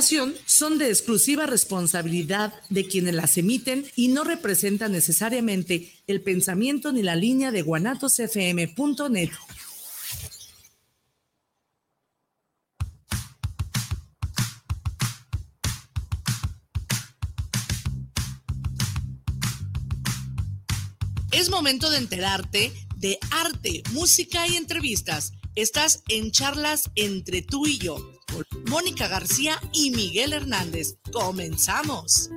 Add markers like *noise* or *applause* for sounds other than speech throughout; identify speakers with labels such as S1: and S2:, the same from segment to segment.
S1: son de exclusiva responsabilidad de quienes las emiten y no representan necesariamente el pensamiento ni la línea de guanatosfm.net. Es momento de enterarte de arte, música y entrevistas. Estás en charlas entre tú y yo, Mónica García y Miguel Hernández. Comenzamos.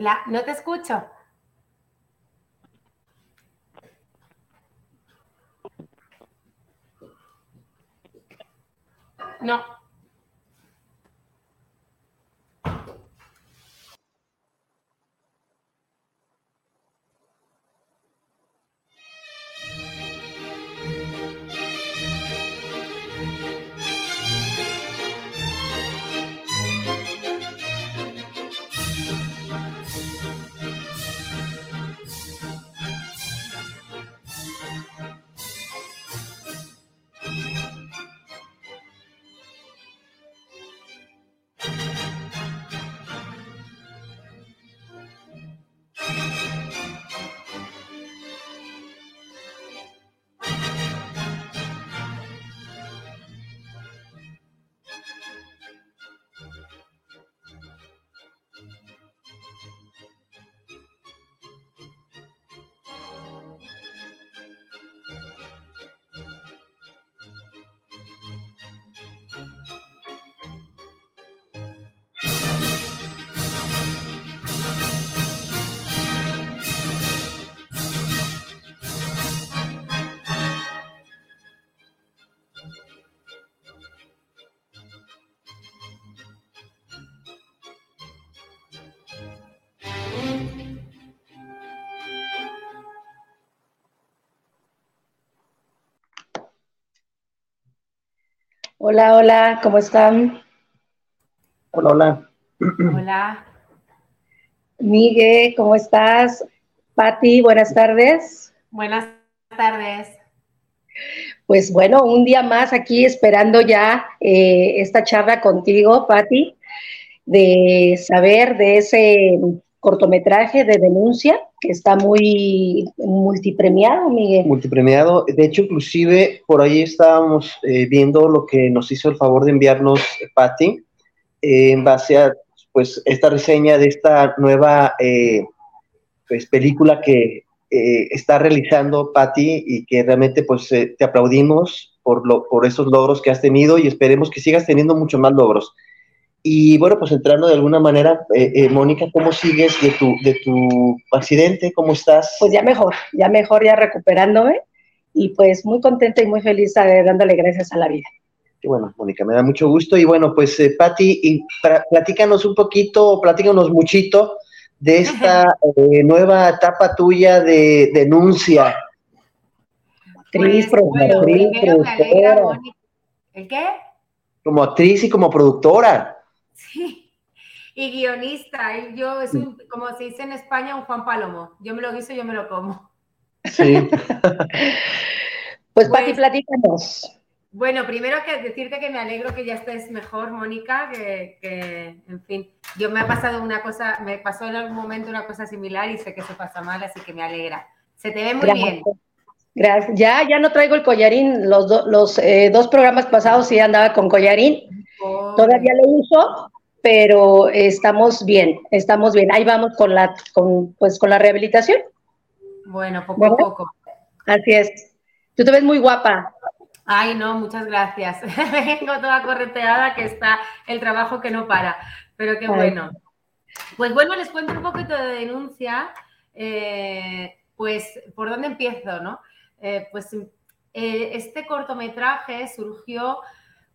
S2: No te escucho. No.
S3: Hola, hola, ¿cómo están?
S4: Hola, hola.
S2: Hola.
S3: Miguel, ¿cómo estás? Patti, buenas tardes.
S2: Buenas tardes.
S3: Pues bueno, un día más aquí esperando ya eh, esta charla contigo, Patti, de saber de ese cortometraje de denuncia que está muy multipremiado, Miguel.
S4: Multipremiado. De hecho, inclusive por ahí estábamos eh, viendo lo que nos hizo el favor de enviarnos Patty eh, en base a pues esta reseña de esta nueva eh, pues, película que está realizando Patty y que realmente pues te aplaudimos por, lo, por esos logros que has tenido y esperemos que sigas teniendo muchos más logros. Y bueno, pues entrando de alguna manera, eh, eh, Mónica, ¿cómo sigues de tu, de tu accidente? ¿Cómo estás?
S3: Pues ya mejor, ya mejor, ya recuperándome y pues muy contenta y muy feliz eh, dándole gracias a la vida.
S4: Qué bueno, Mónica, me da mucho gusto. Y bueno, pues eh, Patti, y platícanos un poquito, platícanos muchito de esta nueva etapa tuya de denuncia.
S2: Actriz, pues, ¿El qué?
S4: Como actriz y como productora.
S2: Sí, y guionista. yo es un, como se dice en España, un Juan Palomo. Yo me lo guiso, yo me lo como.
S4: Sí. *laughs*
S3: pues, Pati, pues, platícanos.
S2: Bueno, primero que decirte que me alegro que ya estés mejor, Mónica, que, en fin, yo me ha pasado una cosa, me pasó en algún momento una cosa similar y sé que se pasa mal, así que me alegra. Se te ve muy bien.
S3: Gracias. Ya, ya no traigo el collarín. Los, los eh, dos programas pasados sí andaba con collarín. Todavía lo uso, pero estamos bien, estamos bien. Ahí vamos con la, con, pues, con la rehabilitación.
S2: Bueno, poco a poco.
S3: Así es. Tú te ves muy guapa.
S2: Ay, no, muchas gracias. *laughs* Vengo toda correteada que está el trabajo que no para, pero qué bueno. Pues bueno, les cuento un poquito de denuncia. Eh, pues, ¿por dónde empiezo, no? Eh, pues eh, este cortometraje surgió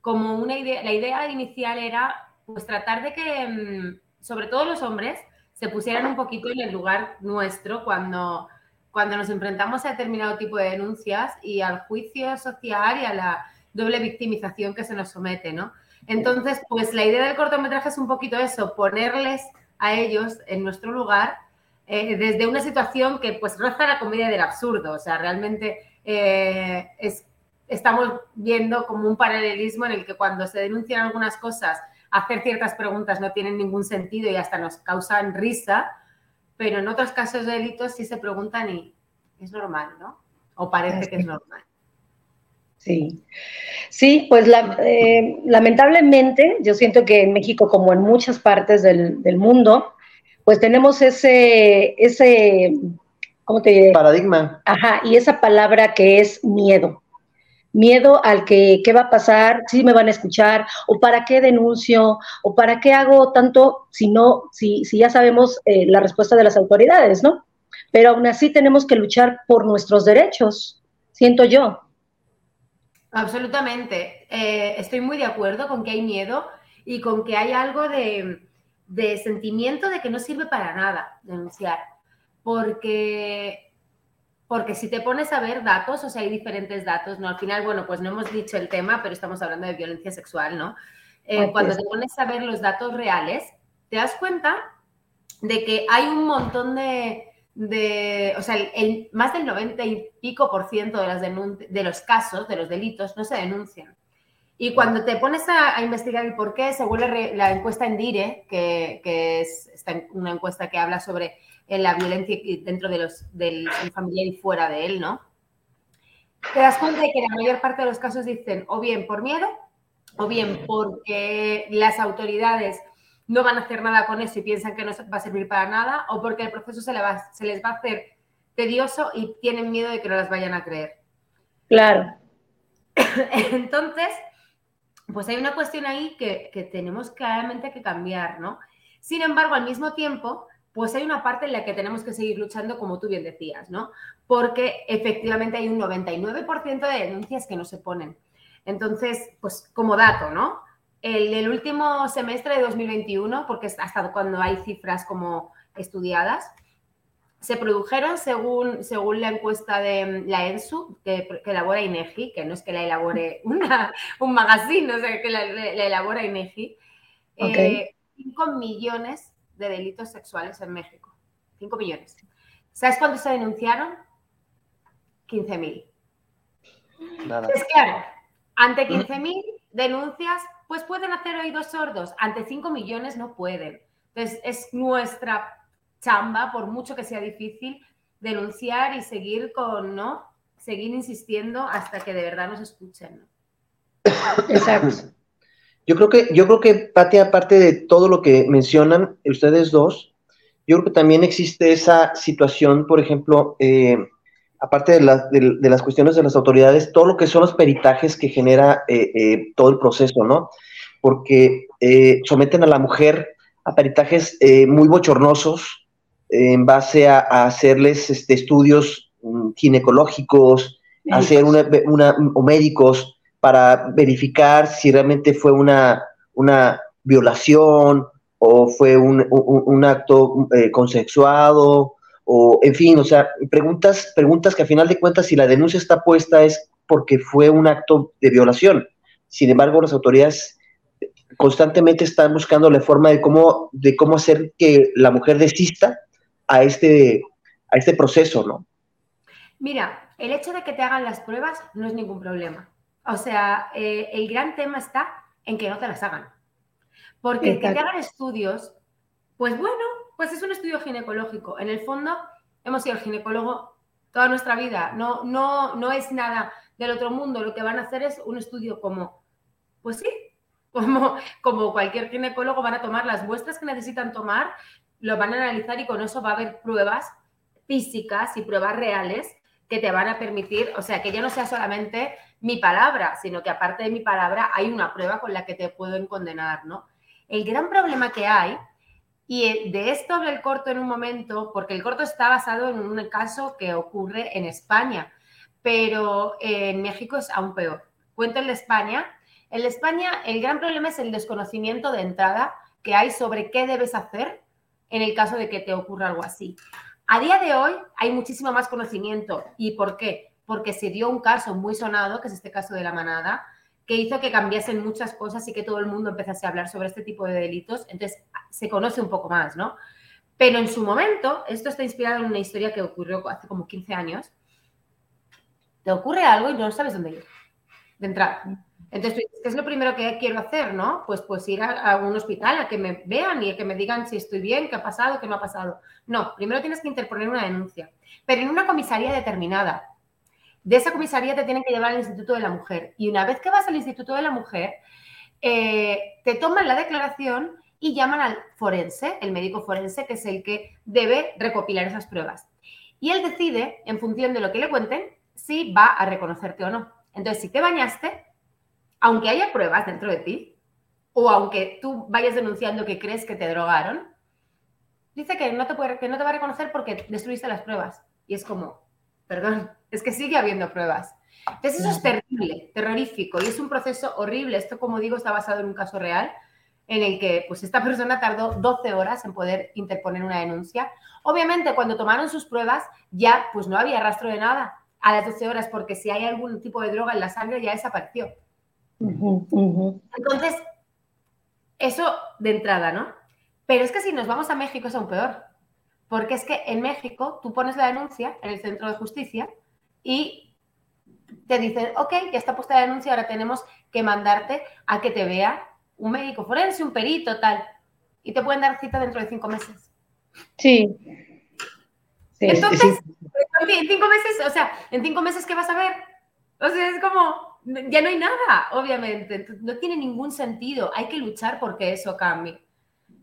S2: como una idea, la idea inicial era pues tratar de que, mm, sobre todo los hombres, se pusieran un poquito en el lugar nuestro cuando, cuando nos enfrentamos a determinado tipo de denuncias y al juicio social y a la doble victimización que se nos somete, ¿no? Entonces, pues la idea del cortometraje es un poquito eso, ponerles a ellos en nuestro lugar eh, desde una situación que pues roza la comedia del absurdo, o sea, realmente eh, es, estamos viendo como un paralelismo en el que cuando se denuncian algunas cosas, hacer ciertas preguntas no tienen ningún sentido y hasta nos causan risa, pero en otros casos de delitos sí se preguntan y es normal, ¿no? O parece que es normal.
S3: Sí, sí, pues eh, lamentablemente yo siento que en México, como en muchas partes del, del mundo, pues tenemos ese, ese, ¿cómo te diré?
S4: Paradigma.
S3: Ajá, y esa palabra que es miedo. Miedo al que, ¿qué va a pasar? ¿Si me van a escuchar? ¿O para qué denuncio? ¿O para qué hago tanto si no, si, si ya sabemos eh, la respuesta de las autoridades, ¿no? Pero aún así tenemos que luchar por nuestros derechos, siento yo.
S2: Absolutamente. Eh, estoy muy de acuerdo con que hay miedo y con que hay algo de, de sentimiento de que no sirve para nada denunciar. Porque, porque si te pones a ver datos, o sea, hay diferentes datos, ¿no? Al final, bueno, pues no hemos dicho el tema, pero estamos hablando de violencia sexual, ¿no? Eh, cuando te pones a ver los datos reales, te das cuenta de que hay un montón de, de o sea, el, más del 90 y pico por ciento de, las de los casos, de los delitos, no se denuncian. Y cuando te pones a, investigar el por qué, según la, encuesta en DIRE, que, es una encuesta que habla sobre eh, la violencia dentro de los, del, familiar y fuera de él, ¿no? Te das cuenta de que la mayor parte de los casos dicen o bien por miedo, o bien porque las autoridades no van a hacer nada con eso y piensan que no va a servir para nada, o porque el proceso se, se les va a hacer tedioso y tienen miedo de que no las vayan a creer.
S3: Claro. *coughs*
S2: Entonces, pues hay una cuestión ahí que, tenemos claramente que cambiar, ¿no? Sin embargo, al mismo tiempo, pues hay una parte en la que tenemos que seguir luchando, como tú bien decías, ¿no? Porque efectivamente hay un 99% de denuncias que no se ponen. Entonces, pues como dato, ¿no? El, el último semestre de 2021, porque hasta cuando hay cifras como estudiadas, se produjeron según, según la encuesta de la ENSU, que, elabora INEGI, que no es que la elabore *laughs* una, un magazine, no sé, que la, elabora INEGI, 5 eh, millones de delitos sexuales en México. 5 millones. ¿Sabes cuántos se denunciaron? 15.000. Es claro, ante 15.000 denuncias, pues pueden hacer oídos sordos. Ante 5 millones no pueden. Entonces, es nuestra chamba, por mucho que sea difícil, denunciar y seguir con, ¿no? Seguir insistiendo hasta que de verdad nos escuchen.
S4: Exacto. Yo creo que, yo creo que, Pati, aparte de todo lo que mencionan ustedes dos, yo creo que también existe esa situación, por ejemplo, eh, aparte de, las cuestiones de las autoridades, todo lo que son los peritajes que genera eh, eh, todo el proceso, ¿no? Porque someten a la mujer a peritajes muy bochornosos, en base a, hacerles este, estudios mm, ginecológicos, hacer una, o médicos para verificar si realmente fue una, una violación o fue un, acto eh, consensuado o en fin, o sea, preguntas, preguntas que a final de cuentas si la denuncia está puesta es porque fue un acto de violación. Sin embargo, las autoridades constantemente están buscando la forma de cómo, de cómo hacer que la mujer desista a este, a este proceso, ¿no?
S2: Mira, el hecho de que te hagan las pruebas no es ningún problema. O sea, eh, el gran tema está en que no te las hagan. Porque que te hagan estudios, pues bueno, pues es un estudio ginecológico. En el fondo, hemos sido el ginecólogo toda nuestra vida. No, no, no es nada del otro mundo. Lo que van a hacer es un estudio como, pues sí, *laughs* como, como cualquier ginecólogo van a tomar las muestras que necesitan tomar lo van a analizar y con eso va a haber pruebas físicas y pruebas reales que te van a permitir, o sea, que ya no sea solamente mi palabra, sino que aparte de mi palabra hay una prueba con la que te pueden condenar, ¿no? El gran problema que hay, y de esto habla el corto en un momento, porque el corto está basado en un caso que ocurre en España, pero en México es aún peor. Cuento en España. En España el gran problema es el desconocimiento de entrada que hay sobre qué debes hacer en el caso de que te ocurra algo así. A día de hoy hay muchísimo más conocimiento. ¿Y por qué? Porque se dio un caso muy sonado, que es este caso de la manada, que hizo que cambiasen muchas cosas y que todo el mundo empezase a hablar sobre este tipo de delitos. Entonces se conoce un poco más, ¿no? Pero en su momento, esto está inspirado en una historia que ocurrió hace como 15 años. Te ocurre algo y no sabes dónde ir de entrada. Entonces, ¿qué es lo primero que quiero hacer, no? Pues, pues ir a, un hospital a que me vean y a que me digan si estoy bien, qué ha pasado, qué no ha pasado. No, primero tienes que interponer una denuncia, pero en una comisaría determinada. De esa comisaría te tienen que llevar al Instituto de la Mujer. Y una vez que vas al Instituto de la Mujer, eh, te toman la declaración y llaman al forense, el médico forense, que es el que debe recopilar esas pruebas. Y él decide, en función de lo que le cuenten, si va a reconocerte o no. Entonces, si te bañaste, aunque haya pruebas dentro de ti, o aunque tú vayas denunciando que crees que te drogaron, dice que no te, que no te va a reconocer porque destruiste las pruebas. Y es como, perdón, es que sigue habiendo pruebas. Entonces eso es terrible, terrorífico y es un proceso horrible. Esto, como digo, está basado en un caso real en el que pues, esta persona tardó 12 horas en poder interponer una denuncia. Obviamente, cuando tomaron sus pruebas, ya pues no había rastro de nada a las 12 horas, porque si hay algún tipo de droga en la sangre ya desapareció. Entonces, eso de entrada, ¿no? Pero es que si nos vamos a México es aún peor, porque es que en México tú pones la denuncia en el centro de justicia y te dicen, ok, ya está puesta la denuncia, ahora tenemos que mandarte a que te vea un médico forense, un perito, tal. Y te pueden dar cita dentro de cinco meses.
S3: Sí.
S2: Entonces, en cinco meses, o sea, en cinco meses, ¿qué vas a ver? O sea, es como, ya no hay nada, obviamente. No tiene ningún sentido. Hay que luchar porque eso cambie.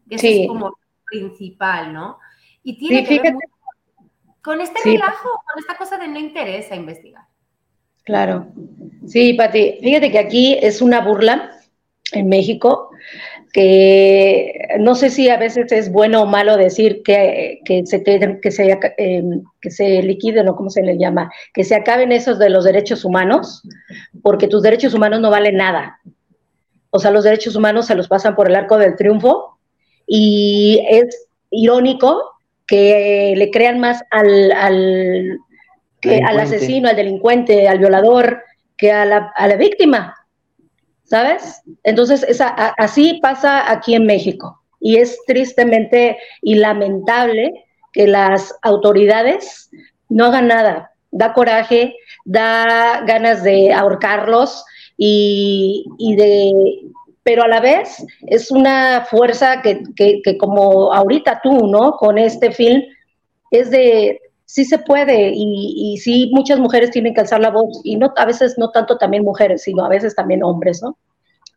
S2: Eso es como principal, ¿no? Y tiene que ver con este relajo, con esta cosa de no interesa investigar.
S3: Claro. Sí, Pati, fíjate que aquí es una burla en México que no sé si a veces es bueno o malo decir que, que se, que, se, em, que se liquiden o cómo se le llama, que se acaben esos de los derechos humanos, porque tus derechos humanos no valen nada. O sea, los derechos humanos se los pasan por el arco del triunfo y es irónico que le crean más al, al, que, al asesino, al delincuente, al violador, que a la, a la víctima ¿sabes? Entonces, así pasa aquí en México y es tristemente y lamentable que las autoridades no hagan nada. Da coraje, da ganas de ahorcarlos y, de... Pero a la vez es una fuerza que, como ahorita tú, ¿no? Con este film, es de sí se puede y, y, sí muchas mujeres tienen que alzar la voz y no a veces no tanto también mujeres, sino a veces también hombres, ¿no?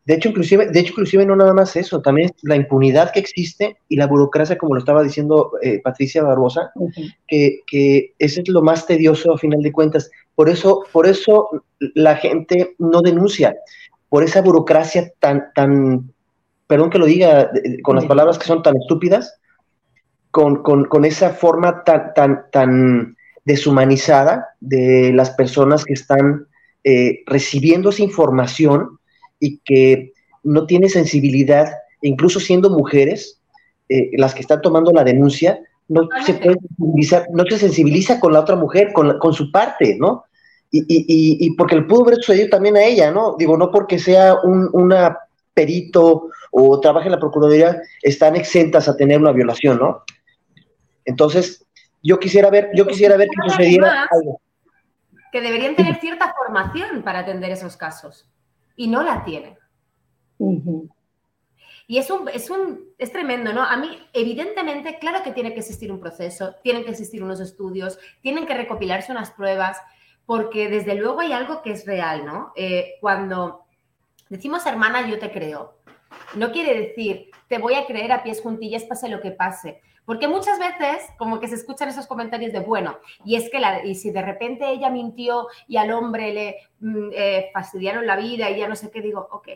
S4: De hecho, inclusive, de hecho, inclusive no nada más eso, también la impunidad que existe y la burocracia, como lo estaba diciendo eh, Patricia Barbosa, que, que eso es lo más tedioso a final de cuentas. Por eso, por eso la gente no denuncia, por esa burocracia tan, tan, perdón que lo diga con las palabras que son tan estúpidas, con, esa forma tan, tan, tan deshumanizada de las personas que están eh, recibiendo esa información y que no tiene sensibilidad, incluso siendo mujeres, eh, las que están tomando la denuncia, no se, puede no se sensibiliza con la otra mujer, con, con su parte, ¿no? Y, y, y, porque le pudo haber sucedido también a ella, ¿no? Digo, no porque sea un una perito o trabaje en la Procuraduría, están exentas a tener una violación, ¿no? Entonces, yo quisiera ver, yo quisiera ver que sucediera algo.
S2: Que deberían tener cierta formación para atender esos casos y no la tienen. Y es un, es un, es tremendo, ¿no? A mí, evidentemente, claro que tiene que existir un proceso, tienen que existir unos estudios, tienen que recopilarse unas pruebas, porque desde luego hay algo que es real, ¿no? Eh, cuando decimos hermana, yo te creo, no quiere decir te voy a creer a pies juntillas, pase lo que pase. Porque muchas veces como que se escuchan esos comentarios de, bueno, y es que la, y si de repente ella mintió y al hombre le mm, eh, fastidiaron la vida y ya no sé qué, digo, ok.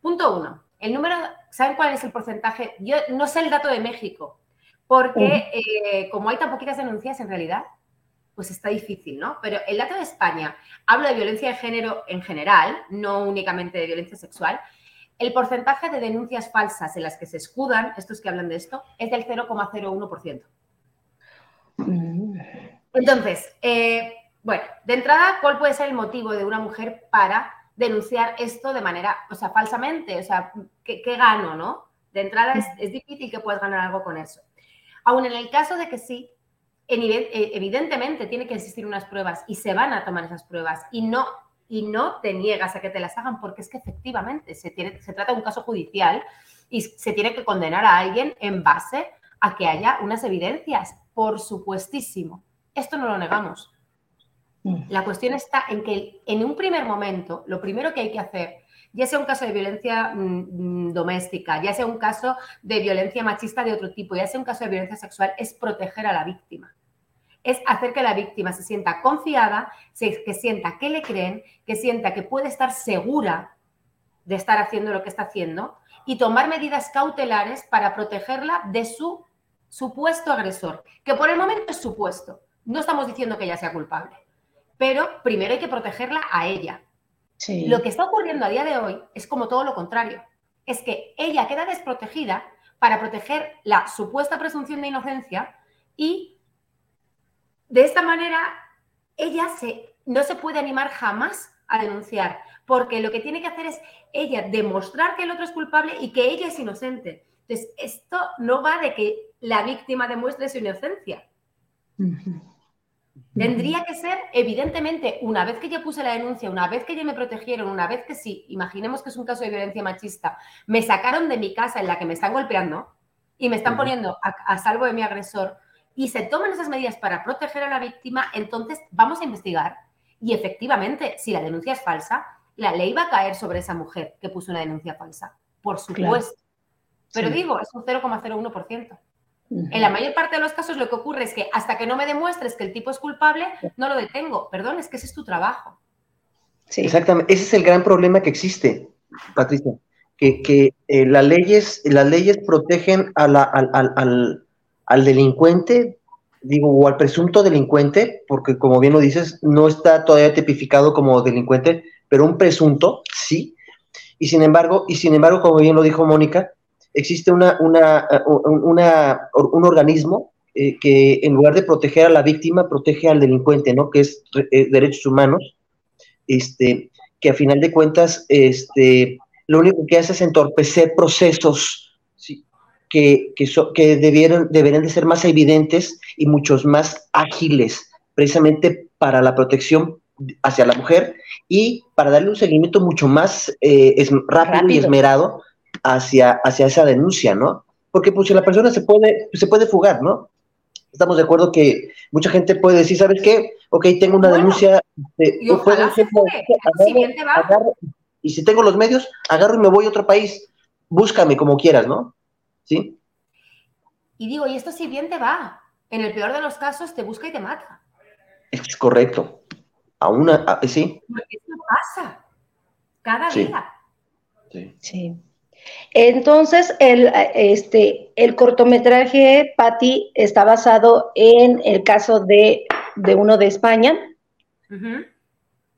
S2: Punto uno. El número, ¿saben cuál es el porcentaje? Yo no sé el dato de México, porque eh, como hay tan poquitas denuncias en realidad, pues está difícil, ¿no? Pero el dato de España, hablo de violencia de género en general, no únicamente de violencia sexual, el porcentaje de denuncias falsas en las que se escudan, estos que hablan de esto, es del 0,01%. Mm. Entonces, eh, bueno, de entrada, ¿cuál puede ser el motivo de una mujer para denunciar esto de manera, o sea, falsamente? O sea, ¿qué, gano, no? De entrada es, difícil que puedas ganar algo con eso. Aún en el caso de que sí, evidentemente tiene que existir unas pruebas y se van a tomar esas pruebas y no, y no te niegas a que te las hagan porque es que efectivamente se, tiene, se trata de un caso judicial y se tiene que condenar a alguien en base a que haya unas evidencias, por supuestísimo. Esto no lo negamos. Mm. La cuestión está en que en un primer momento, lo primero que hay que hacer, ya sea un caso de violencia mm, doméstica, ya sea un caso de violencia machista de otro tipo, ya sea un caso de violencia sexual, es proteger a la víctima. Es hacer que la víctima se sienta confiada, que sienta que le creen, que sienta que puede estar segura de estar haciendo lo que está haciendo y tomar medidas cautelares para protegerla de su supuesto agresor, que por el momento es supuesto. No estamos diciendo que ella sea culpable, pero primero hay que protegerla a ella. Lo que está ocurriendo a día de hoy es como todo lo contrario. Es que ella queda desprotegida para proteger la supuesta presunción de inocencia y de esta manera ella se, no se puede animar jamás a denunciar, porque lo que tiene que hacer es ella demostrar que el otro es culpable y que ella es inocente. Entonces, esto no va de que la víctima demuestre su inocencia. Tendría que ser, evidentemente, una vez que yo puse la denuncia, una vez que ya me protegieron, una vez que sí, imaginemos que es un caso de violencia machista, me sacaron de mi casa en la que me están golpeando y me están poniendo a, salvo de mi agresor y se toman esas medidas para proteger a la víctima, entonces vamos a investigar. Y efectivamente, si la denuncia es falsa, la ley va a caer sobre esa mujer que puso una denuncia falsa, por supuesto. Pero digo, es un 0,01%. En la mayor parte de los casos lo que ocurre es que hasta que no me demuestres que el tipo es culpable, no lo detengo. Perdón, es que ese es tu trabajo.
S4: Sí. Exactamente, ese es el gran problema que existe, Patricia, que, eh, las, leyes, las leyes protegen al, al, delincuente, digo, o al presunto delincuente, porque como bien lo dices, no está todavía tipificado como delincuente, pero un presunto, sí. Y sin embargo, y sin embargo, como bien lo dijo Mónica, existe una, una, un organismo eh, que en lugar de proteger a la víctima, protege al delincuente, ¿no? Que es eh, derechos humanos, este, que a final de cuentas, este, lo único que hace es entorpecer procesos que, que, que debieran, deberían de ser más evidentes y muchos más ágiles, precisamente para la protección hacia la mujer y para darle un seguimiento mucho más eh, rápido, y esmerado hacia, hacia esa denuncia, ¿no? Porque pues si la persona se puede, se puede fugar, ¿no? Estamos de acuerdo que mucha gente puede decir, ¿sabes qué? Ok, tengo una denuncia.
S2: y,
S4: y si tengo los medios, agarro y me voy a otro país. Búscame como quieras, ¿no? ¿Sí?
S2: Y digo, y esto si bien te va. En el peor de los casos, te busca y te mata.
S4: Es correcto. A una, sí.
S2: Porque eso pasa. Cada día.
S3: Sí. sí. Entonces, el, este, el cortometraje, Patti, está basado en el caso de, uno de España.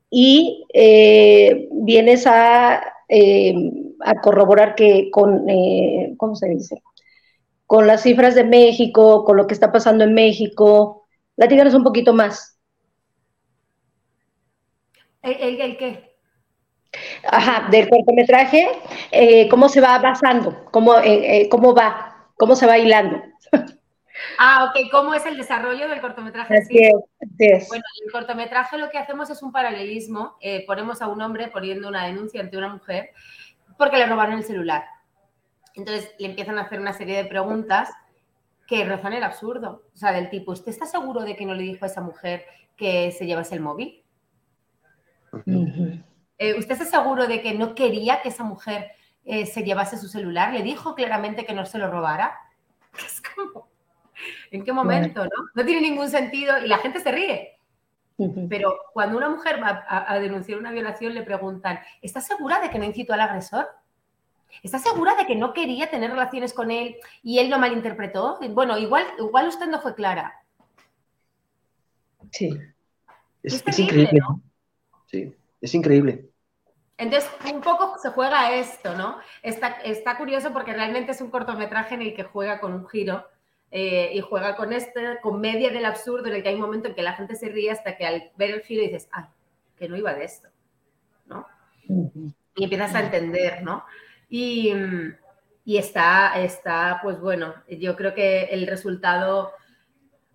S3: Y eh, vienes a, eh, a, corroborar que con, eh, ¿cómo se dice? Con las cifras de México, con lo que está pasando en México. Platícanos un poquito más.
S2: ¿El, el qué?
S3: Ajá, del cortometraje, eh, cómo se va basando, cómo, eh, eh, cómo va, cómo se va hilando. *laughs*
S2: Ah, ok, ¿cómo es el desarrollo del cortometraje?
S3: Así es,
S2: Bueno, el cortometraje lo que hacemos es un paralelismo, ponemos a un hombre poniendo una denuncia ante una mujer porque le robaron el celular. Entonces le empiezan a hacer una serie de preguntas que rozan el absurdo. O sea, del tipo, ¿usted está seguro de que no le dijo a esa mujer que se llevase el móvil? Eh, ¿Usted está seguro de que no quería que esa mujer eh, se llevase su celular? ¿Le dijo claramente que no se lo robara? *laughs* Es como, ¿en qué momento, no? No tiene ningún sentido y la gente se ríe. Pero cuando una mujer va a, denunciar una violación, le preguntan, ¿está segura de que no incitó al agresor? ¿Está segura de que no quería tener relaciones con él y él lo malinterpretó? Bueno, igual, igual usted no fue clara.
S3: Sí.
S4: Es, increíble. Sí, es increíble.
S2: Entonces, un poco se juega a esto, ¿no? Está, está curioso porque realmente es un cortometraje en el que juega con un giro eh, y juega con esta comedia del absurdo en el que hay un momento en que la gente se ríe hasta que al ver el giro dices, ay, que no iba de esto, ¿no? Y empiezas a entender, ¿no? Y, y está, está, pues bueno, yo creo que el resultado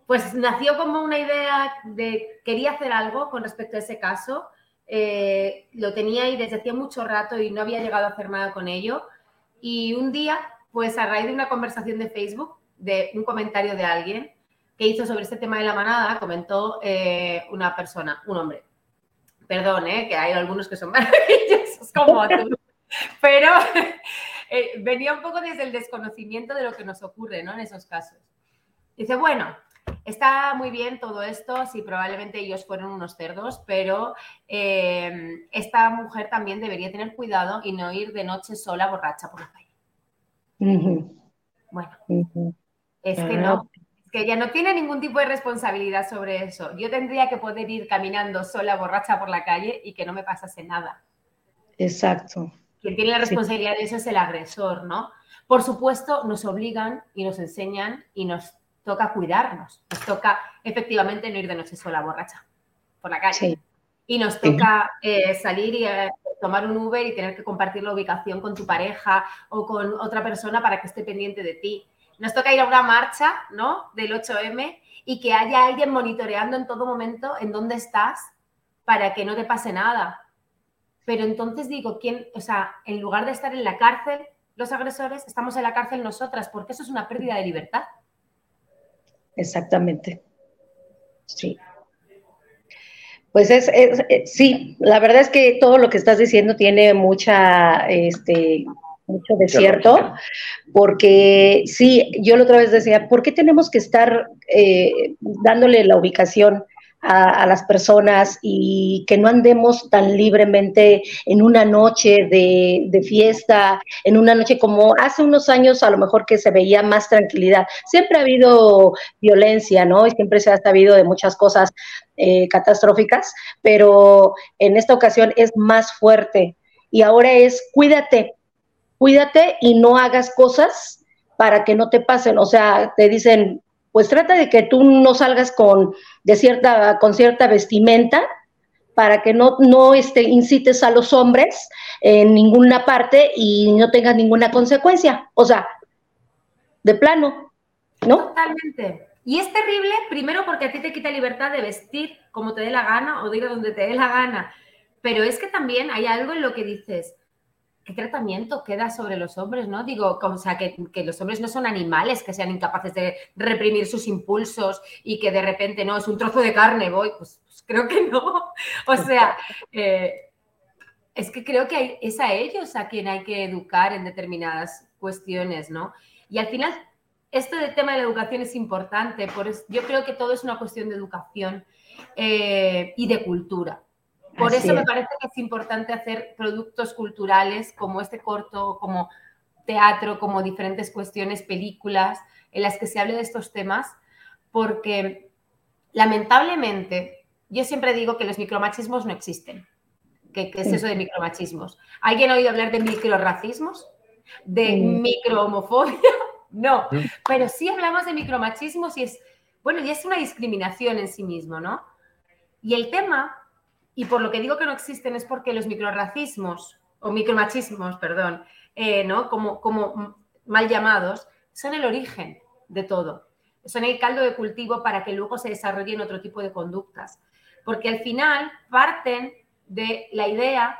S2: pues nació como una idea de quería hacer algo con respecto a ese caso. Eh, lo tenía ahí desde hacía mucho rato y no había llegado a hacer nada con ello. Y un día, pues a raíz de una conversación de Facebook, de un comentario de alguien que hizo sobre este tema de la manada, comentó eh, una persona, un hombre. Perdón, eh, que hay algunos que son *laughs* maravillosos como tú. Pero *laughs* venía un poco desde el desconocimiento de lo que nos ocurre ¿no? en esos casos. Dice, bueno, Está muy bien todo esto, sí, probablemente ellos fueron unos cerdos, pero eh, esta mujer también debería tener cuidado y no ir de noche sola borracha por la calle. Bueno, es que no, es que ella no tiene ningún tipo de responsabilidad sobre eso. Yo tendría que poder ir caminando sola borracha por la calle y que no me pasase nada.
S3: Exacto.
S2: Quien tiene la responsabilidad de eso es el agresor, ¿no? Por supuesto, nos obligan y nos enseñan y nos toca cuidarnos, nos toca efectivamente no ir de noche sola borracha por la calle. Y nos toca eh, salir y eh, tomar un Uber y tener que compartir la ubicación con tu pareja o con otra persona para que esté pendiente de ti. Nos toca ir a una marcha, ¿no? Del 8M y que haya alguien monitoreando en todo momento en dónde estás para que no te pase nada. Pero entonces digo, ¿quién, o sea, en lugar de estar en la cárcel, los agresores, estamos en la cárcel nosotras, porque eso es una pérdida de libertad.
S3: Exactamente. Sí. Pues es, eh, sí, la verdad es que todo lo que estás diciendo tiene mucha, este, mucho desierto, porque sí, yo la otra vez decía, ¿por qué tenemos que estar eh, dándole la ubicación a, las personas y que no andemos tan libremente en una noche de, de, fiesta, en una noche como hace unos años a lo mejor que se veía más tranquilidad. Siempre ha habido violencia, ¿no? Y siempre se ha sabido de muchas cosas eh, catastróficas, pero en esta ocasión es más fuerte. Y ahora es cuídate, cuídate y no hagas cosas para que no te pasen. O sea, te dicen, pues trata de que tú no salgas con, de cierta, con cierta vestimenta para que no, no este, incites a los hombres en ninguna parte y no tengas ninguna consecuencia. O sea, de plano, ¿no?
S2: Totalmente. Y es terrible, primero porque a ti te quita libertad de vestir como te dé la gana o de ir a donde te dé la gana. Pero es que también hay algo en lo que dices, ¿qué tratamiento queda sobre los hombres, no? Digo, o sea, que, los hombres no son animales que sean incapaces de reprimir sus impulsos y que de repente, no, es un trozo de carne, voy, pues, pues creo que no. *laughs* O sea, eh, es que creo que es a ellos a quien hay que educar en determinadas cuestiones, ¿no? Y al final, esto del tema de la educación es importante, por yo creo que todo es una cuestión de educación eh, y de cultura. Por eso me parece que es importante hacer productos culturales como este corto, como teatro, como diferentes cuestiones, películas, en las que se hable de estos temas, porque lamentablemente yo siempre digo que los micromachismos no existen. ¿Qué, es eso de micromachismos? ¿Alguien ha oído hablar de microracismos? ¿De microhomofobia? *laughs* No, pero sí hablamos de micromachismos y es, bueno, y es una discriminación en sí mismo, ¿no? Y el tema y por lo que digo que no existen es porque los microracismos, o micromachismos, perdón, eh, ¿no? como, como mal llamados, son el origen de todo. Son el caldo de cultivo para que luego se desarrollen otro tipo de conductas. Porque al final parten de la idea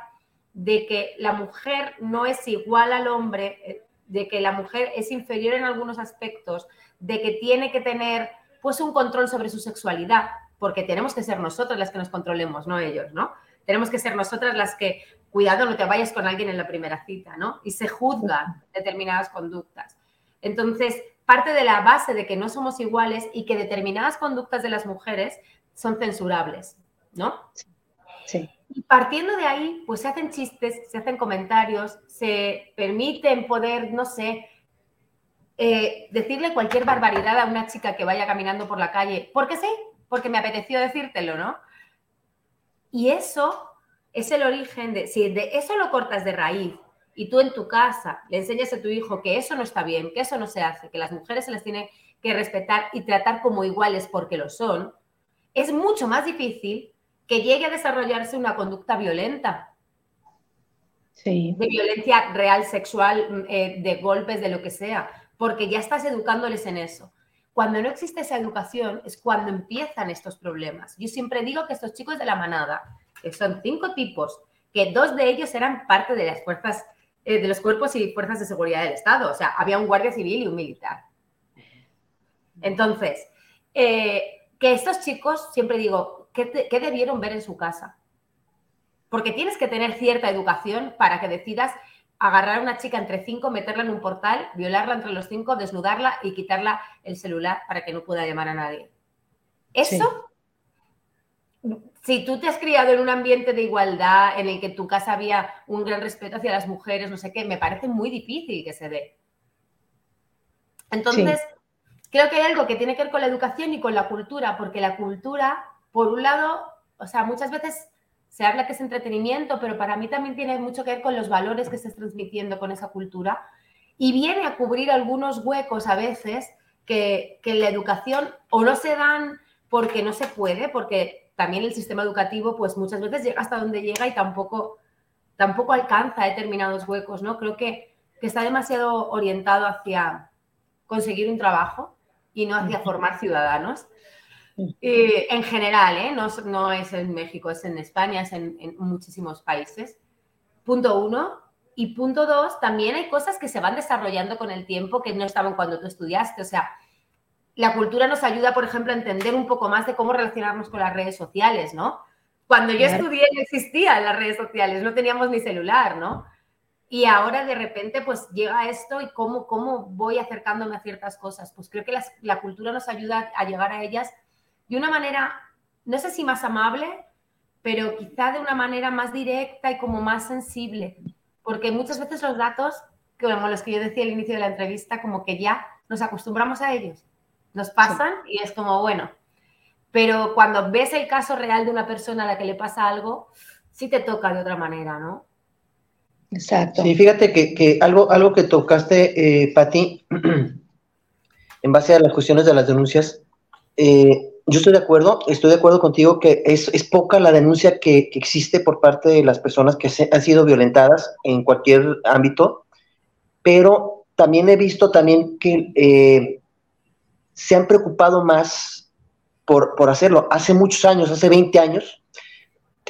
S2: de que la mujer no es igual al hombre, eh, de que la mujer es inferior en algunos aspectos, de que tiene que tener pues un control sobre su sexualidad, porque tenemos que ser nosotras las que nos controlemos, no ellos, ¿no? Tenemos que ser nosotras las que, cuidado, no te vayas con alguien en la primera cita, ¿no? Y se juzgan determinadas conductas. Entonces, parte de la base de que no somos iguales y que determinadas conductas de las mujeres son censurables, ¿no?
S3: Sí.
S2: Y partiendo de ahí, pues se hacen chistes, se hacen comentarios, se permiten poder, no sé, eh, decirle cualquier barbaridad a una chica que vaya caminando por la calle, porque sí, porque me apeteció decírtelo, ¿no? Y eso es el origen de, si de eso lo cortas de raíz y tú en tu casa le enseñas a tu hijo que eso no está bien, que eso no se hace, que las mujeres se las tiene que respetar y tratar como iguales porque lo son, es mucho más difícil que llegue a desarrollarse una conducta violenta. Sí. De violencia real, sexual, eh, de golpes, de lo que sea, porque ya estás educándoles en eso. Cuando no existe esa educación es cuando empiezan estos problemas. Yo siempre digo que estos chicos de la manada, que son cinco tipos, que dos de ellos eran parte de las fuerzas, eh, de los cuerpos y fuerzas de seguridad del Estado. O sea, había un guardia civil y un militar. Entonces, eh, que estos chicos, siempre digo, ¿qué, ¿qué debieron ver en su casa? Porque tienes que tener cierta educación para que decidas agarrar a una chica entre cinco, meterla en un portal, violarla entre los cinco, desnudarla y quitarla el celular para que no pueda llamar a nadie. Eso, si tú te has criado en un ambiente de igualdad, en el que en tu casa había un gran respeto hacia las mujeres, no sé qué, me parece muy difícil que se dé. Entonces, creo que hay algo que tiene que ver con la educación y con la cultura, porque la cultura, por un lado, o sea, muchas veces se habla que es entretenimiento, pero para mí también tiene mucho que ver con los valores que estás transmitiendo con esa cultura y viene a cubrir algunos huecos a veces que, que en la educación o no se dan porque no se puede, porque también el sistema educativo pues muchas veces llega hasta donde llega y tampoco, tampoco alcanza determinados huecos, ¿no? Creo que, que está demasiado orientado hacia conseguir un trabajo y no hacia formar ciudadanos. Eh, en general, ¿eh? no, es en México, es en España, es en, muchísimos países. Punto uno. Y punto dos, también hay cosas que se van desarrollando con el tiempo que no estaban cuando tú estudiaste. O sea, la cultura nos ayuda, por ejemplo, a entender un poco más de cómo relacionarnos con las redes sociales, ¿no? Cuando yo estudié no existían las redes sociales, no teníamos ni celular, ¿no? Y ahora de repente pues llega esto y cómo, cómo voy acercándome a ciertas cosas. Pues creo que la cultura nos ayuda a llegar a ellas de una manera, no sé si más amable, pero quizá de una manera más directa y como más sensible, porque muchas veces los datos, como los que yo decía al inicio de la entrevista, como que ya nos acostumbramos a ellos, nos pasan y es como, bueno, pero cuando ves el caso real de una persona a la que le pasa algo, sí te toca de otra manera, ¿no?
S4: Exacto. Sí, fíjate que, algo, algo que tocaste, eh, Patti, *clears throat* en base a las cuestiones de las denuncias, eh, yo estoy de acuerdo, estoy de acuerdo contigo que es, poca la denuncia que, existe por parte de las personas que han sido violentadas en cualquier ámbito, pero también he visto también que eh, se han preocupado más por, hacerlo. Hace muchos años, hace 20 años,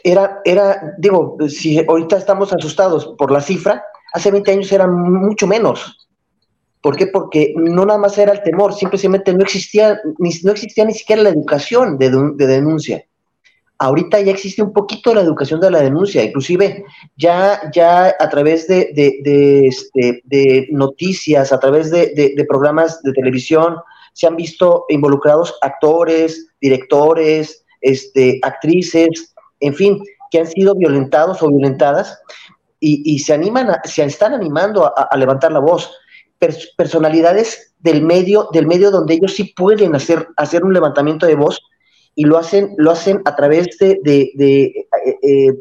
S4: era, era, digo, si ahorita estamos asustados por la cifra, hace 20 años era mucho menos. ¿Por qué? Porque no nada más era el temor, simplemente no existía ni, no existía ni siquiera la educación de, denuncia. Ahorita ya existe un poquito la educación de la denuncia, inclusive ya, ya a través de, este, de noticias, a través de, programas de televisión, se han visto involucrados actores, directores, este, actrices, en fin, que han sido violentados o violentadas y, se animan, se están animando a levantar la voz personalidades del medio, del medio donde ellos sí pueden hacer, hacer un levantamiento de voz y lo hacen, lo hacen a través de, eh, eh,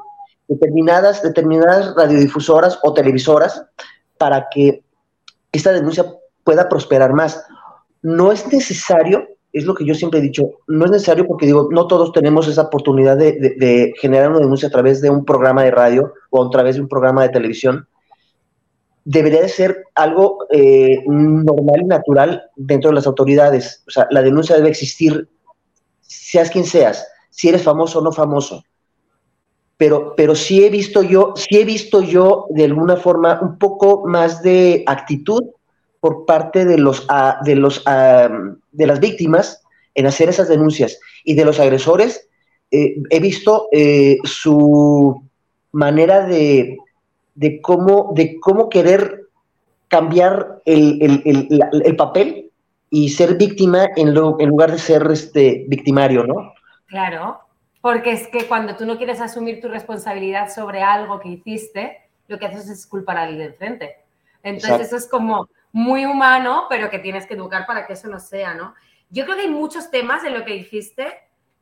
S4: determinadas, determinadas radiodifusoras o televisoras para que esta denuncia pueda prosperar más. No es necesario, es lo que yo siempre he dicho, no es necesario porque digo, no todos tenemos esa oportunidad de, de generar una denuncia a través de un programa de radio o a través de un programa de televisión debería de ser algo eh, normal y natural dentro de las autoridades. O sea, la denuncia debe existir, seas quien seas, si eres famoso o no famoso. Pero, pero sí he visto yo, sí he visto yo de alguna forma un poco más de actitud por parte de los, ah, de los ah, de las víctimas en hacer esas denuncias y de los agresores eh, he visto eh, su manera de de cómo, de cómo querer cambiar el, papel y ser víctima en, en, lugar de ser este, victimario, ¿no?
S2: Claro, porque es que cuando tú no quieres asumir tu responsabilidad sobre algo que hiciste, lo que haces es culpar al de enfrente. Entonces eso es como muy humano, pero que tienes que educar para que eso no sea, ¿no? Yo creo que hay muchos temas en lo que dijiste.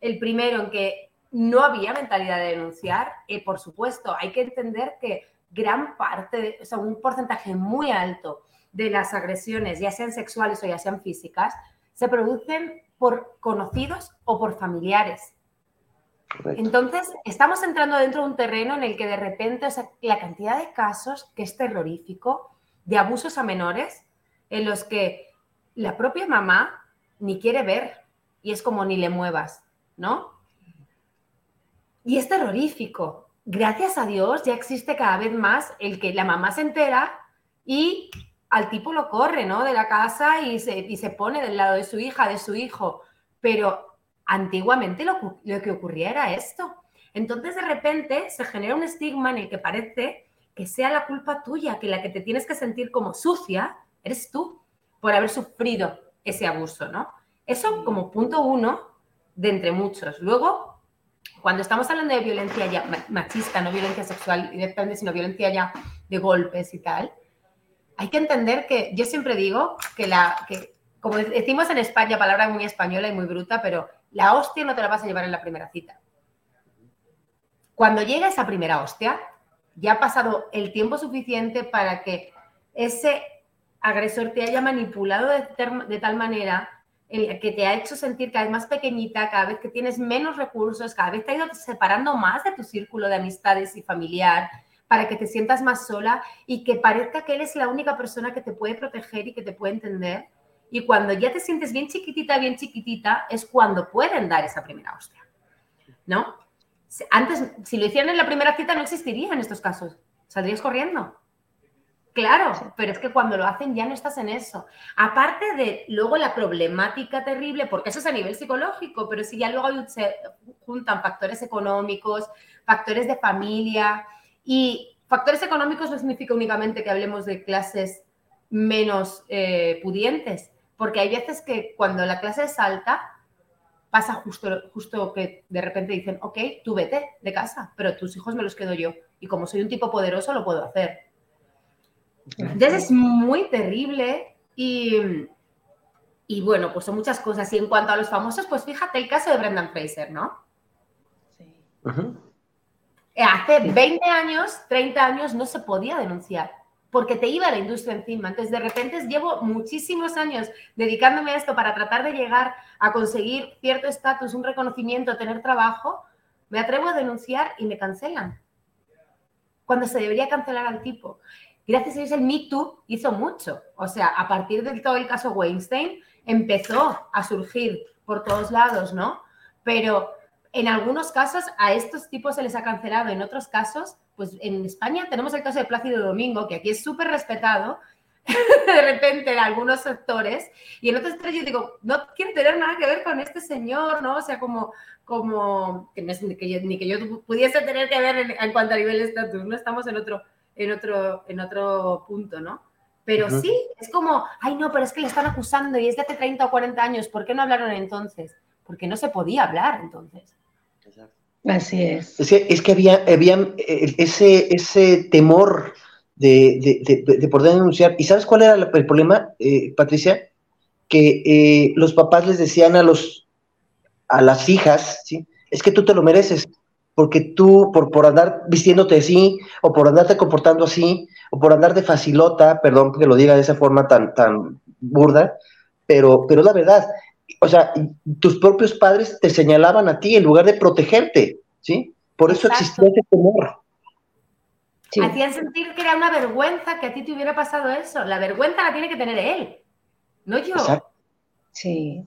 S2: El primero, en que no había mentalidad de denunciar. Y por supuesto, hay que entender que gran parte, o sea, un porcentaje muy alto de las agresiones, ya sean sexuales o ya sean físicas, se producen por conocidos o por familiares. Entonces, estamos entrando dentro de un terreno en el que de repente, o sea, la cantidad de casos que es terrorífico de abusos a menores en los que la propia mamá ni quiere ver y es como ni le muevas, ¿no? Y es terrorífico. Gracias a Dios ya existe cada vez más el que la mamá se entera y al tipo lo corre, ¿no? De la casa y se, y se pone del lado de su hija, de su hijo. Pero antiguamente lo, lo que ocurría era esto. Entonces de repente se genera un estigma en el que parece que sea la culpa tuya, que la que te tienes que sentir como sucia eres tú por haber sufrido ese abuso, ¿no? Eso como punto uno de entre muchos. Luego, cuando estamos hablando de violencia ya machista, no violencia sexual directamente, sino violencia ya de golpes y tal, hay que entender que yo siempre digo que la, que, como decimos en España, palabra muy española y muy bruta, pero la hostia no te la vas a llevar en la primera cita. Cuando llega esa primera hostia, ya ha pasado el tiempo suficiente para que ese agresor te haya manipulado de, tal manera que te ha hecho sentir cada vez más pequeñita, cada vez que tienes menos recursos, cada vez te ha ido separando más de tu círculo de amistades y familiar, para que te sientas más sola y que parezca que él es la única persona que te puede proteger y que te puede entender. Y cuando ya te sientes bien chiquitita, bien chiquitita, es cuando pueden dar esa primera hostia. ¿No? Antes, si lo hicieran en la primera cita, no existiría en estos casos. Saldrías corriendo. Claro, pero es que cuando lo hacen ya no estás en eso. Aparte de luego la problemática terrible, porque eso es a nivel psicológico, pero si ya luego se juntan factores económicos, factores de familia y factores económicos no significa únicamente que hablemos de clases menos eh, pudientes, porque hay veces que cuando la clase es alta, pasa justo, justo que de repente dicen, ok, tú vete de casa, pero tus hijos me los quedo yo. Y como soy un tipo poderoso, lo puedo hacer. Entonces es muy terrible y, y bueno, pues son muchas cosas. Y en cuanto a los famosos, pues fíjate el caso de Brendan Fraser, ¿no? Sí. Hace 20 años, 30 años no se podía denunciar porque te iba la industria encima. Entonces, de repente llevo muchísimos años dedicándome a esto para tratar de llegar a conseguir cierto estatus, un reconocimiento, tener trabajo. Me atrevo a denunciar y me cancelan. Cuando se debería cancelar al tipo. Gracias a Dios, el Me Too hizo mucho. O sea, a partir de todo el caso Weinstein, empezó a surgir por todos lados, ¿no? Pero en algunos casos a estos tipos se les ha cancelado, en otros casos pues en España tenemos el caso de Plácido Domingo, que aquí es súper respetado, *laughs* de repente en algunos sectores, y en otros sectores yo digo, no quiero tener nada que ver con este señor, ¿no? O sea, como, como que, no es, ni, que yo, ni que yo pudiese tener que ver en, cuanto a nivel de estatus, no estamos en otro, en otro, en otro punto, ¿no? Pero sí, es como, ay no, pero es que le están acusando y es de hace 30 o 40 años, ¿por qué no hablaron entonces? Porque no se podía hablar entonces.
S3: Así es.
S4: Es que, había, había eh, ese, ese temor de, poder denunciar. ¿Y sabes cuál era el problema, eh, Patricia? Que eh, los papás les decían a, los, a las hijas, ¿sí? es que tú te lo mereces, porque tú, por, por andar vistiéndote así, o por andarte comportando así, o por andar de facilota, perdón que lo diga de esa forma tan, tan burda, pero, pero la verdad, o sea, tus propios padres te señalaban a ti en lugar de protegerte, ¿sí? Por eso existía ese temor.
S2: Hacían sentir que era una vergüenza que a ti te hubiera pasado eso. La vergüenza la tiene que tener él, no yo.
S3: Sí.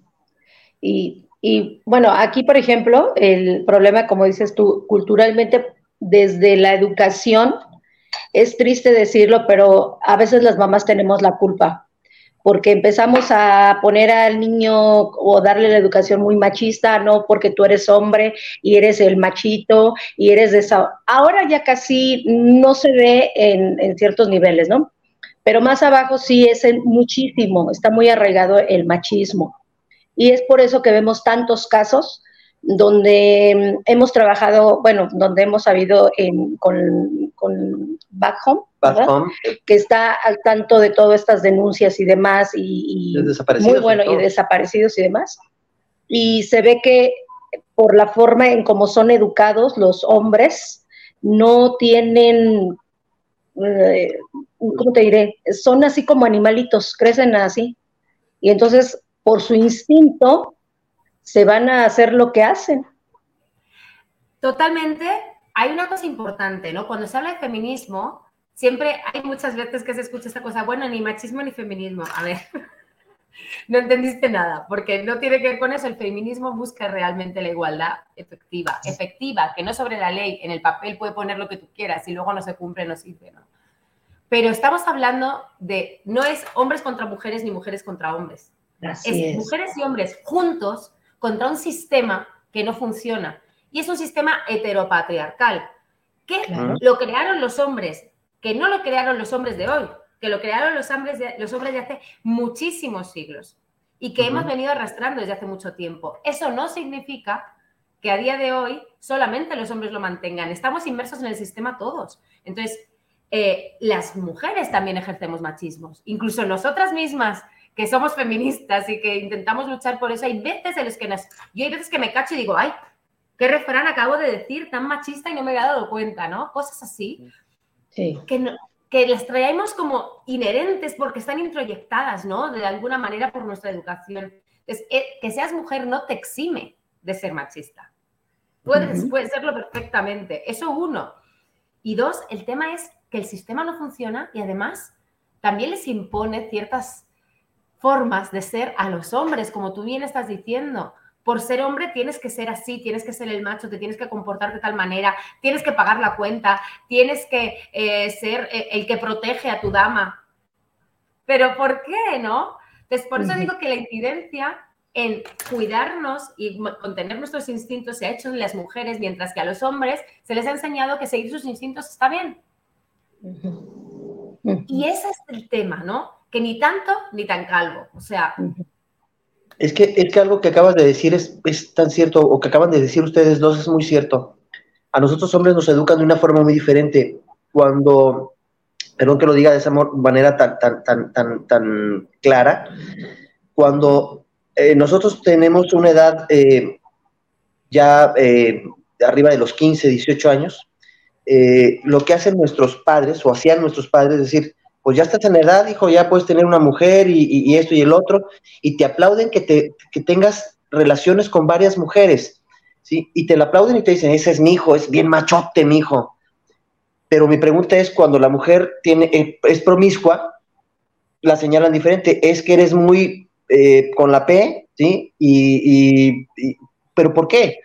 S3: Y, y bueno, aquí, por ejemplo, el problema, como dices tú, culturalmente, desde la educación, es triste decirlo, pero a veces las mamás tenemos la culpa porque empezamos a poner al niño o darle la educación muy machista, no porque tú eres hombre y eres el machito y eres de esa... Ahora ya casi no se ve en, ciertos niveles, ¿no? Pero más abajo sí es muchísimo, está muy arraigado el machismo. Y es por eso que vemos tantos casos donde hemos trabajado, bueno, donde hemos sabido con, con Back Home, que está al tanto de todas estas denuncias y demás, y, muy bueno, y desaparecidos y demás. Y se ve que por la forma en cómo son educados los hombres, no tienen, eh, ¿cómo te diré? Son así como animalitos, crecen así. Y entonces, por su instinto, se van a hacer lo que hacen.
S2: Totalmente. Hay una cosa importante, ¿no? Cuando se habla de feminismo, siempre hay muchas veces que se escucha esta cosa, bueno, ni machismo ni feminismo. A ver, *laughs* no entendiste nada, porque no tiene que ver con eso. El feminismo busca realmente la igualdad efectiva, efectiva, que no sobre la ley, en el papel puede poner lo que tú quieras y luego no se cumple, no sirve, ¿no? Pero estamos hablando de, no es hombres contra mujeres ni mujeres contra hombres. Es, mujeres y hombres juntos contra un sistema que no funciona. Y es un sistema heteropatriarcal, que lo crearon los hombres, que no lo crearon los hombres de hoy que lo crearon los hombres de, los hombres de hace muchísimos siglos y que hemos venido arrastrando desde hace mucho tiempo. Eso no significa que a día de hoy solamente los hombres lo mantengan. Estamos inmersos en el sistema todos. Entonces, eh, las mujeres también ejercemos machismos. Incluso nosotras mismas, que somos feministas y que intentamos luchar por eso, hay veces en las que nos... Yo hay veces que me cacho y digo, ay, qué refrán acabo de decir tan machista y no me había dado cuenta, ¿no? Cosas así. Sí. Que no, que las traemos como inherentes porque están introyectadas, ¿no? De alguna manera por nuestra educación. Entonces, eh, que seas mujer no te exime de ser machista. Puedes, serlo perfectamente. Eso uno. Y dos, el tema es que el sistema no funciona y además también les impone ciertas formas de ser a los hombres, como tú bien estás diciendo por ser hombre tienes que ser así, tienes que ser el macho, te tienes que comportar de tal manera, tienes que pagar la cuenta, tienes que eh, ser eh, el que protege a tu dama. Pero ¿por qué, no? Entonces, por eso digo que la incidencia en cuidarnos y contener nuestros instintos se ha hecho en las mujeres, mientras que a los hombres se les ha enseñado que seguir sus instintos está bien. Y ese es el tema, ¿no? Que ni tanto ni tan calvo. O sea,
S4: es que, es que algo que acabas de decir es, es tan cierto, o que acaban de decir ustedes dos es muy cierto. A nosotros hombres nos educan de una forma muy diferente. Cuando, perdón que lo diga de esa manera tan, tan, tan, tan, tan clara, cuando eh, nosotros tenemos una edad eh, ya eh, arriba de los 15, 18 años, lo que hacen nuestros padres, o hacían nuestros padres, es decir, pues ya estás en edad, hijo, ya puedes tener una mujer y, esto y el otro, y te aplauden que, te, tengas relaciones con varias mujeres, ¿sí? Y te la aplauden y te dicen, ese es mi hijo, es bien machote mi hijo. Pero mi pregunta es, cuando la mujer tiene, eh, es promiscua, la señalan diferente, es que eres muy eh, con la P, ¿sí? Y, ¿Pero por qué?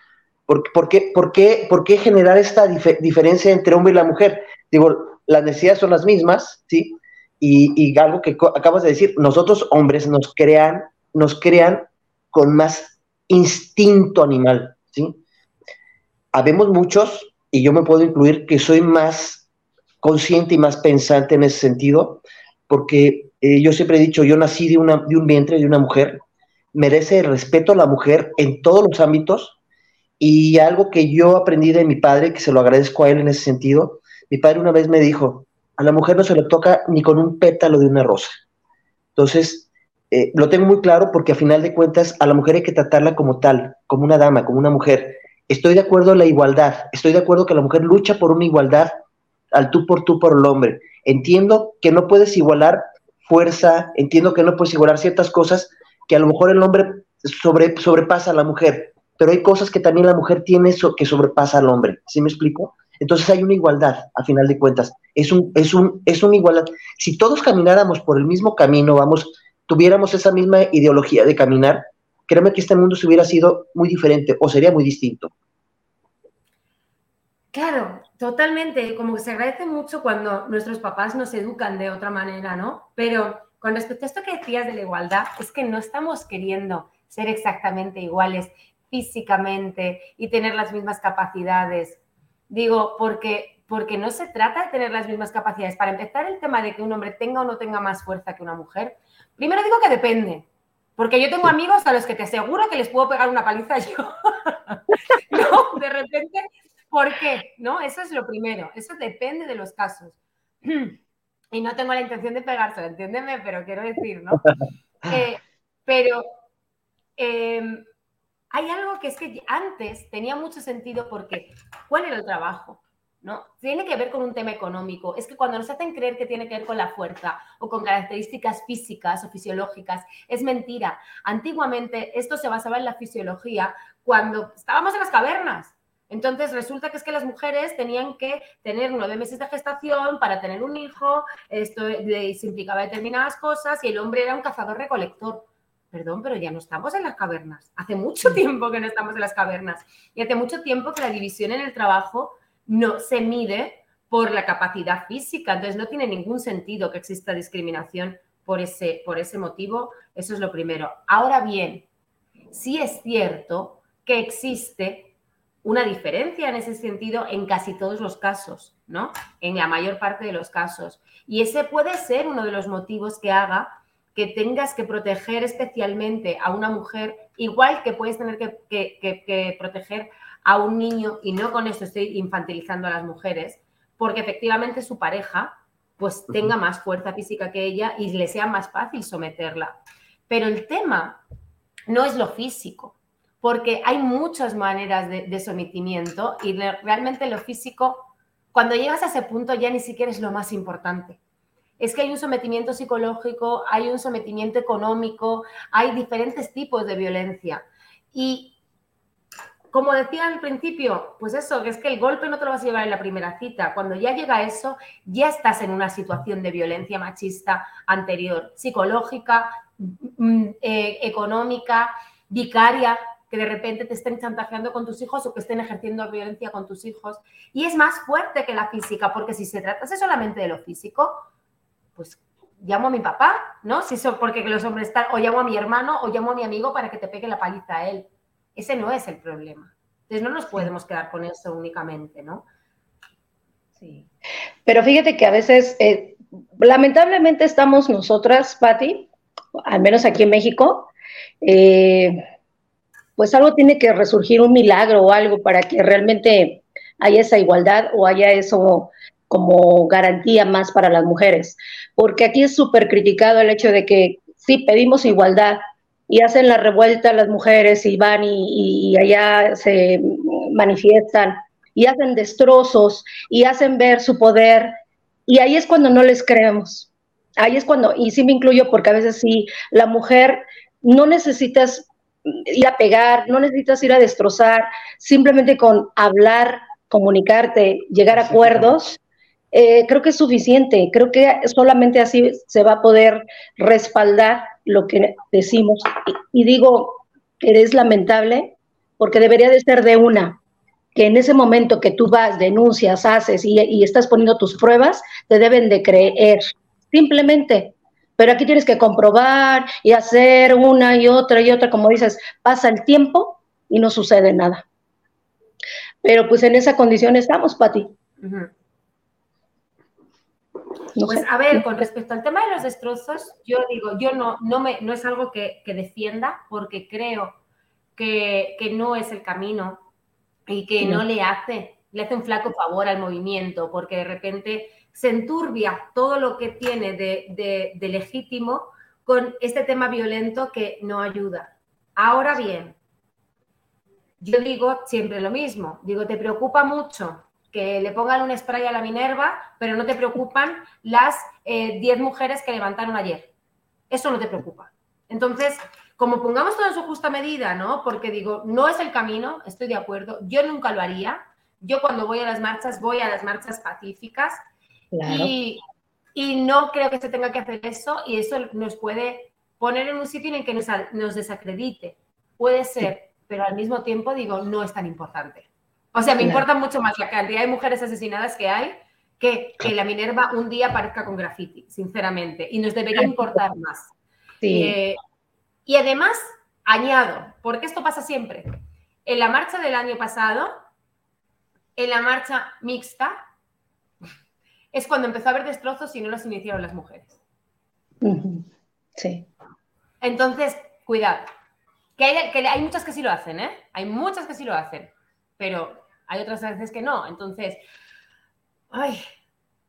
S4: ¿Por, qué, por, qué, ¿Por qué generar esta diferencia entre hombre y la mujer? Digo, las necesidades son las mismas, ¿sí? Y, algo que acabas de decir, nosotros hombres nos crean, nos crean con más instinto animal, ¿sí? Habemos muchos, y yo me puedo incluir, que soy más consciente y más pensante en ese sentido, porque eh, yo siempre he dicho, yo nací de, una, de un vientre de una mujer, merece el respeto a la mujer en todos los ámbitos, y algo que yo aprendí de mi padre, que se lo agradezco a él en ese sentido, mi padre una vez me dijo, a la mujer no se le toca ni con un pétalo de una rosa. Entonces, eh, lo tengo muy claro porque a final de cuentas a la mujer hay que tratarla como tal, como una dama, como una mujer. Estoy de acuerdo en la igualdad, estoy de acuerdo que la mujer lucha por una igualdad al tú por tú por el hombre. Entiendo que no puedes igualar fuerza, entiendo que no puedes igualar ciertas cosas que a lo mejor el hombre sobre, sobrepasa a la mujer, pero hay cosas que también la mujer tiene que sobrepasa al hombre. ¿Sí me explico? Entonces hay una igualdad, a final de cuentas. Es un, es un, es una igualdad. Si todos camináramos por el mismo camino, vamos, tuviéramos esa misma ideología de caminar, créeme que este mundo se hubiera sido muy diferente o sería muy distinto.
S2: Claro, totalmente. Como que se agradece mucho cuando nuestros papás nos educan de otra manera, ¿no? Pero con respecto a esto que decías de la igualdad, es que no estamos queriendo ser exactamente iguales físicamente y tener las mismas capacidades Digo, porque, porque no se trata de tener las mismas capacidades. Para empezar, el tema de que un hombre tenga o no tenga más fuerza que una mujer, primero digo que depende. Porque yo tengo amigos a los que te aseguro que les puedo pegar una paliza yo. *laughs* no, de repente, ¿por qué? ¿No? Eso es lo primero. Eso depende de los casos. *clears throat* y no tengo la intención de pegárselo, entiéndeme, pero quiero decir, ¿no? *laughs* Eh, pero em, hay algo que es que antes tenía mucho sentido porque ¿cuál era el trabajo? ¿No? Tiene que ver con un tema económico. Es que cuando nos hacen creer que tiene que ver con la fuerza o con características físicas o fisiológicas, es mentira. Antiguamente esto se basaba en la fisiología cuando estábamos en las cavernas. Entonces resulta que es que las mujeres tenían que tener nueve meses de gestación para tener un hijo, esto se implicaba determinadas cosas y el hombre era un cazador-recolector. Perdón, pero ya no estamos en las cavernas. Hace mucho tiempo que no estamos en las cavernas y hace mucho tiempo que la división en el trabajo no se mide por la capacidad física. Entonces no tiene ningún sentido que exista discriminación por ese, por ese motivo. Eso es lo primero. Ahora bien, sí es cierto que existe una diferencia en ese sentido en casi todos los casos, ¿no? En la mayor parte de los casos. Y ese puede ser uno de los motivos que haga que tengas que proteger especialmente a una mujer, igual que puedes tener que, proteger a un niño, y no con esto estoy infantilizando a las mujeres, porque efectivamente su pareja pues tenga más fuerza física que ella y le sea más fácil someterla. Pero el tema no es lo físico, porque hay muchas maneras de, sometimiento y realmente lo físico, cuando llegas a ese punto ya ni siquiera es lo más importante. Es que hay un sometimiento psicológico, hay un sometimiento económico, hay diferentes tipos de violencia. Y como decía al principio, pues eso, que es que el golpe no te lo vas a llevar en la primera cita. Cuando ya llega eso, ya estás en una situación de violencia machista anterior, psicológica, mm, eh, económica, vicaria, que de repente te estén chantajeando con tus hijos o que estén ejerciendo violencia con tus hijos. Y es más fuerte que la física, porque si se tratase solamente de lo físico, pues llamo a mi papá, ¿no? Si eso, porque los hombres están, o llamo a mi hermano o llamo a mi amigo para que te pegue la paliza a él. Ese no es el problema. Entonces no nos podemos quedar con eso únicamente, ¿no?
S3: Sí. Pero fíjate que a veces, eh, lamentablemente estamos nosotras, Patti, al menos aquí en México, eh, pues algo tiene que resurgir, un milagro o algo para que realmente haya esa igualdad o haya eso como garantía más para las mujeres. Porque aquí es súper criticado el hecho de que sí pedimos igualdad y hacen la revuelta las mujeres y van y, y allá se manifiestan y hacen destrozos y hacen ver su poder y ahí es cuando no les creemos. Ahí es cuando, y sí me incluyo porque a veces sí, la mujer no necesitas ir a pegar, no necesitas ir a destrozar, simplemente con hablar, comunicarte, llegar a acuerdos, eh, creo que es suficiente. Creo que solamente así se va a poder respaldar lo que decimos. Y, digo que es lamentable porque debería de ser de una, que en ese momento que tú vas, denuncias, haces y, estás poniendo tus pruebas, te deben de creer. Simplemente, pero aquí tienes que comprobar y hacer una y otra y otra, como dices, pasa el tiempo y no sucede nada. Pero pues en esa condición estamos, Pati.
S2: Pues a ver, con respecto al tema de los destrozos, yo digo, yo no, no, me, no es algo que, defienda porque creo que, no es el camino y que no le hace, le hace un flaco favor al movimiento, porque de repente se enturbia todo lo que tiene de, legítimo con este tema violento que no ayuda. Ahora bien, yo digo siempre lo mismo, digo, te preocupa mucho que le pongan un spray a la Minerva, pero no te preocupan las 10 eh, mujeres que levantaron ayer. Eso no te preocupa. Entonces, como pongamos todo en su justa medida, ¿no? Porque digo, no es el camino, estoy de acuerdo, yo nunca lo haría. Yo cuando voy a las marchas, voy a las marchas pacíficas, y, no creo que se tenga que hacer eso y eso nos puede poner en un sitio en el que nos, desacredite. Puede ser, pero al mismo tiempo digo, no es tan importante. O sea, me importa mucho más la cantidad de mujeres asesinadas que hay que que la Minerva un día aparezca con graffiti, sinceramente. Y nos debería importar más. Eh, y además, añado, porque esto pasa siempre. En la marcha del año pasado, en la marcha mixta, es cuando empezó a haber destrozos y no los iniciaron las mujeres.
S3: Sí.
S2: Entonces, cuidado. Que hay, muchas que sí lo hacen, ¿eh? Hay muchas que sí lo hacen, pero hay otras veces que no. Entonces, ay,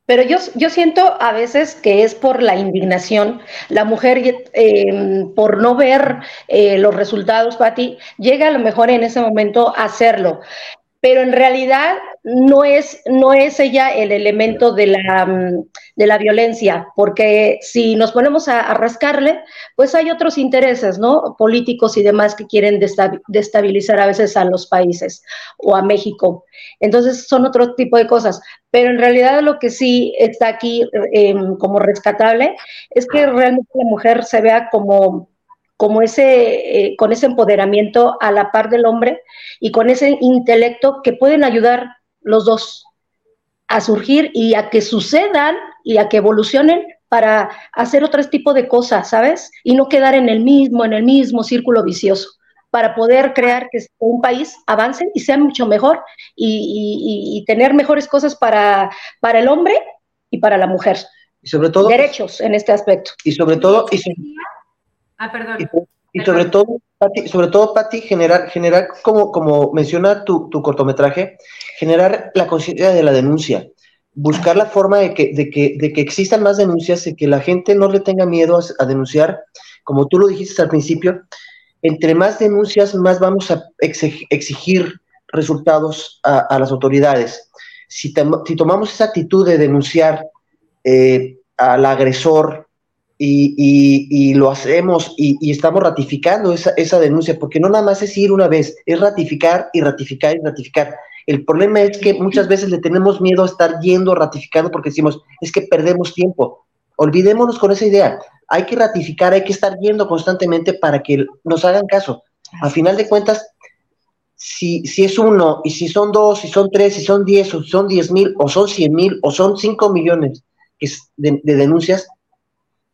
S3: Pero yo, yo siento a veces que es por la indignación. La mujer, eh, por no ver eh, los resultados, Pati, llega a lo mejor en ese momento a hacerlo pero en realidad no es, no es ella el elemento de la, mm, de la violencia, porque si nos ponemos a, rascarle, pues hay otros intereses, ¿no? Políticos y demás que quieren destabilizar a veces a los países o a México. Entonces son otro tipo de cosas. Pero en realidad lo que sí está aquí em, como rescatable es que realmente la mujer se vea como como ese, eh, con ese empoderamiento a la par del hombre y con ese intelecto que pueden ayudar los dos a surgir y a que sucedan y a que evolucionen para hacer otro tipo de cosas, ¿sabes? Y no quedar en el mismo, en el mismo círculo vicioso, para poder crear que un país avance y sea mucho mejor y, tener mejores cosas para, para el hombre y para la mujer.
S4: Y sobre todo...
S3: Derechos en este aspecto.
S4: Y sobre todo... Y
S2: Ah, perdón.
S4: Y, sobre todo, Pati, sobre todo, Pati, generar, generar como, como menciona tu, cortometraje, generar la conciencia de la denuncia, buscar la forma de que, de, que, de que existan más denuncias y que la gente no le tenga miedo a, denunciar, como tú lo dijiste al principio, entre más denuncias, más vamos a exigir resultados a, las autoridades. Si, si, tomamos esa actitud de denunciar eh, al agresor, y, lo hacemos y, estamos ratificando esa, esa, denuncia, porque no nada más es ir una vez, es ratificar y ratificar y ratificar. El problema es que muchas veces le tenemos miedo a estar yendo ratificando porque decimos, es que perdemos tiempo. Olvidémonos con esa idea. Hay que ratificar, hay que estar yendo constantemente para que nos hagan caso. A final de cuentas, si, si es uno, y si son dos, si son tres, si son diez, o son diez mil, o son cien mil, o son cinco millones de denuncias,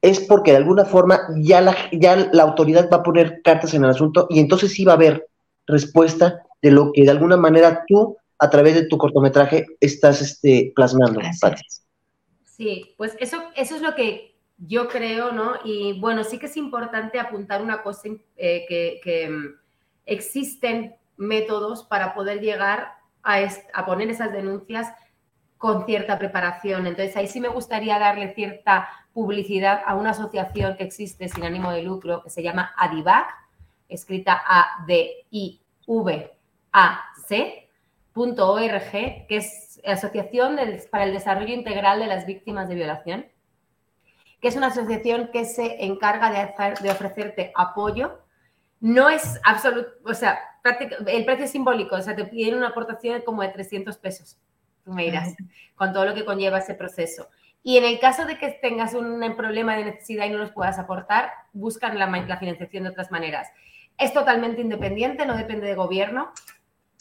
S4: es porque de alguna forma ya la, ya la autoridad va a poner cartas en el asunto y entonces sí va a haber respuesta de lo que de alguna manera tú, a través de tu cortometraje, estás este, plasmando.
S2: Sí, pues eso, eso es lo que yo creo, ¿no? Y bueno, sí que es importante apuntar una cosa, eh, que, mm, existen métodos para poder llegar a, a poner esas denuncias con cierta preparación. Entonces, ahí sí me gustaría darle cierta publicidad a una asociación que existe sin ánimo de lucro que se llama ADIVAC, escrita A-D-I-V-A-C.org, que es Asociación para el Desarrollo Integral de las Víctimas de Violación, que es una asociación que se encarga de, de ofrecerte apoyo. No es absoluto, o sea, el precio simbólico, o sea, te piden una aportación como de 300 pesos, tú me dirás, con todo lo que conlleva ese proceso. Y en el caso de que tengas un problema de necesidad y no los puedas aportar, buscan la, financiación de otras maneras. Es totalmente independiente, no depende de gobierno.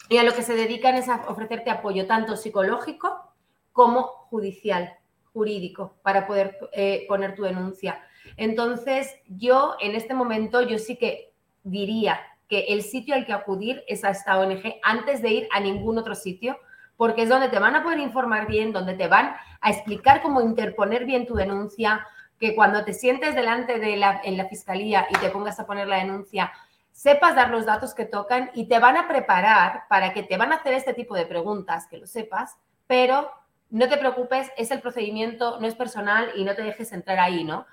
S2: Y a lo que se dedican es a ofrecerte apoyo tanto psicológico como judicial, jurídico, para poder eh, poner tu denuncia. Entonces, yo en este momento, yo sí que diría que el sitio al que acudir es a esta ONG antes de ir a ningún otro sitio, porque es donde te van a poder informar bien, donde te van a explicar cómo interponer bien tu denuncia, que cuando te sientes delante de la, en la fiscalía y te pongas a poner la denuncia, sepas dar los datos que tocan y te van a preparar para que te van a hacer este tipo de preguntas, que lo sepas, pero no te preocupes, es el procedimiento, no es personal y no te dejes entrar ahí, ¿no?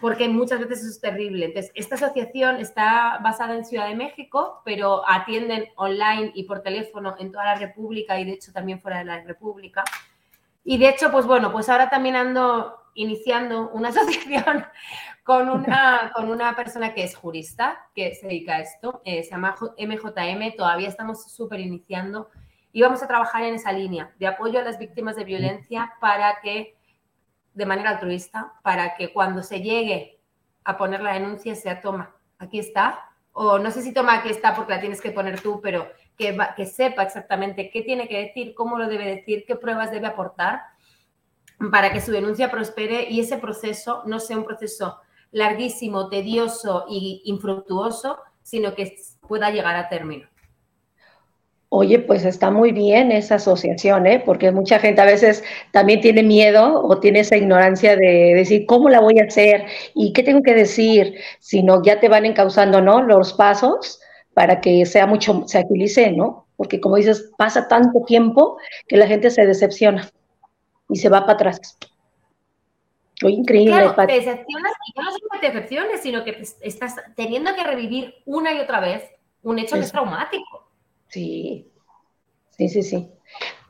S2: Porque muchas veces eso es terrible. Entonces, esta asociación está basada en Ciudad de México, pero atienden online y por teléfono en toda la República y de hecho también fuera de la República. Y de hecho, pues bueno, pues ahora también ando iniciando una *laughs* asociación con una, con una persona que es jurista, que se dedica a esto, eh, se llama MJM, todavía estamos súper iniciando y vamos a trabajar en esa línea de apoyo a las víctimas de violencia para que de manera altruista para que cuando se llegue a poner la denuncia sea toma, aquí está, o no sé si toma aquí está porque la tienes que poner tú, pero que, que sepa exactamente qué tiene que decir, cómo lo debe decir, qué pruebas debe aportar para que su denuncia prospere y ese proceso no sea un proceso larguísimo, tedioso e infructuoso, sino que pueda llegar a término.
S3: Oye, pues está muy bien esa asociación, ¿eh? porque mucha gente a veces también tiene miedo o tiene esa ignorancia de decir, ¿cómo la voy a hacer? ¿Y qué tengo que decir? Sino ya te van encauzando, ¿no? Los pasos para que sea mucho, se agilice, ¿no? Porque como dices, pasa tanto tiempo que la gente se decepciona. y se va para atrás. Muy increíble.
S2: Claro, te decepcionas y no solo te decepciones, sino que estás teniendo que revivir una y otra vez un hecho que es traumático.
S3: Sí, sí, sí, sí.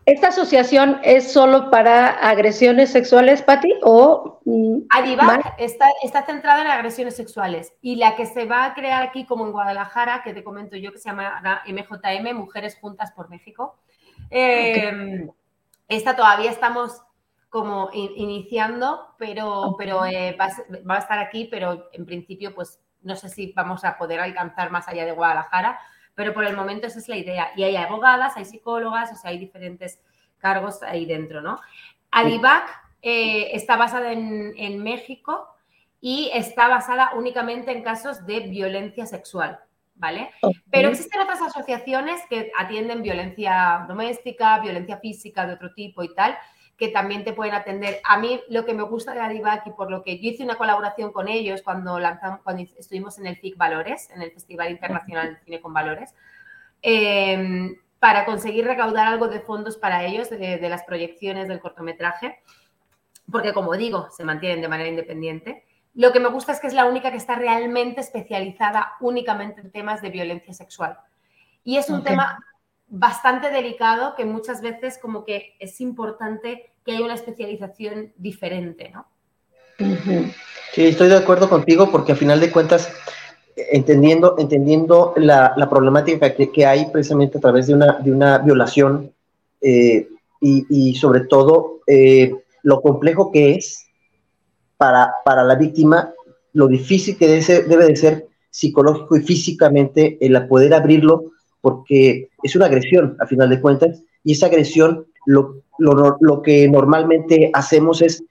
S3: ¿Esta asociación es solo para agresiones sexuales, Patti? ¿O
S2: mm, Adivac está, está centrada en agresiones sexuales y la que se va a crear aquí, como en Guadalajara, que te comento yo, que se llama MJM, Mujeres Juntas por México. Em, esta todavía estamos como iniciando, pero, pero eh, va, va, a estar aquí, pero en principio, pues no sé si vamos a poder alcanzar más allá de Guadalajara, pero por el momento esa es la idea. Y hay abogadas, hay psicólogas, o sea, hay diferentes cargos ahí dentro, ¿no? Alibac eh, está basada en, México y está basada únicamente en casos de violencia sexual, ¿vale? Pero existen otras asociaciones que atienden violencia doméstica, violencia física de otro tipo y tal, que también te pueden atender. A mí lo que me gusta de Adivac y por lo que yo hice una colaboración con ellos cuando, lanzamos, cuando estuvimos en el FIC Valores, en el Festival Internacional de Cine con Valores, em, para conseguir recaudar algo de fondos para ellos de, las proyecciones del cortometraje, porque como digo, se mantienen de manera independiente. Lo que me gusta es que es la única que está realmente especializada únicamente en temas de violencia sexual. Y es un tema bastante delicado que muchas veces como que es importante que haya una especialización diferente, ¿no?
S4: Sí, estoy de acuerdo contigo porque a final de cuentas, entendiendo, entendiendo la, problemática que, hay precisamente a través de una, de una violación eh, y, sobre todo eh, lo complejo que es para, para la víctima, lo difícil que debe, debe de ser psicológico y físicamente el poder abrirlo porque es una agresión a final de cuentas y esa agresión lo, lo, que normalmente hacemos es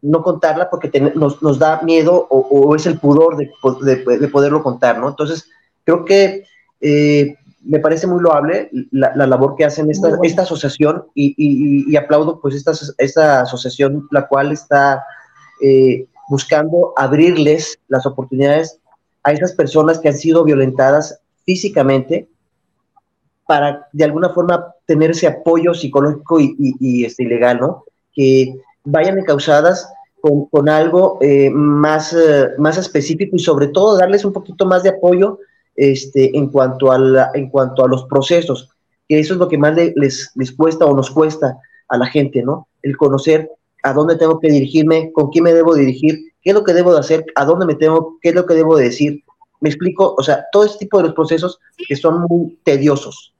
S4: no contarla porque nos, nos, da miedo o, es el pudor de, de, poderlo contar, ¿no? Entonces, creo que eh, me parece muy loable la, la labor que hacen esta, esta asociación y, y, y, aplaudo pues esta, esta asociación la cual está eh, buscando abrirles las oportunidades a esas personas que han sido violentadas físicamente para de alguna forma tener ese apoyo psicológico y, este, legal, ¿no? Que vayan encausadas con, con algo eh, más, eh, más específico y sobre todo darles un poquito más de apoyo este, en, cuanto a la, en cuanto a los procesos, que eso es lo que más les, les cuesta o nos cuesta a la gente, ¿no? El conocer a dónde tengo que dirigirme, con quién me debo dirigir, qué es lo que debo de hacer, a dónde me tengo, qué es lo que debo de decir. Me explico, o sea, todo este tipo de los procesos que son muy tediosos.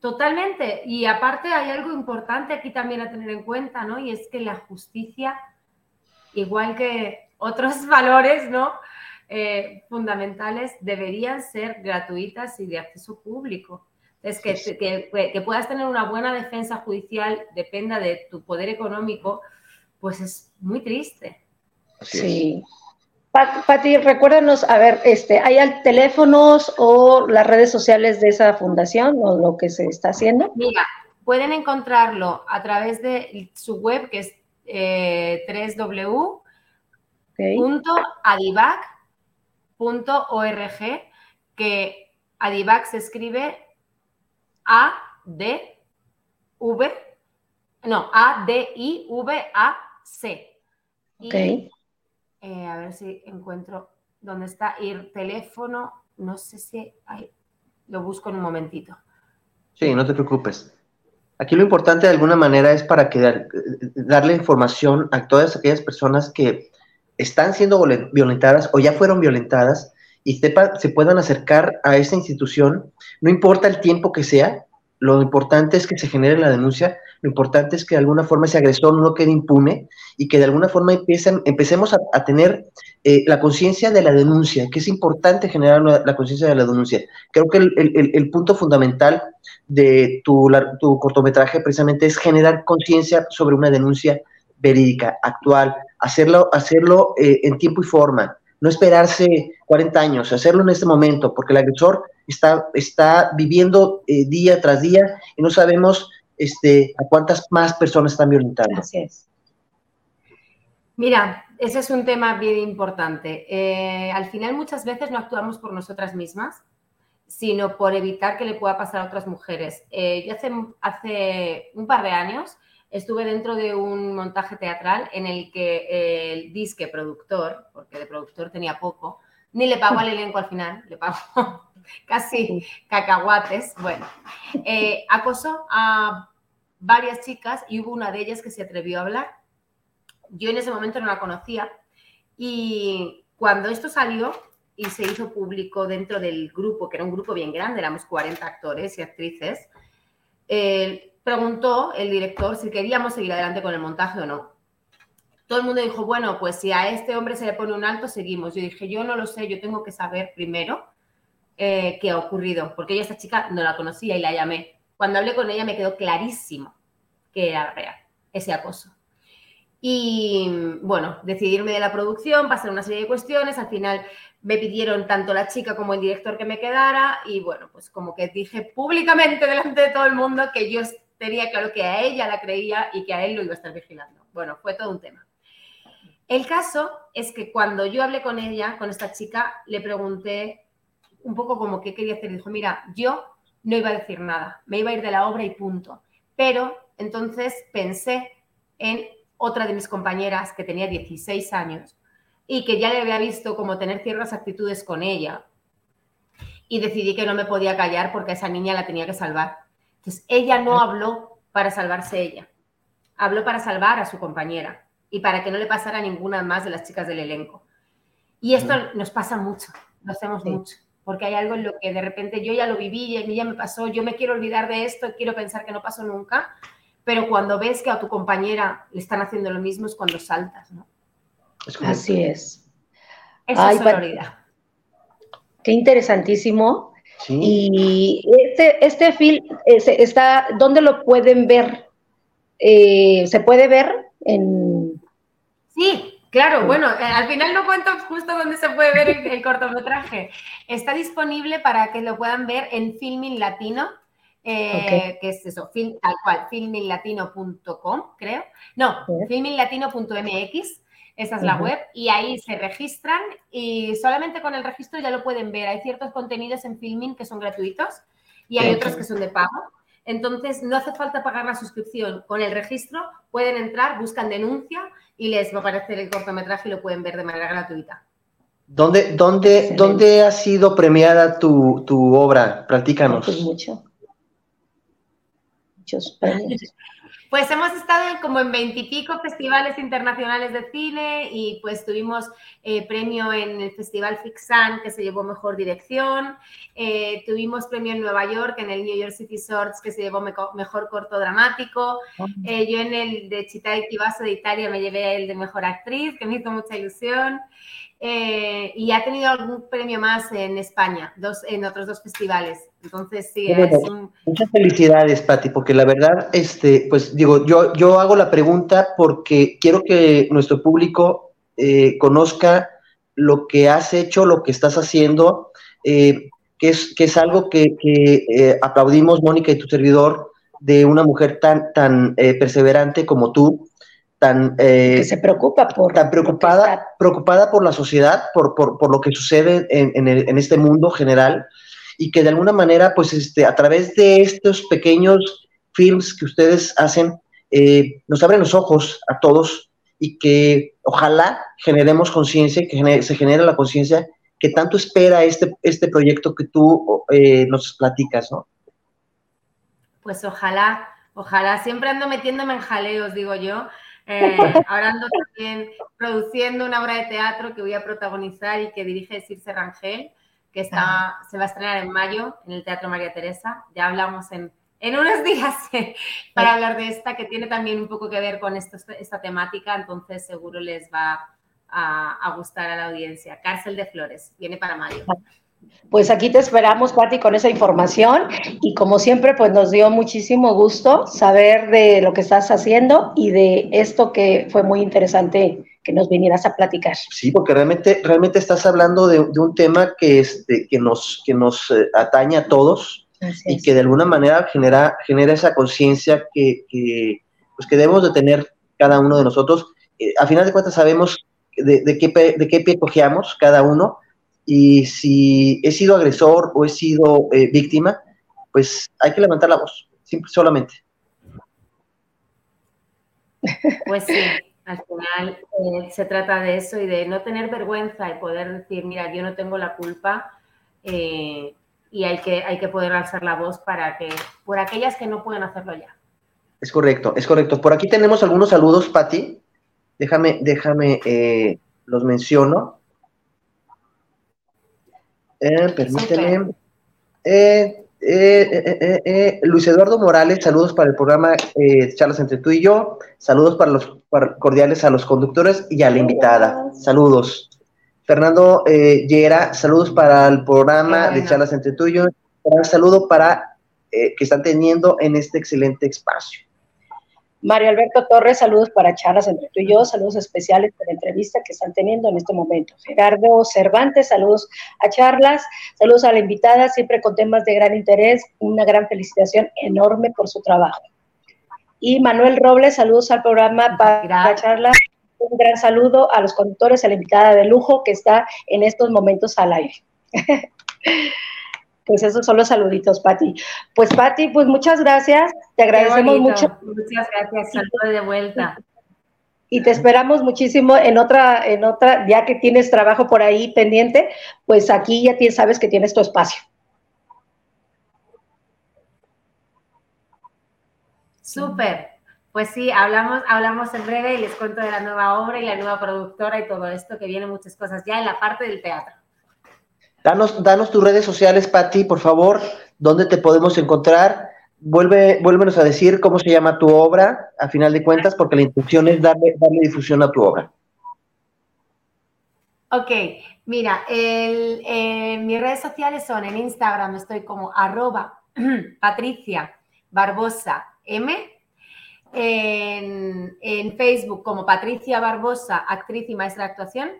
S2: Totalmente. Y aparte hay algo importante aquí también a tener en cuenta, ¿no? Y es que la justicia, igual que otros *laughs* valores, ¿no? Eh, fundamentales, deberían ser gratuitas y de acceso público. Es que, que, que, puedas tener una buena defensa judicial dependa de tu poder económico, pues es muy triste.
S3: Sí. Pati, recuérdanos, a ver, este, ¿hay teléfonos o las redes sociales de esa fundación o lo que se está haciendo?
S2: Mira, pueden encontrarlo a través de su web que es eh, www.adivac.org, que Adivac se escribe A D V, no, A D I V A C.
S3: Okay.
S2: Eh, a ver si encuentro dónde está el teléfono. No sé si hay, lo busco en un momentito.
S4: Sí, no te preocupes. Aquí lo importante de alguna manera es para que darle información a todas aquellas personas que están siendo violentadas o ya fueron violentadas y se puedan acercar a esa institución, no importa el tiempo que sea, lo importante es que se genere la denuncia, lo importante es que de alguna forma ese agresor no quede impune y que de alguna forma empecemos a, tener eh, la conciencia de la denuncia, que es importante generar la, conciencia de la denuncia. Creo que el, punto fundamental de tu, tu, cortometraje precisamente es generar conciencia sobre una denuncia verídica, actual, hacerlo, hacerlo eh, en tiempo y forma, no esperarse 40 años, hacerlo en este momento, porque el agresor está, viviendo eh, día tras día y no sabemos este, a cuántas más personas están violentando.
S2: Mira, ese es un tema bien importante. Eh, al final muchas veces no actuamos por nosotras mismas, sino por evitar que le pueda pasar a otras mujeres. Eh, yo hace, hace un par de años estuve dentro de un montaje teatral en el que el disque productor, porque de productor tenía poco, ni le pagó al elenco al final, le pagó casi cacahuates. Bueno, eh, acosó a varias chicas y hubo una de ellas que se atrevió a hablar. Yo en ese momento no la conocía y cuando esto salió y se hizo público dentro del grupo, que era un grupo bien grande, éramos 40 actores y actrices, preguntó el director si queríamos seguir adelante con el montaje o no. Todo el mundo dijo, bueno, pues si a este hombre se le pone un alto, seguimos. Yo dije, yo no lo sé, yo tengo que saber primero eh, qué ha ocurrido, porque yo a esta chica no la conocía y la llamé. Cuando hablé con ella me quedó clarísimo que era real, ese acoso. Y bueno, decidirme de la producción, pasar una serie de cuestiones, al final me pidieron tanto la chica como el director que me quedara y bueno, pues como que dije públicamente delante de todo el mundo que yo tenía claro que a ella la creía y que a él lo iba a estar vigilando. Bueno, fue todo un tema. El caso es que cuando yo hablé con ella, con esta chica, le pregunté un poco como qué quería hacer. Dijo, mira, yo no iba a decir nada, me iba a ir de la obra y punto. Pero entonces pensé en otra de mis compañeras que tenía 16 años y que ya le había visto como tener ciertas actitudes con ella. Y decidí que no me podía callar porque a esa niña la tenía que salvar. Entonces, ella no habló para salvarse ella, habló para salvar a su compañera y para que no le pasara ninguna más de las chicas del elenco. Y esto nos pasa mucho, lo hacemos mucho porque hay algo en lo que de repente yo ya lo viví, y a mí ya me pasó, yo me quiero olvidar de esto, quiero pensar que no pasó nunca, pero cuando ves que a tu compañera le están haciendo lo mismo es cuando saltas, ¿no?
S3: Así es.
S2: Esa es sonoridad.
S3: Qué interesantísimo. Y este, este film está, ¿dónde lo pueden ver? Eh, ¿Se puede ver en...?
S2: Sí, Claro, bueno, eh, al final no cuento justo dónde se puede ver el, cortometraje. Está disponible para que lo puedan ver en Filming Latino, eh, que es eso, film, tal cual, filminglatino.com, creo. No, filminglatino.mx, esa es la web, y ahí se registran y solamente con el registro ya lo pueden ver. Hay ciertos contenidos en Filming que son gratuitos y hay otros que son de pago. Entonces, no hace falta pagar la suscripción. Con el registro pueden entrar, buscan denuncia y les va a aparecer el cortometraje y lo pueden ver de manera gratuita.
S4: ¿Dónde, dónde, ¿dónde ha sido premiada tu, tu obra? Platícanos.
S3: Pues mucho. Muchos premios.
S2: Pues hemos estado como en veintipico festivales internacionales de cine y pues tuvimos eh, premio en el Festival Fixan que se llevó mejor dirección, eh, tuvimos premio en Nueva York en el New York City Swords que se llevó mejor corto dramático, ah. eh, yo en el de Città di de Italia me llevé el de mejor actriz que me hizo mucha ilusión. y ha tenido algún premio más en España, dos, en otros dos festivales. Entonces, sí, es un...
S4: Muchas felicidades, Patti, porque la verdad, este, pues digo, yo, yo hago la pregunta porque quiero que nuestro público eh, conozca lo que has hecho, lo que estás haciendo, eh, que, es, que es algo que, eh, aplaudimos, Mónica y tu servidor, de una mujer tan, tan perseverante como tú, tan
S3: que se preocupa por
S4: tan preocupada preocupada por la sociedad por, por, por lo que sucede en, en, en, este mundo general y que de alguna manera, pues este, a través de estos pequeños films que ustedes hacen, eh, nos abren los ojos a todos y que ojalá generemos conciencia, que se genere la conciencia que tanto espera este, este proyecto que tú eh, nos platicas, ¿no?
S2: Pues ojalá, ojalá, siempre ando metiéndome en jaleos, digo yo. Eh, *laughs* ahora ando también produciendo una obra de teatro que voy a protagonizar y que dirige Circe Rangel que está, se va a estrenar en mayo en el Teatro María Teresa. Ya hablamos en, en unos *laughs* días para hablar de esta, que tiene también un poco que ver con esto, esta temática, entonces seguro les va a, a, gustar a la audiencia. Cárcel de Flores, viene para mayo.
S3: Pues aquí te esperamos, Pati, con esa información y como siempre, pues nos dio muchísimo gusto saber de lo que estás haciendo y de esto que fue muy interesante que nos vinieras a platicar.
S4: Sí, porque realmente, realmente estás hablando de, un tema que, este, que nos, que nos eh, atañe a todos y que de alguna manera genera, genera esa conciencia que, que, pues que debemos de tener cada uno de nosotros. Eh, a final de cuentas sabemos de, de, qué, de qué pie cojeamos cada uno y si he sido agresor o he sido eh, víctima, pues hay que levantar la voz, simple, solamente.
S2: Pues sí, al final eh, se trata de eso y de no tener vergüenza y poder decir, mira, yo no tengo la culpa eh, y hay que, hay que poder alzar la voz para que, por aquellas que no pueden hacerlo ya.
S4: Es correcto, es correcto. Por aquí tenemos algunos saludos, Patti. Déjame, déjame, eh, los menciono. permíteme. Luis Eduardo Morales, saludos para el programa Charlas entre tú y yo. Saludos para los cordiales a los conductores y a la invitada. Saludos. Fernando eh, Yera, saludos para el programa de charlas entre tú y yo. Un saludo para eh, que están teniendo en este excelente espacio.
S3: Mario Alberto Torres, saludos para charlas entre tú y yo, saludos especiales por la entrevista que están teniendo en este momento. Gerardo Cervantes, saludos a charlas, saludos a la invitada, siempre con temas de gran interés, una gran felicitación enorme por su trabajo. Y Manuel Robles, saludos al programa para charlas un gran saludo a los conductores, a la invitada de lujo que está en estos momentos al aire. *laughs* pues esos son los saluditos, Patti. Pues Patti, pues muchas gracias, te agradecemos mucho.
S2: Muchas gracias, saludo de vuelta.
S3: Y te esperamos muchísimo en otra, en otra, ya que tienes trabajo por ahí pendiente, pues aquí ya tienes, sabes que tienes tu espacio.
S2: Súper. Pues sí, hablamos, hablamos en breve y les cuento de la nueva obra y la nueva productora y todo esto, que viene muchas cosas ya en la parte del teatro.
S4: Danos, danos tus redes sociales, Patti, por favor, ¿dónde te podemos encontrar? Vuelve, vuélvenos a decir cómo se llama tu obra, a final de cuentas, porque la intención es darle, darle difusión a tu obra.
S2: Ok, mira, mis redes sociales son en Instagram, estoy como arroba *clears throat* Patricia Barbosa M en, Facebook como Patricia Barbosa, actriz y maestra de actuación.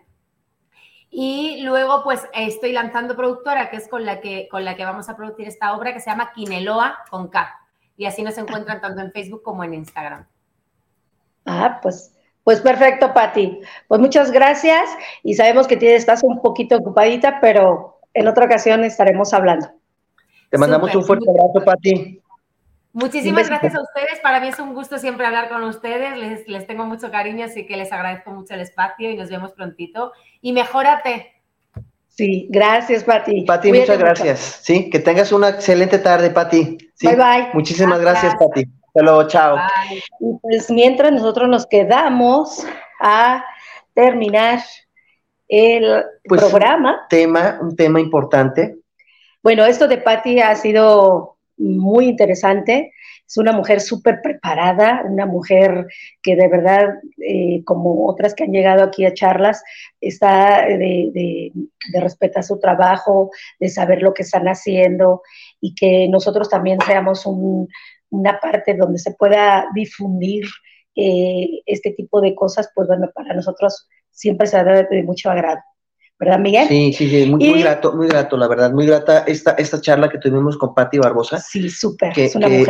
S2: Y luego, pues, estoy lanzando productora, que es con la que, con la que vamos a producir esta obra, que se llama Quineloa con K. Y así nos encuentran tanto en Facebook como en Instagram.
S3: Ah, pues, pues perfecto, Patti. Pues muchas gracias y sabemos que tienes, estás un poquito ocupadita, pero en otra ocasión estaremos hablando.
S4: Te mandamos un fuerte abrazo, Patti.
S2: Muchísimas gracias a ustedes. Para mí es un gusto siempre hablar con ustedes. Les, les, tengo mucho cariño, así que les agradezco mucho el espacio y nos vemos prontito. Y mejórate.
S3: Sí, gracias, Pati.
S4: Pati, muchas gracias. Sí, que tengas una excelente tarde, Pati.
S3: bye, bye.
S4: Muchísimas gracias, Pati. Hasta luego, chao.
S3: Y pues mientras nosotros nos quedamos a terminar el pues, programa.
S4: Un tema, un tema importante.
S3: Bueno, esto de Pati ha sido muy interesante. Es una mujer súper preparada, una mujer que de verdad, eh, como otras que han llegado aquí a charlas, está de, de, respetar su trabajo, de saber lo que están haciendo y que nosotros también seamos una parte donde se pueda difundir eh, este tipo de cosas, pues bueno, para nosotros siempre será de mucho agrado. ¿Verdad, Miguel?
S4: Sí, sí, sí, muy, grato, muy grato, la verdad, muy grata esta, esta charla que tuvimos con Patti Barbosa.
S3: Sí, súper,
S4: que,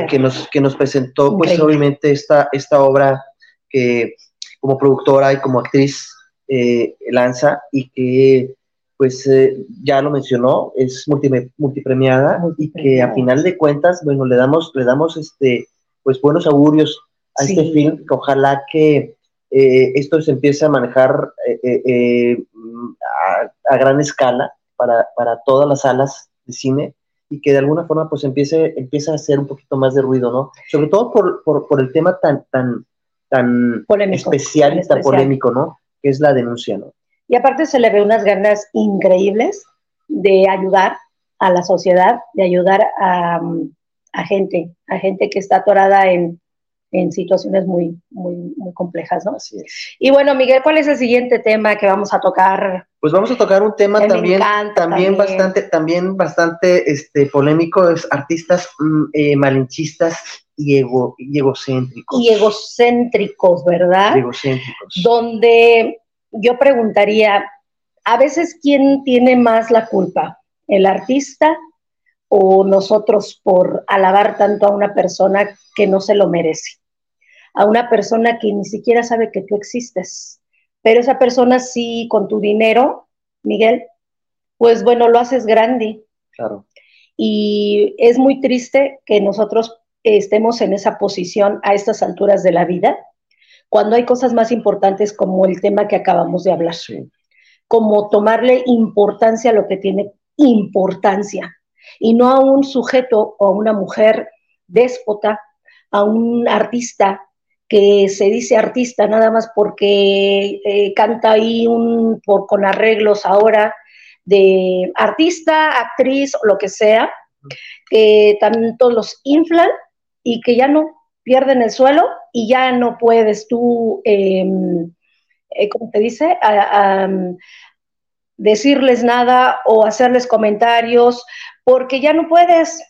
S4: que, nos, que nos presentó, pues obviamente, esta, esta obra que como productora y como actriz eh, lanza y que, pues, eh, ya lo mencionó, es multipremiada, y que a final de cuentas, bueno, le damos, le damos, este, pues, buenos augurios a este film, que ojalá que eh, esto se empiece a manejar a, gran escala para, todas las salas de cine y que de alguna forma pues empiece, empiece a hacer un poquito más de ruido, ¿no? Sobre todo por, el tema tan, tan, tan especial y tan polémico, ¿no? Que es la denuncia, ¿no?
S3: Y aparte se le ve unas ganas increíbles de ayudar a la sociedad, de ayudar a, a gente, a gente que está atorada en, en situaciones muy, muy, muy complejas, ¿no?
S4: Así es.
S3: Y bueno, Miguel, ¿cuál es el siguiente tema que vamos a tocar?
S4: Pues vamos a tocar un tema también, también, bastante, también bastante este, polémico, es artistas mm, eh, malinchistas y, ego, y egocéntricos.
S3: Y egocéntricos, ¿verdad?
S4: egocéntricos.
S3: Donde yo preguntaría, a veces, ¿quién tiene más la culpa? ¿El artista o nosotros por alabar tanto a una persona que no se lo merece? A una persona que ni siquiera sabe que tú existes. Pero esa persona sí, con tu dinero, Miguel, pues bueno, lo haces grande.
S4: Claro.
S3: Y es muy triste que nosotros estemos en esa posición a estas alturas de la vida, cuando hay cosas más importantes como el tema que acabamos de hablar. Como tomarle importancia a lo que tiene importancia y no a un sujeto o a una mujer déspota, a un artista que se dice artista nada más porque eh, canta ahí un, por, con arreglos ahora de artista, actriz o lo que sea, que tanto los inflan y que ya no pierden el suelo y ya no puedes tú, em, eh, ¿cómo te dice? decirles nada o hacerles comentarios porque ya no puedes.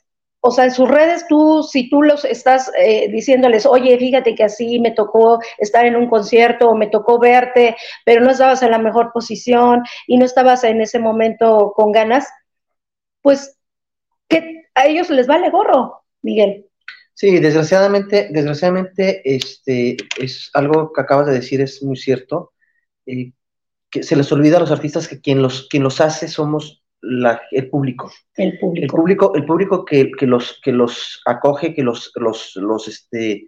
S3: O sea, en sus redes tú, si tú los estás eh, diciéndoles, oye, fíjate que así me tocó estar en un concierto o me tocó verte, pero no estabas en la mejor posición y no estabas en ese momento con ganas, pues que a ellos les vale gorro, Miguel.
S4: Sí, desgraciadamente, desgraciadamente, este, es algo que acabas de decir, es muy cierto. Eh, que se les olvida a los artistas que quien los, quien los hace somos el público.
S3: El público.
S4: El público, el público que, que, los, que los acoge, que los, los, los este,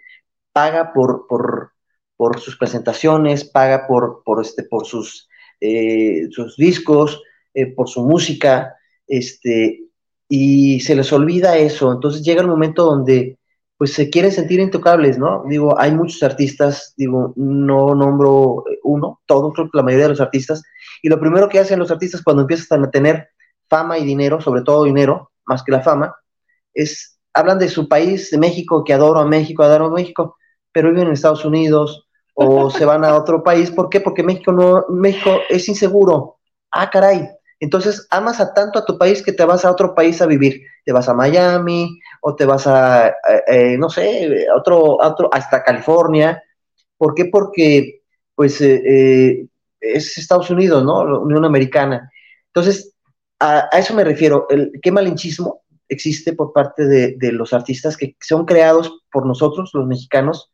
S4: paga por, por, por sus presentaciones, paga por, por, este, por sus, eh, sus discos, eh, por su música, este, y se les olvida eso. Entonces llega el momento donde pues se quieren sentir intocables, ¿no? Digo, hay muchos artistas, digo, no nombro uno, todos, creo que la mayoría de los artistas, y lo primero que hacen los artistas cuando empiezan a tener fama y dinero, sobre todo dinero, más que la fama, es, hablan de su país, de México, que adoro a México, adoro a México, pero viven en Estados Unidos o *laughs* se van a otro país, ¿por qué? Porque México no, México es inseguro. Ah, caray. Entonces amas a tanto a tu país que te vas a otro país a vivir. Te vas a Miami o te vas a, no sé, a otro, otro, hasta California. ¿Por qué? Porque, pues, eh, eh, es Estados Unidos, ¿no? La Unión Americana. Entonces, a, eso me refiero. El, ¿Qué malinchismo existe por parte de, los artistas que son creados por nosotros, los mexicanos,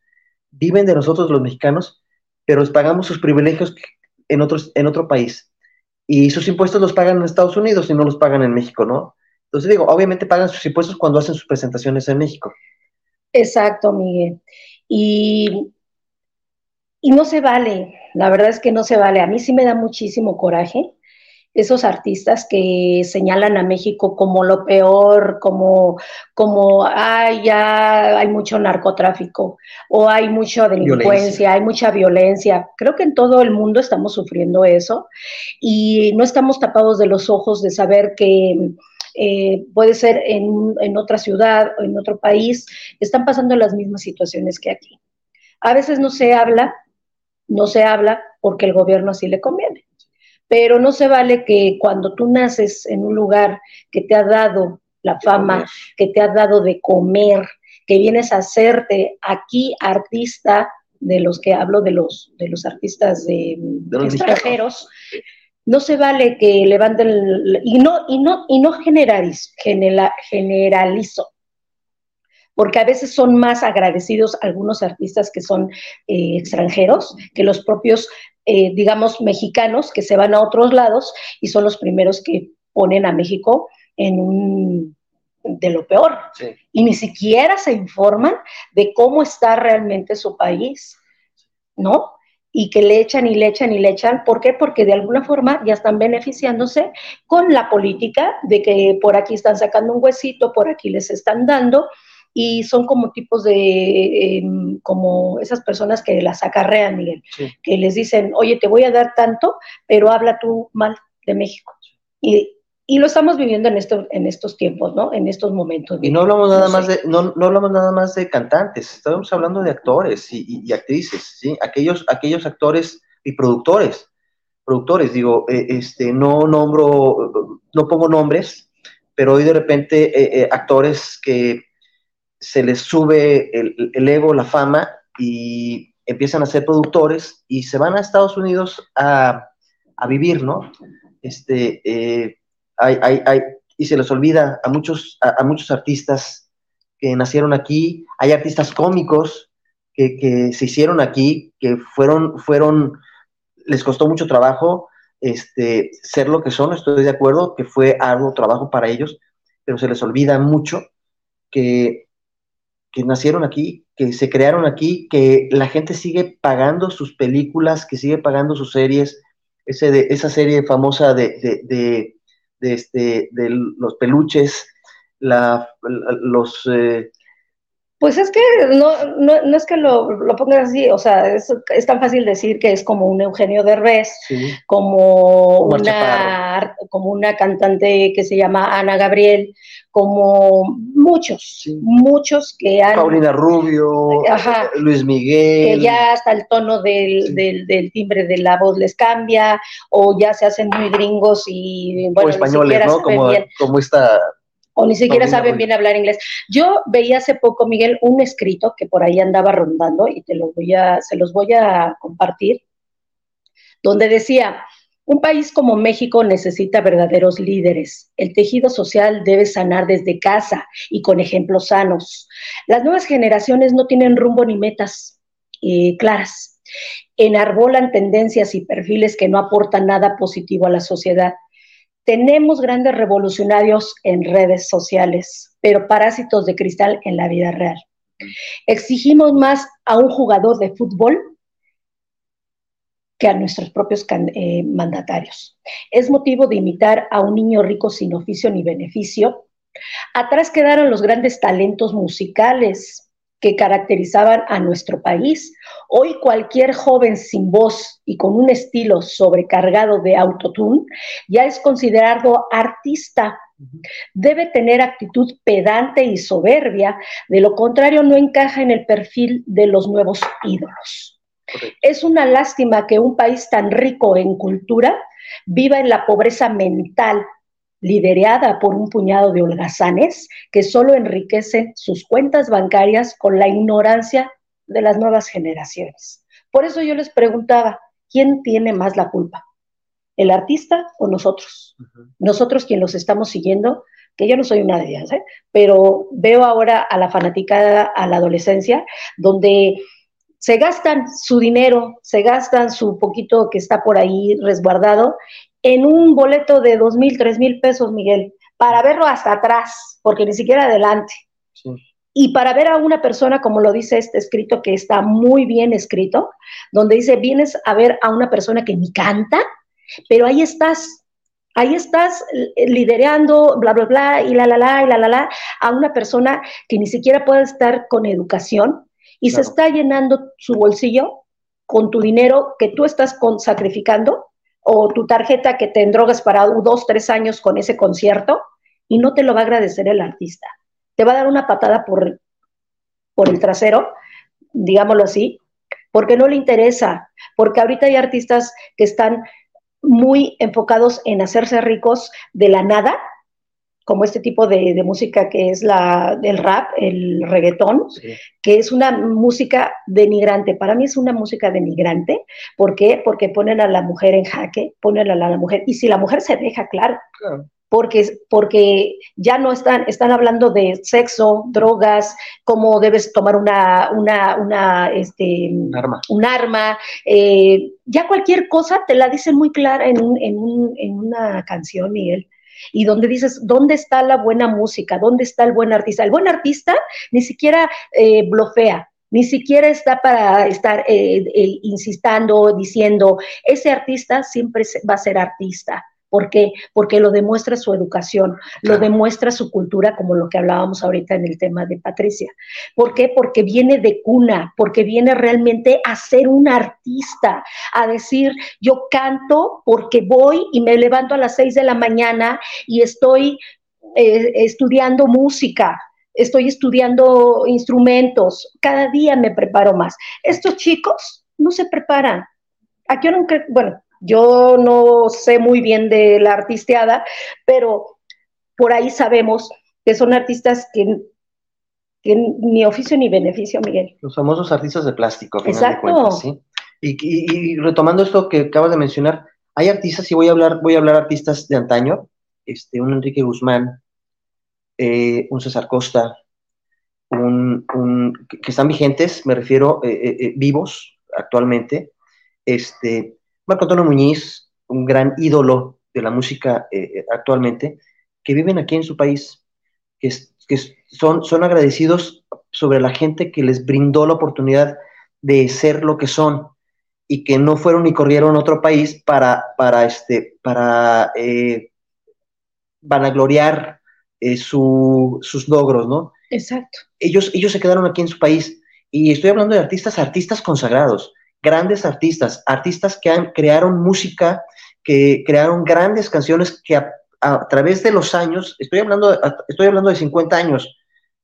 S4: viven de nosotros, los mexicanos, pero pagamos sus privilegios en, otros, en otro país? Y sus impuestos los pagan en Estados Unidos y no los pagan en México, ¿no? Entonces digo, obviamente pagan sus impuestos cuando hacen sus presentaciones en México.
S3: Exacto, Miguel. Y, y no se vale, la verdad es que no se vale. A mí sí me da muchísimo coraje esos artistas que señalan a México como lo peor, como, como ay, ya hay mucho narcotráfico o hay mucha delincuencia, hay mucha violencia. Creo que en todo el mundo estamos sufriendo eso y no estamos tapados de los ojos de saber que eh, puede ser en, en otra ciudad o en otro país, están pasando las mismas situaciones que aquí. A veces no se habla, no se habla porque el gobierno así le conviene pero no se vale que cuando tú naces en un lugar que te ha dado la fama, que te ha dado de comer, que vienes a hacerte aquí artista, de los que hablo de los, de los artistas de, extranjeros, no se vale que levanten y no y no y no generalizo, generalizo. Porque a veces son más agradecidos algunos artistas que son eh, extranjeros que los propios eh, digamos, mexicanos que se van a otros lados y son los primeros que ponen a México en un de lo peor. Y ni siquiera se informan de cómo está realmente su país, ¿no? Y que le echan y le echan y le echan. ¿Por qué? Porque de alguna forma ya están beneficiándose con la política de que por aquí están sacando un huesito, por aquí les están dando, y son como tipos de, em, como esas personas que las acarrean, Miguel, que les dicen, oye, te voy a dar tanto, pero habla tú mal de México. Y, y lo estamos viviendo en, esto, en estos tiempos, ¿no? En estos momentos.
S4: Y no hablamos nada más de, no, no, hablamos nada más de cantantes, estamos hablando de actores y, y, actrices, ¿sí? Aquellos, aquellos actores y productores, productores, digo, eh, este, no nombro, no pongo nombres, pero hoy de repente eh, eh, actores que se les sube el, ego, la fama y empiezan a ser productores y se van a Estados Unidos a, vivir, ¿no? Este, eh, hay, hay, y se les olvida a muchos, a, muchos artistas que nacieron aquí, hay artistas cómicos que, se hicieron aquí, que fueron, fueron, les costó mucho trabajo este, ser lo que son, estoy de acuerdo, que fue algo trabajo para ellos, pero se les olvida mucho que que nacieron aquí, que se crearon aquí, que la gente sigue pagando sus películas, que sigue pagando sus series, ese de, esa serie famosa de, de, de, este, de los peluches, la, los...
S3: Eh, pues es que no, no, no es que lo, lo, pongas así, o sea, es, es, tan fácil decir que es como un Eugenio Derbez, sí. como, una, como una cantante que se llama Ana Gabriel, como muchos, sí. muchos que han...
S4: Paulina Rubio, Ajá, Luis Miguel.
S3: Que ya hasta el tono del, sí. del, del, timbre de la voz les cambia, o ya se hacen muy gringos y...
S4: Bueno, o españoles, ¿no? Como, como esta
S3: o ni siquiera saben bien hablar inglés. Yo veía hace poco, Miguel, un escrito que por ahí andaba rondando y te lo voy a, se los voy a compartir, donde decía, un país como México necesita verdaderos líderes. El tejido social debe sanar desde casa y con ejemplos sanos. Las nuevas generaciones no tienen rumbo ni metas eh, claras. Enarbolan tendencias y perfiles que no aportan nada positivo a la sociedad tenemos grandes revolucionarios en redes sociales, pero parásitos de cristal en la vida real. Exigimos más a un jugador de fútbol que a nuestros propios eh, mandatarios. Es motivo de imitar a un niño rico sin oficio ni beneficio. Atrás quedaron los grandes talentos musicales, que caracterizaban a nuestro país. Hoy cualquier joven sin voz y con un estilo sobrecargado de autotune ya es considerado artista. Debe tener actitud pedante y soberbia, de lo contrario no encaja en el perfil de los nuevos ídolos. Es una lástima que un país tan rico en cultura viva en la pobreza mental liderada por un puñado de holgazanes que solo enriquecen sus cuentas bancarias con la ignorancia de las nuevas generaciones. Por eso yo les preguntaba, ¿quién tiene más la culpa? ¿El artista o nosotros? Uh -huh. Nosotros quien los estamos siguiendo, que yo no soy una de ellas, ¿eh? pero veo ahora a la fanaticada, a la adolescencia, donde se gastan su dinero, se gastan su poquito que está por ahí resguardado en un boleto de dos mil, tres mil pesos, Miguel, para verlo hasta atrás, porque ni siquiera adelante. Sí. Y para ver a una persona, como lo dice este escrito, que está muy bien escrito, donde dice, vienes a ver a una persona que ni canta, pero ahí estás, ahí estás liderando, bla, bla, bla, y la, la, la, y la, la, la, a una persona que ni siquiera puede estar con educación y claro. se está llenando su bolsillo con tu dinero que tú estás con, sacrificando o tu tarjeta que te endrogas para dos, tres años con ese concierto y no te lo va a agradecer el artista. Te va a dar una patada por, por el trasero, digámoslo así, porque no le interesa, porque ahorita hay artistas que están muy enfocados en hacerse ricos de la nada, como este tipo de, de, música que es la del rap, el reggaetón, sí. que es una música denigrante. Para mí es una música denigrante. ¿Por qué? Porque ponen a la mujer en jaque, ponen a la, a la mujer, y si la mujer se deja, claro. claro. Porque, porque ya no están, están hablando de sexo, drogas, cómo debes tomar una, una, una este,
S4: un arma,
S3: un arma eh, ya cualquier cosa te la dicen muy clara en, un, en, un, en una canción, Miguel y donde dices, ¿dónde está la buena música? ¿Dónde está el buen artista? El buen artista ni siquiera eh, blofea, ni siquiera está para estar eh, insistiendo, diciendo, ese artista siempre va a ser artista. ¿Por qué? Porque lo demuestra su educación, lo demuestra su cultura, como lo que hablábamos ahorita en el tema de Patricia. ¿Por qué? Porque viene de cuna, porque viene realmente a ser un artista, a decir, yo canto porque voy y me levanto a las seis de la mañana y estoy eh, estudiando música, estoy estudiando instrumentos, cada día me preparo más. Estos chicos no se preparan. Aquí no, bueno, yo no sé muy bien de la artisteada, pero por ahí sabemos que son artistas que, que ni oficio ni beneficio, Miguel.
S4: Los famosos artistas de plástico. Exacto. De cuentas, ¿sí? y, y, y, retomando esto que acabas de mencionar, hay artistas, y voy a hablar, voy a hablar artistas de antaño, este, un Enrique Guzmán, eh, un César Costa, un, un, que están vigentes, me refiero, eh, eh, vivos actualmente, este, Marco Antonio Muñiz, un gran ídolo de la música eh, actualmente, que viven aquí en su país, que, es, que son, son agradecidos sobre la gente que les brindó la oportunidad de ser lo que son y que no fueron ni corrieron a otro país para, para, este, para eh, vanagloriar eh, sus logros, ¿no?
S3: Exacto.
S4: Ellos, ellos se quedaron aquí en su país. Y estoy hablando de artistas, artistas consagrados, grandes artistas, artistas que han, crearon música, que crearon grandes canciones que a, través de los años, estoy hablando, estoy hablando de 50 años,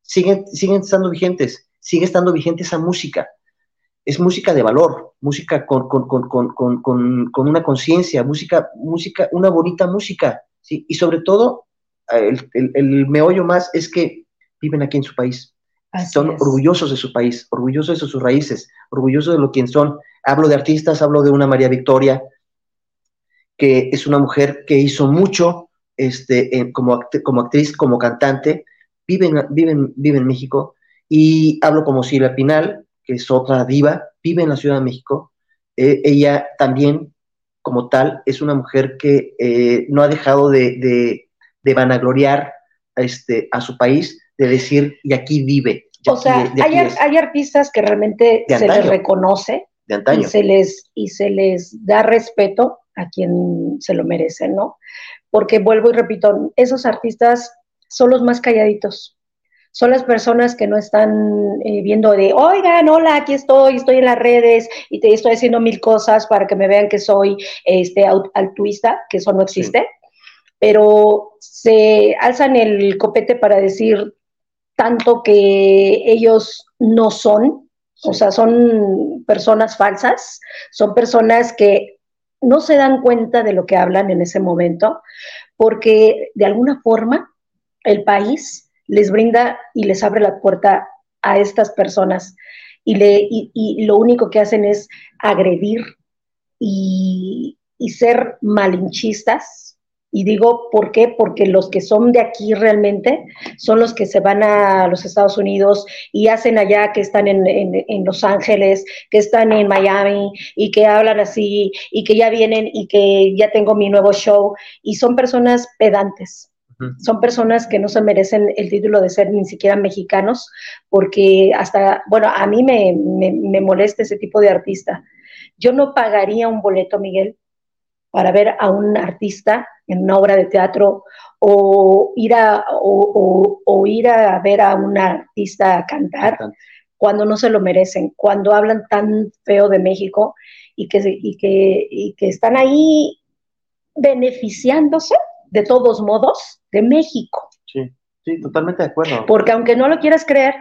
S4: siguen, siguen estando vigentes, sigue estando vigente esa música es música de valor, música con, una conciencia, música, música, una bonita música, ¿sí? Y sobre todo, el, el, meollo más es que viven aquí en su país. Son orgullosos de su país, orgullosos de sus raíces, orgullosos de lo que son. Hablo de artistas, hablo de una María Victoria, que es una mujer que hizo mucho este, como, como actriz, como cantante, vive en, vive en México, y hablo como Silvia Pinal, que es otra diva, vive en la Ciudad de México. Eh, ella también, como tal, es una mujer que eh, no ha dejado de, vanagloriar a, este, a su país, de decir, y aquí vive.
S3: O sea, hay, artistas que realmente se les reconoce y, se les, y se les da respeto a quien se lo merece, ¿no? Porque vuelvo y repito, esos artistas son los más calladitos. Son las personas que no están eh, viendo de, oigan, hola, aquí estoy, estoy en las redes y te estoy haciendo mil cosas para que me vean que soy este, altruista, que eso no existe, pero se alzan el copete para decir tanto que ellos no son, o sea, son personas falsas, son personas que no se dan cuenta de lo que hablan en ese momento, porque de alguna forma el país les brinda y les abre la puerta a estas personas y, le, y, lo único que hacen es agredir y, y, ser malinchistas. Y digo, ¿por qué? Porque los que son de aquí realmente son los que se van a los Estados Unidos y hacen allá que están en, en, en Los Ángeles, que están en Miami y que hablan así y que ya vienen y que ya tengo mi nuevo show. Y son personas pedantes son personas que no se merecen el título de ser ni siquiera mexicanos, porque hasta, bueno, a mí me, me, molesta ese tipo de artista. Yo no pagaría un boleto, Miguel, para ver a un artista en una obra de teatro o ir a, o, ir a ver a un artista cantar cuando no se lo merecen, cuando hablan tan feo de México y que, y que, y que están ahí beneficiándose de todos modos, de México.
S4: Sí, sí, totalmente de acuerdo.
S3: Porque aunque no lo quieras creer,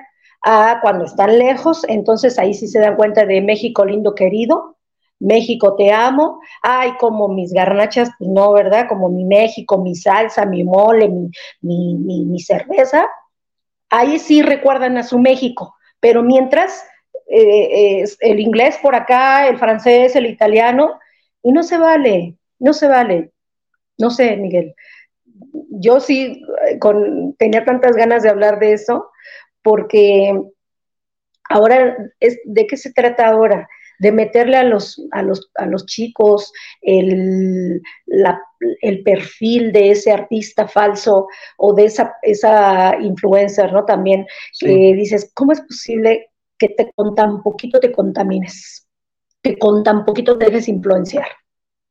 S3: ah, cuando están lejos, entonces ahí sí se dan cuenta de México lindo querido, México te amo, ay, como mis garnachas, pues no, ¿verdad? Como mi México, mi salsa, mi mole, mi, mi, cerveza, ahí sí recuerdan a su México, pero mientras eh, el inglés por acá, el francés, el italiano, y no se vale, no se vale. No sé, Miguel. Yo sí eh, con, tenía tantas ganas de hablar de eso porque ahora, es, ¿de qué se trata ahora? De meterle a los, a los, a los chicos el, el, perfil de ese artista falso o de esa, esa influencer, ¿no? También, que dices, ¿cómo es posible que te con tan poquito te contamines? Que con tan poquito te dejes influenciar.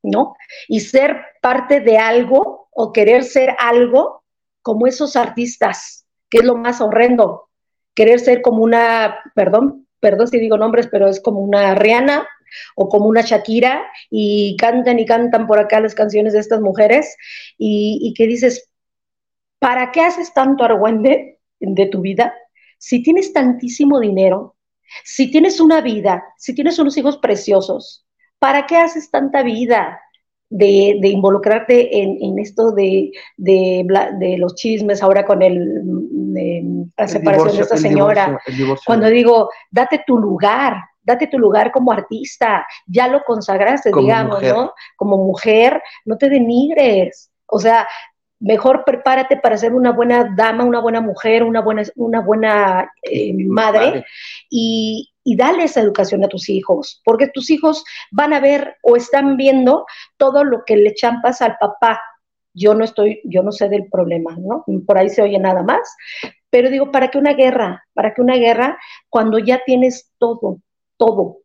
S3: ¿no? Y ser parte de algo o querer ser algo como esos artistas, que es lo más horrendo. Querer ser como una, perdón, perdón si digo nombres, pero es como una Rihanna o como una Shakira y cantan y cantan por acá las canciones de estas mujeres y, y que dices, ¿para qué haces tanto argüende de tu vida? Si tienes tantísimo dinero, si tienes una vida, si tienes unos hijos preciosos, ¿para qué haces tanta vida de, involucrarte en, esto de, los chismes ahora con el, la separación de esta señora? Cuando digo, date tu lugar, date tu lugar como artista, ya lo consagraste, digamos, ¿no? Como mujer, no te denigres. O sea, mejor prepárate para ser una buena dama, una buena mujer, una buena, una buena eh, madre, Y, y dale esa educación a tus hijos, porque tus hijos van a ver o están viendo todo lo que le champas al papá. Yo no estoy, yo no sé del problema, ¿no? Por ahí se oye nada más, Pero digo, ¿para qué una guerra? ¿Para qué una guerra cuando ya tienes todo, todo?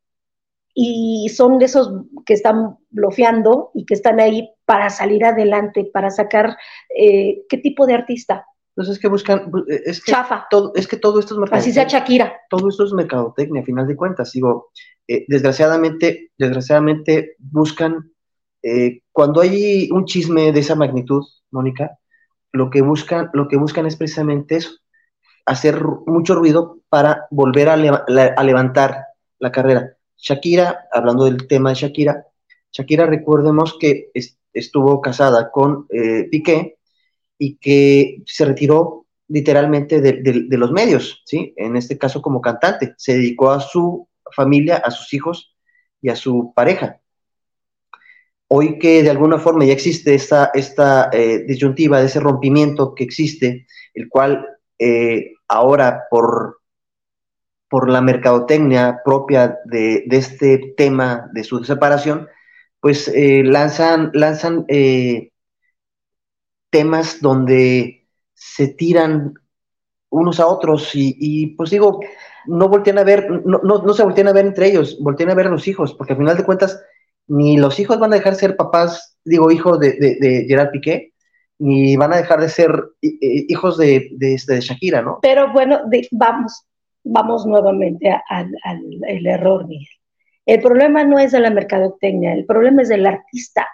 S3: Y son de esos que están bloqueando y que están ahí para salir adelante, para sacar eh, qué tipo de artista.
S4: Entonces es que buscan, es que
S3: Chafa.
S4: todo, es que todo esto es
S3: Así sea Shakira.
S4: Todo esto es mercadotecnia, a final de cuentas. Digo, eh, desgraciadamente, desgraciadamente buscan, eh, cuando hay un chisme de esa magnitud, Mónica, lo que buscan, lo que buscan es precisamente eso, hacer mucho ruido para volver a, levantar la carrera. Shakira, hablando del tema de Shakira, Shakira, recordemos que estuvo casada con eh, Piqué y que se retiró literalmente de, los medios, ¿sí? En este caso como cantante, se dedicó a su familia, a sus hijos y a su pareja. Hoy que de alguna forma ya existe esta, esta eh, disyuntiva de ese rompimiento que existe, el cual eh, ahora por, por la mercadotecnia propia de, este tema de su separación, pues eh, lanzan, lanzan temas donde se tiran unos a otros y, pues digo, no voltean a ver, no, no, se voltean a ver entre ellos, voltean a ver a los hijos, porque al final de cuentas ni los hijos van a dejar de ser papás, digo, hijos de, de Gerard Piqué, ni van a dejar de ser hijos de, de, este, de Shakira, ¿no?
S3: Pero bueno, vamos, vamos nuevamente al, error, Miguel. El problema no es de la mercadotecnia, el problema es del artista.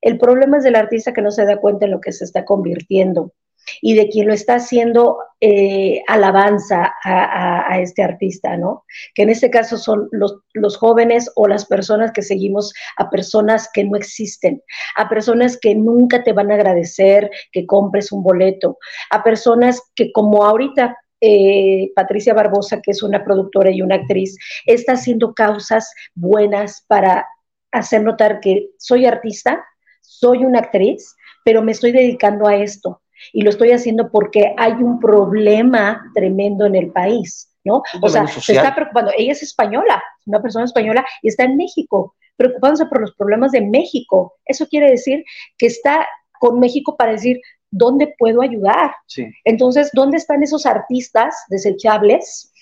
S3: El problema es del artista que no se da cuenta en lo que se está convirtiendo y de quien lo está haciendo eh, alabanza a, este artista, ¿no? Que en este caso son los, jóvenes o las personas que seguimos a personas que no existen, a personas que nunca te van a agradecer que compres un boleto, a personas que como ahorita eh, Patricia Barbosa, que es una productora y una actriz, está haciendo causas buenas para hacer notar que soy artista, soy una actriz, pero me estoy dedicando a esto y lo estoy haciendo porque hay un problema tremendo en el país, ¿no? O sea, se está preocupando, ella es española, una persona española y está en México, preocupándose por los problemas de México. Eso quiere decir que está con México para decir, ¿dónde puedo ayudar? Entonces, ¿dónde están esos artistas desechables?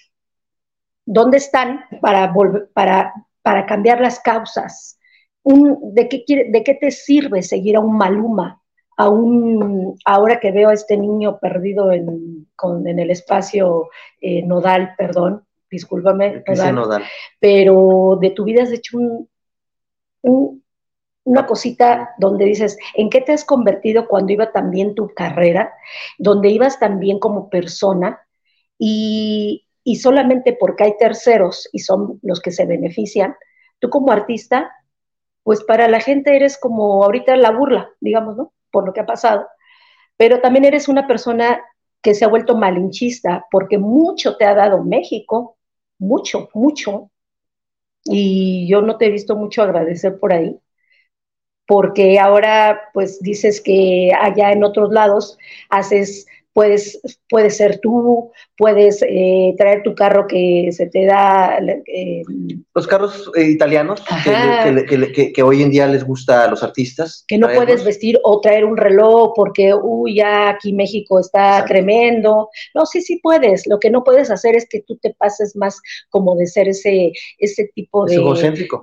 S3: ¿Dónde están para, para, para cambiar las causas? ¿de, qué ¿De qué te sirve seguir a un Maluma? Aún ahora que veo a este niño perdido en, en el espacio eh, nodal, perdón, discúlpame, nodal, pero de tu vida has hecho un, una cosita donde dices, ¿en qué te has convertido cuando iba también tu carrera, donde ibas también como persona y, y solamente porque hay terceros y son los que se benefician, tú como artista, pues para la gente eres como ahorita la burla, digamos, ¿no? Por lo que ha pasado, pero también eres una persona que se ha vuelto malinchista porque mucho te ha dado México, mucho, mucho, y yo no te he visto mucho agradecer por ahí, porque ahora pues dices que allá en otros lados haces puedes, puedes ser tú, puedes eh, traer tu carro que se te da.
S4: Eh, los carros eh, italianos que, hoy en día les gusta a los artistas.
S3: Que no puedes vestir o traer un reloj porque, uy, ya aquí México está tremendo. No, sí, sí puedes. Lo que no puedes hacer es que tú te pases más como de ser ese, ese tipo de,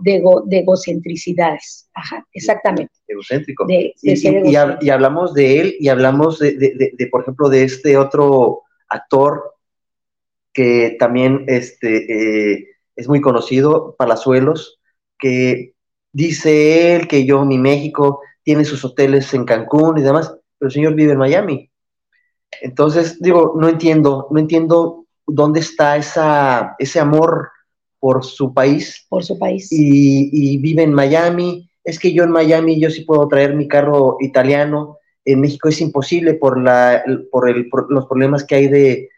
S3: de, de egocentricidades. Ajá, exactamente.
S4: Egocéntrico. y, hablamos de él y hablamos de, por ejemplo, de este otro actor que también este, eh, es muy conocido, Palazuelos, que dice él que yo, mi México, tiene sus hoteles en Cancún y demás, pero el señor vive en Miami. Entonces, digo, no entiendo, no entiendo dónde está esa, ese amor por su país.
S3: Por su país.
S4: Y, y vive en Miami es que yo en Miami yo sí puedo traer mi carro italiano, en México es imposible por, la, por, el, los problemas que hay de,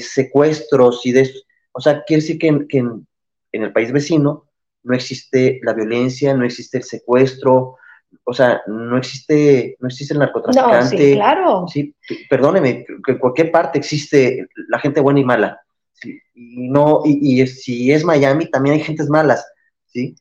S4: secuestros y de... O sea, quiere decir que, en, el país vecino no existe la violencia, no existe el secuestro, o sea, no existe, no existe el narcotraficante.
S3: No, sí, claro.
S4: Sí, perdóneme, que en cualquier parte existe la gente buena y mala. y no, y, y, si es Miami, también hay gentes malas, ¿sí?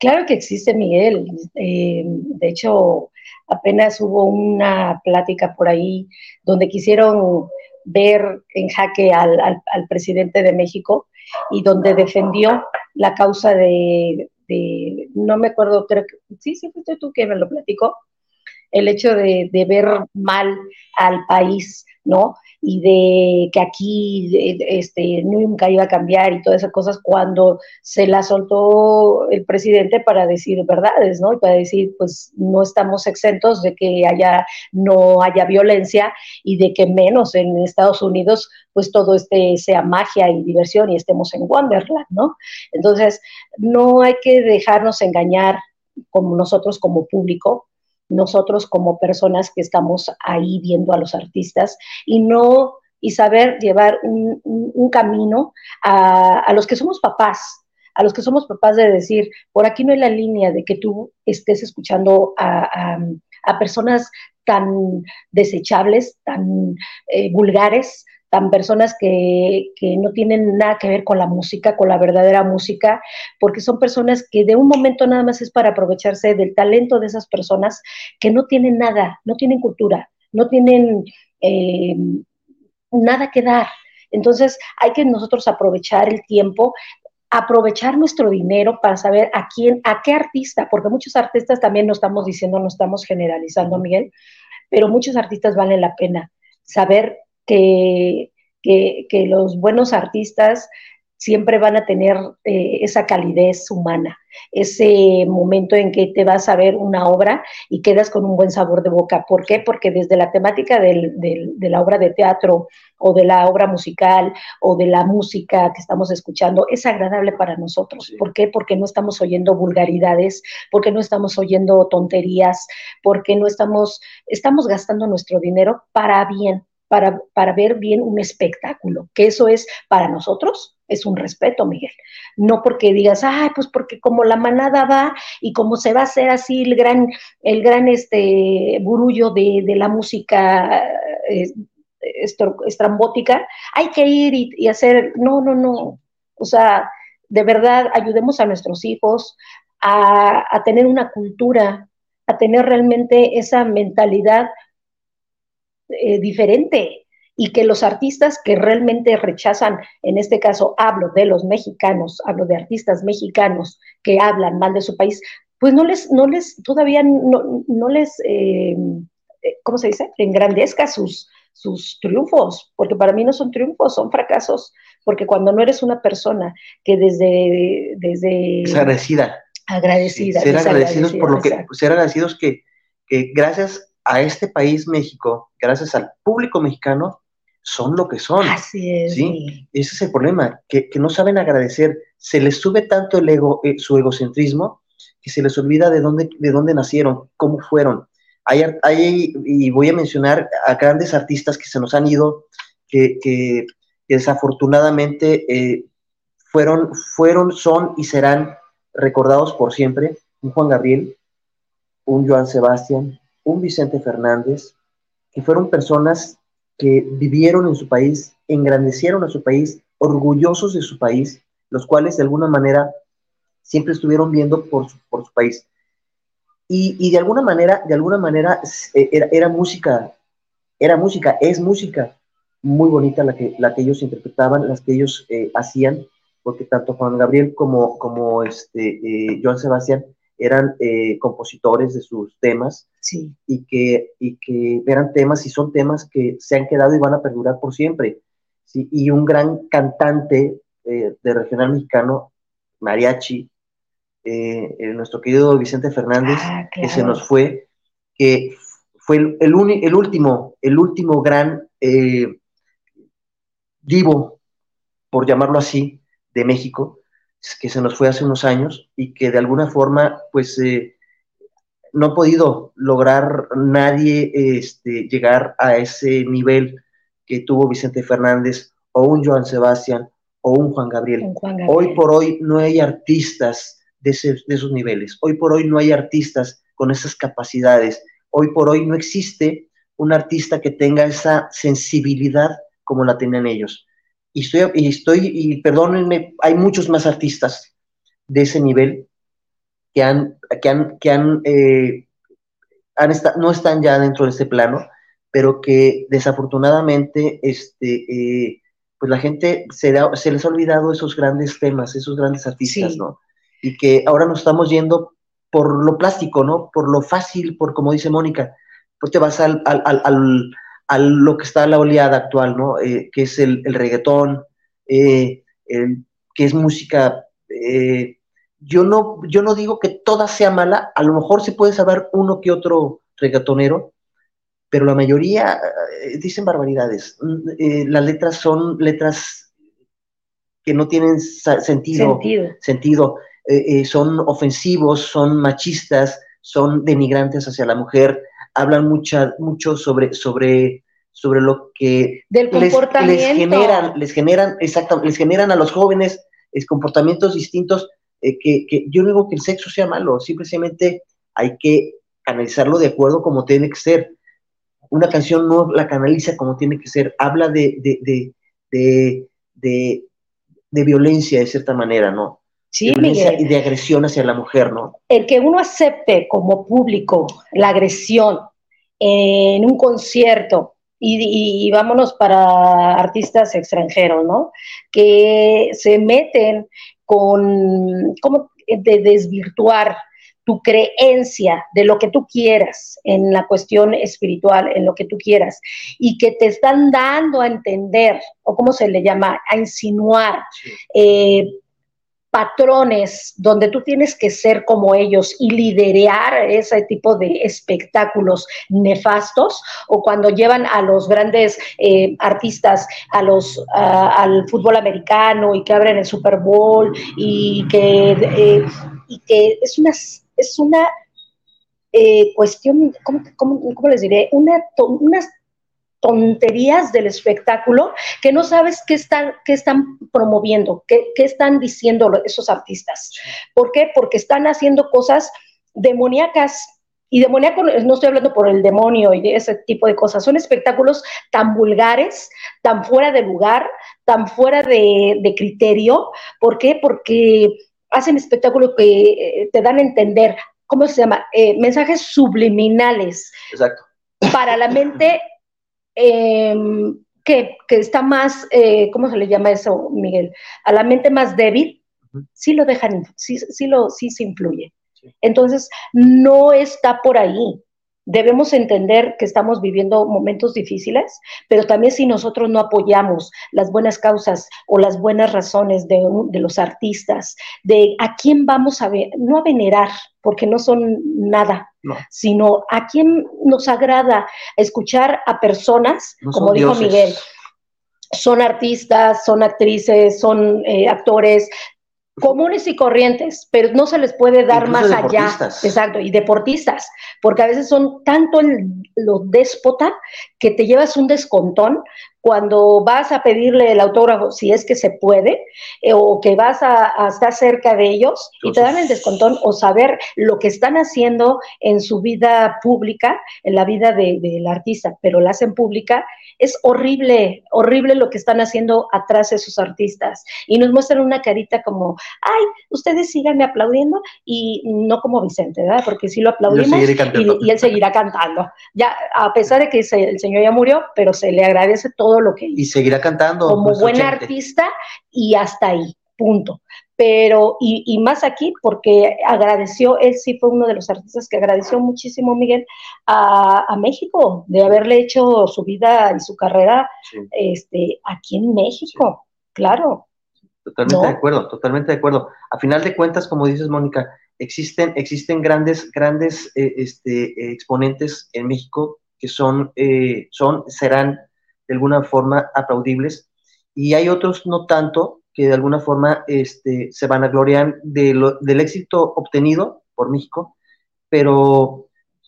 S3: Claro que existe, Miguel. Eh, de hecho, apenas hubo una plática por ahí donde quisieron ver en jaque al, al, presidente de México y donde defendió la causa de, de, no me acuerdo, creo que, sí, sí, fuiste tú que me lo platicó, el hecho de, de ver mal al país, ¿no? Y de que aquí este, nunca iba a cambiar y todas esas cosas cuando se la soltó el presidente para decir verdades, ¿no? Y para decir, pues no estamos exentos de que haya, no haya violencia y de que menos en Estados Unidos pues todo este sea magia y diversión y estemos en Wonderland, ¿no? Entonces, no hay que dejarnos engañar como nosotros como público, nosotros como personas que estamos ahí viendo a los artistas y no y saber llevar un, camino a, los que somos papás, a los que somos papás de decir, por aquí no hay la línea de que tú estés escuchando a, personas tan desechables, tan eh, vulgares, tan personas que, no tienen nada que ver con la música, con la verdadera música, porque son personas que de un momento nada más es para aprovecharse del talento de esas personas que no tienen nada, no tienen cultura, no tienen eh, nada que dar. Entonces hay que nosotros aprovechar el tiempo, aprovechar nuestro dinero para saber a quién, a qué artista, porque muchos artistas también no estamos diciendo, no estamos generalizando, Miguel, pero muchos artistas valen la pena saber que, que, los buenos artistas siempre van a tener eh, esa calidez humana, ese momento en que te vas a ver una obra y quedas con un buen sabor de boca. ¿Por qué? Porque desde la temática del, de la obra de teatro o de la obra musical o de la música que estamos escuchando es agradable para nosotros. ¿Por qué? Porque no estamos oyendo vulgaridades, porque no estamos oyendo tonterías, porque no estamos, estamos gastando nuestro dinero para bien, para, ver bien un espectáculo, que eso es para nosotros, es un respeto, Miguel. No porque digas, ay, pues porque como la manada va y como se va a hacer así el gran, el gran este burullo de, la música estrambótica, hay que ir y, hacer, no, no, no. O sea, de verdad, ayudemos a nuestros hijos a, a tener una cultura, a tener realmente esa mentalidad eh, diferente y que los artistas que realmente rechazan, en este caso hablo de los mexicanos, hablo de artistas mexicanos que hablan mal de su país, pues no les, no les, todavía no, no les, eh, eh, ¿cómo se dice? Engrandezca sus, sus triunfos, porque para mí no son triunfos, son fracasos, porque cuando no eres una persona que desde... desde
S4: es agradecida.
S3: Agradecida.
S4: ser agradecidos por lo que, ser agradecidos que, que gracias a este país México, gracias al público mexicano, son lo que son.
S3: Así es.
S4: ¿sí? Ese es el problema, que, no saben agradecer. Se les sube tanto el ego, eh, su egocentrismo, que se les olvida de dónde, de dónde nacieron, cómo fueron. Hay, hay, y voy a mencionar a grandes artistas que se nos han ido, que, desafortunadamente eh, fueron, fueron, son y serán recordados por siempre. Un Juan Gabriel, un Joan Sebastián, un Vicente Fernández, que fueron personas que vivieron en su país, engrandecieron a su país, orgullosos de su país, los cuales de alguna manera siempre estuvieron viendo por su, por su país. Y, de alguna manera, de alguna manera eh, era, música, era música, es música muy bonita la que, la que ellos interpretaban, las que ellos eh, hacían, porque tanto Juan Gabriel como, como este, eh, Joan Sebastián eran eh, compositores de sus temas
S3: sí.
S4: y, que, y que eran temas y son temas que se han quedado y van a perdurar por siempre. ¿sí? Y un gran cantante eh, de regional mexicano, mariachi, eh, nuestro querido Vicente Fernández, ah, que se nos fue, que fue el, el, el último, el último gran divo, por llamarlo así, de México, que se nos fue hace unos años y que de alguna forma, pues, eh, no ha podido lograr nadie este, llegar a ese nivel que tuvo Vicente Fernández o un Joan Sebastián o un Juan Gabriel. Hoy por hoy no hay artistas de, de esos niveles. Hoy por hoy no hay artistas con esas capacidades. Hoy por hoy no existe un artista que tenga esa sensibilidad como la tenían ellos y estoy, y estoy, y perdónenme, hay muchos más artistas de ese nivel que han, que han, que han, eh, han no están ya dentro de este plano, pero que desafortunadamente, este, eh, pues la gente se, se, les ha olvidado esos grandes temas, esos grandes artistas, ¿no? Y que ahora nos estamos yendo por lo plástico, ¿no? Por lo fácil, por como dice Mónica, pues te vas al, al, al, al lo que está la oleada actual, ¿no? Eh, que es el, el reggaetón, eh, que es música. Eh, yo, no, yo no digo que toda sea mala, a lo mejor se puede saber uno que otro reggaetonero, pero la mayoría dicen barbaridades. las letras son letras que no tienen sentido. Sentido. sentido. son ofensivos, son machistas, son denigrantes hacia la mujer hablan mucha, mucho sobre, sobre, sobre lo que
S3: Del
S4: les,
S3: comportamiento.
S4: les generan, les generan, exacto, les generan a los jóvenes es, comportamientos distintos, eh, que, que, yo no digo que el sexo sea malo, simplemente hay que analizarlo de acuerdo como tiene que ser. Una canción no la canaliza como tiene que ser, habla de, de, de, de, de, de violencia de cierta manera, ¿no?
S3: Sí,
S4: y de agresión hacia la mujer, ¿no?
S3: El que uno acepte como público la agresión en un concierto, y, y, vámonos para artistas extranjeros, ¿no? Que se meten con, como de desvirtuar tu creencia de lo que tú quieras en la cuestión espiritual, en lo que tú quieras, y que te están dando a entender, o cómo se le llama, a insinuar, sí. eh, patrones donde tú tienes que ser como ellos y liderar ese tipo de espectáculos nefastos o cuando llevan a los grandes eh, artistas a los al fútbol americano y que abren el Super Bowl y que eh, y que es una es una eh, cuestión ¿cómo, cómo, cómo les diré una unas tonterías del espectáculo que no sabes qué están, qué están promoviendo, qué, qué, están diciendo esos artistas. ¿Por qué? Porque están haciendo cosas demoníacas. Y demoníaco no estoy hablando por el demonio y ese tipo de cosas, son espectáculos tan vulgares, tan fuera de lugar, tan fuera de, de criterio. ¿Por qué? Porque hacen espectáculos que te dan a entender, ¿cómo se llama? Eh, mensajes subliminales.
S4: Exacto.
S3: Para la mente eh, que, que, está más, eh, ¿cómo se le llama eso, Miguel? A la mente más débil, uh -huh. sí lo dejan, sí, sí, lo, sí se influye. Sí. Entonces, no está por ahí. Debemos entender que estamos viviendo momentos difíciles, pero también si nosotros no apoyamos las buenas causas o las buenas razones de, de los artistas, de a quién vamos a ver, no a venerar, porque no son nada, no. sino a quién nos agrada escuchar a personas, no como dijo dioses. Miguel, son artistas, son actrices, son eh, actores, comunes y corrientes, pero no se les puede dar
S4: Incluso
S3: más allá. Exacto, y deportistas, porque a veces son tanto el, lo déspota que te llevas un descontón cuando vas a pedirle el autógrafo, si es que se puede, eh, o que vas a, a, estar cerca de ellos Entonces, y te dan el descontón o saber lo que están haciendo en su vida pública, en la vida del de, de artista, pero la hacen pública, es horrible, horrible lo que están haciendo atrás esos artistas. Y nos muestran una carita como, ay, ustedes síganme aplaudiendo y no como Vicente, ¿verdad? Porque sí lo aplaudimos y, y, él seguirá cantando. Ya, a pesar de que se, el señor ya murió, pero se le agradece todo lo que hizo.
S4: Y seguirá cantando.
S3: Como buen artista y hasta ahí, punto pero y, y, más aquí porque agradeció, él sí fue uno de los artistas que agradeció muchísimo, Miguel, a, a México, de haberle hecho su vida y su carrera sí. este, aquí en México, sí. claro.
S4: Totalmente ¿no? de acuerdo, totalmente de acuerdo. A final de cuentas, como dices, Mónica, existen, existen grandes, grandes eh, este, exponentes en México que son, eh, son, serán de alguna forma aplaudibles, y hay otros no tanto, que de alguna forma este, se van a gloriar de lo, del éxito obtenido por México, pero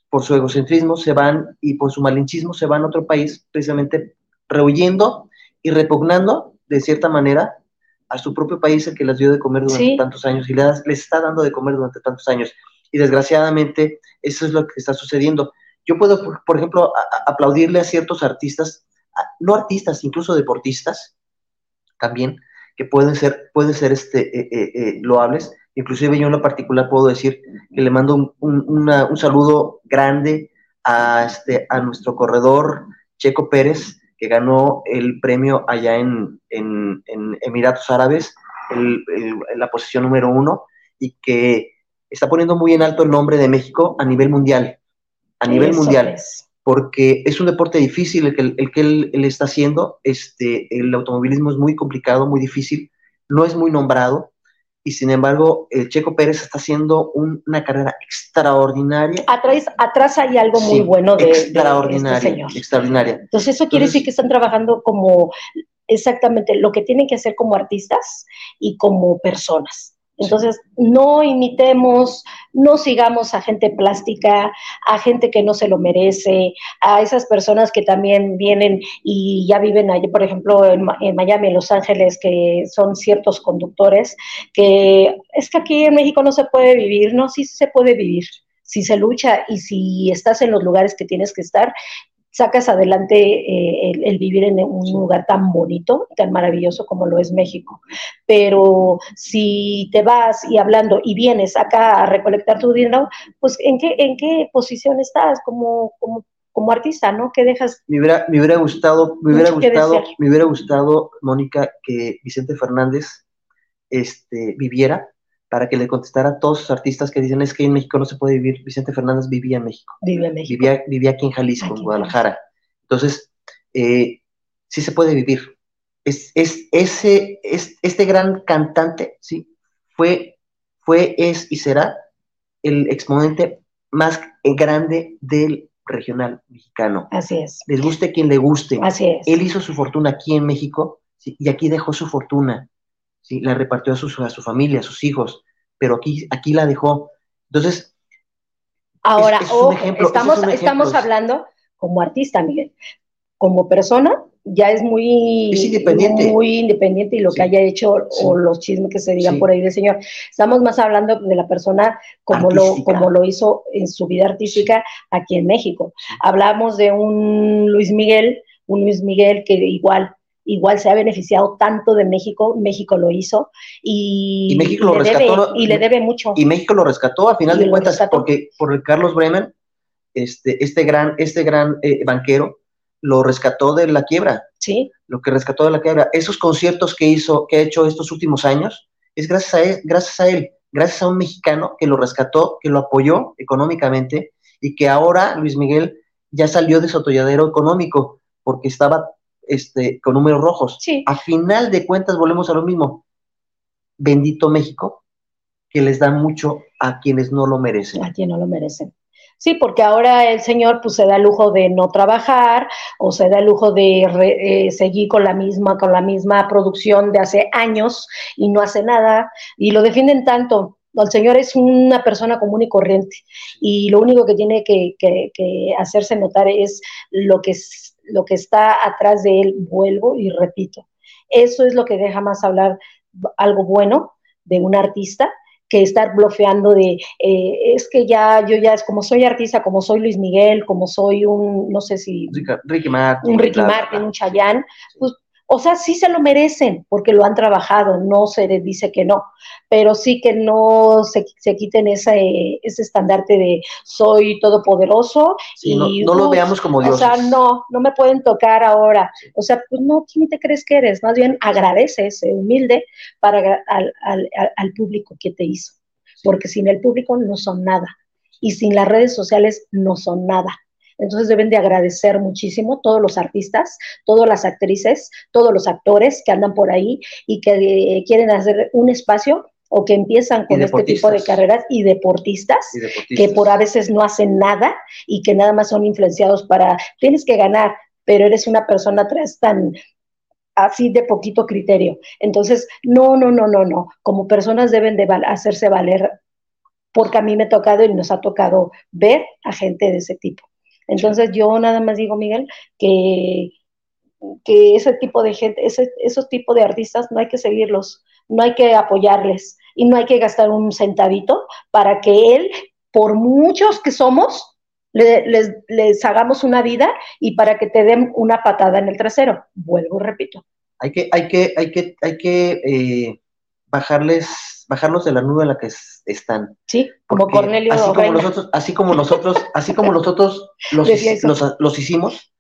S4: por su egocentrismo se van y por su malinchismo se van a otro país, precisamente rehuyendo y repugnando de cierta manera a su propio país el que las dio de comer durante sí. tantos años y les, les está dando de comer durante tantos años. Y desgraciadamente eso es lo que está sucediendo. Yo puedo, por, por ejemplo, a, a aplaudirle a ciertos artistas, no artistas, incluso deportistas, también, que pueden ser, pueden ser este, eh, eh, eh, loables. Inclusive yo en lo particular puedo decir que le mando un, un, una, un, saludo grande a, este, a nuestro corredor Checo Pérez, que ganó el premio allá en, en, Emiratos Árabes, el, la posición número uno, y que está poniendo muy en alto el nombre de México a nivel mundial. A nivel mundial. Porque es un deporte difícil el que, el que él, él, está haciendo. Este, el automovilismo es muy complicado, muy difícil. No es muy nombrado y sin embargo el Checo Pérez está haciendo una carrera extraordinaria.
S3: Atrás, atrás hay algo muy bueno de,
S4: este extraordinaria, extraordinaria.
S3: Entonces eso quiere decir que están trabajando como exactamente lo que tienen que hacer como artistas y como personas. Entonces, no imitemos, no sigamos a gente plástica, a gente que no se lo merece, a esas personas que también vienen y ya viven allí, por ejemplo, en, Miami, en Los Ángeles, que son ciertos conductores, que es que aquí en México no se puede vivir, no, sí se puede vivir si se lucha y si estás en los lugares que tienes que estar, sacas adelante eh, el, vivir en un lugar tan bonito, tan maravilloso como lo es México. Pero si te vas y hablando y vienes acá a recolectar tu dinero, pues ¿en qué, en qué posición estás como, como, como artista, ¿no? ¿Qué dejas?
S4: Me hubiera, me hubiera gustado, me hubiera gustado, me hubiera gustado, Mónica, que Vicente Fernández este, viviera para que le contestara a todos los artistas que dicen es que en México no se puede vivir. Vicente Fernández vivía en México.
S3: Vivía en México.
S4: Vivía, aquí en Jalisco, en Guadalajara. Entonces, eh, sí se puede vivir. Es, es, ese, es, este gran cantante, sí, fue, fue, es y será el exponente más grande del regional mexicano.
S3: Así es.
S4: Les guste quien le guste.
S3: Así es.
S4: Él hizo su fortuna aquí en México y aquí dejó su fortuna. ¿Sí? La repartió a su, a su familia, a sus hijos, pero aquí, aquí la dejó. Entonces,
S3: ahora, estamos, estamos hablando como artista, Miguel, como persona, ya es muy
S4: independiente,
S3: muy independiente y lo que haya hecho o los chismes que se digan por ahí del señor. Estamos más hablando de la persona como lo, como lo hizo en su vida artística aquí en México. Hablamos de un Luis Miguel, un Luis Miguel que igual igual se ha beneficiado tanto de México, México lo hizo y,
S4: México lo
S3: le
S4: rescató,
S3: debe, y le debe mucho.
S4: Y México lo rescató a final de cuentas porque por Carlos Bremen, este, este gran, este gran eh, banquero, lo rescató de la quiebra.
S3: Sí.
S4: Lo que rescató de la quiebra. Esos conciertos que hizo, que ha hecho estos últimos años, es gracias a él, gracias a él, gracias a un mexicano que lo rescató, que lo apoyó económicamente y que ahora Luis Miguel ya salió de su atolladero económico porque estaba este, con números rojos. A final de cuentas volvemos a lo mismo. Bendito México, que les da mucho a quienes no lo merecen.
S3: A quienes no lo merecen. Sí, porque ahora el señor pues se da el lujo de no trabajar o se da el lujo de eh, seguir con la misma con la misma producción de hace años y no hace nada y lo defienden tanto. El señor es una persona común y corriente y lo único que tiene que, que hacerse notar es lo que lo que está atrás de él, vuelvo y repito. Eso es lo que deja más hablar algo bueno de un artista que estar bloqueando de, eh, es que ya, yo ya es como soy artista, como soy Luis Miguel, como soy un, no sé si...
S4: Ricky Martin.
S3: Un Ricky Martin, un Chayanne, pues o sea, sí se lo merecen porque lo han trabajado, no se les dice que no, pero sí que no se, quiten ese, ese estandarte de soy todopoderoso
S4: y no, lo veamos como Dios.
S3: O sea, no, no me pueden tocar ahora. O sea, pues no, ¿quién te crees que eres? Más bien agradeces, humilde para al, al, al público que te hizo, porque sin el público no son nada y sin las redes sociales no son nada. Entonces deben de agradecer muchísimo todos los artistas, todas las actrices, todos los actores que andan por ahí y que eh, quieren hacer un espacio o que empiezan con este tipo de carreras y deportistas, que por a veces no hacen nada y que nada más son influenciados para, tienes que ganar, pero eres una persona atrás tan así de poquito criterio. Entonces, no, no, no, no, no. Como personas deben de hacerse valer, porque a mí me ha tocado y nos ha tocado ver a gente de ese tipo. Entonces yo nada más digo, Miguel, que, que ese tipo de gente, ese, esos tipos de artistas no hay que seguirlos, no hay que apoyarles y no hay que gastar un centavito para que él, por muchos que somos, les, les, hagamos una vida y para que te den una patada en el trasero. Vuelvo y repito.
S4: Hay que, hay que, hay que, hay que eh, bajarles bajarlos de la nube en la que están.
S3: Sí, como Cornelio.
S4: Así como, nosotros, así como nosotros, así como nosotros *laughs* los, los, hicimos,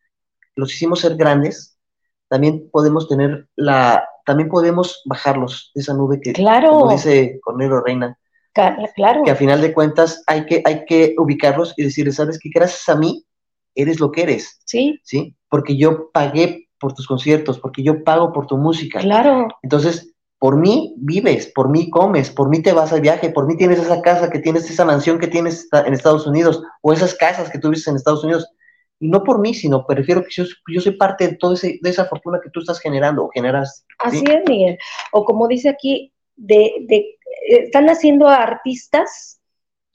S4: los hicimos ser grandes, también podemos tener la, también podemos bajarlos de esa nube que,
S3: claro.
S4: como dice Cornelio Reina,
S3: claro.
S4: que a final de cuentas hay que, hay que ubicarlos y decirles, sabes que gracias a mí eres lo que eres.
S3: Sí.
S4: Sí, porque yo pagué por tus conciertos, porque yo pago por tu música.
S3: Claro.
S4: Entonces, por mí vives, por mí comes, por mí te vas al viaje, por mí tienes esa casa que tienes, esa mansión que tienes en Estados Unidos, o esas casas que tuviste en Estados Unidos. Y no por mí, sino prefiero que yo, yo soy parte de toda de esa fortuna que tú estás generando o generas.
S3: Así es, Miguel. O como dice aquí, de, de están haciendo artistas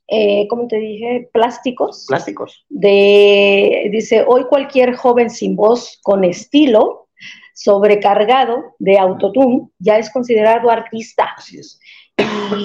S3: eh, ¿cómo te dije? Plásticos.
S4: Plásticos.
S3: De, dice, hoy cualquier joven sin voz con estilo, sobrecargado de autotune, ya es considerado artista.
S4: Así es.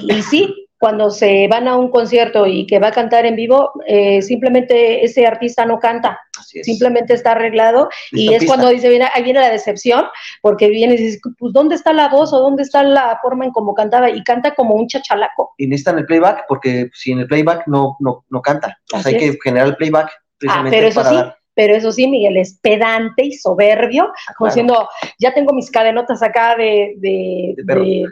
S3: y sí, cuando se van a un concierto y que va a cantar en vivo, eh, simplemente ese artista no canta, simplemente está arreglado y es cuando dice, viene, ahí viene la decepción, porque viene y dice, pues ¿dónde está la voz o dónde está la forma en cómo cantaba? Y canta como un chachalaco.
S4: Y necesitan el playback, porque si en el playback no, no, no canta, hay que generar el playback.
S3: Ah, pero eso sí, pero eso sí, Miguel, es pedante y soberbio, ah, como diciendo, ya tengo mis cadenotas acá de, de, de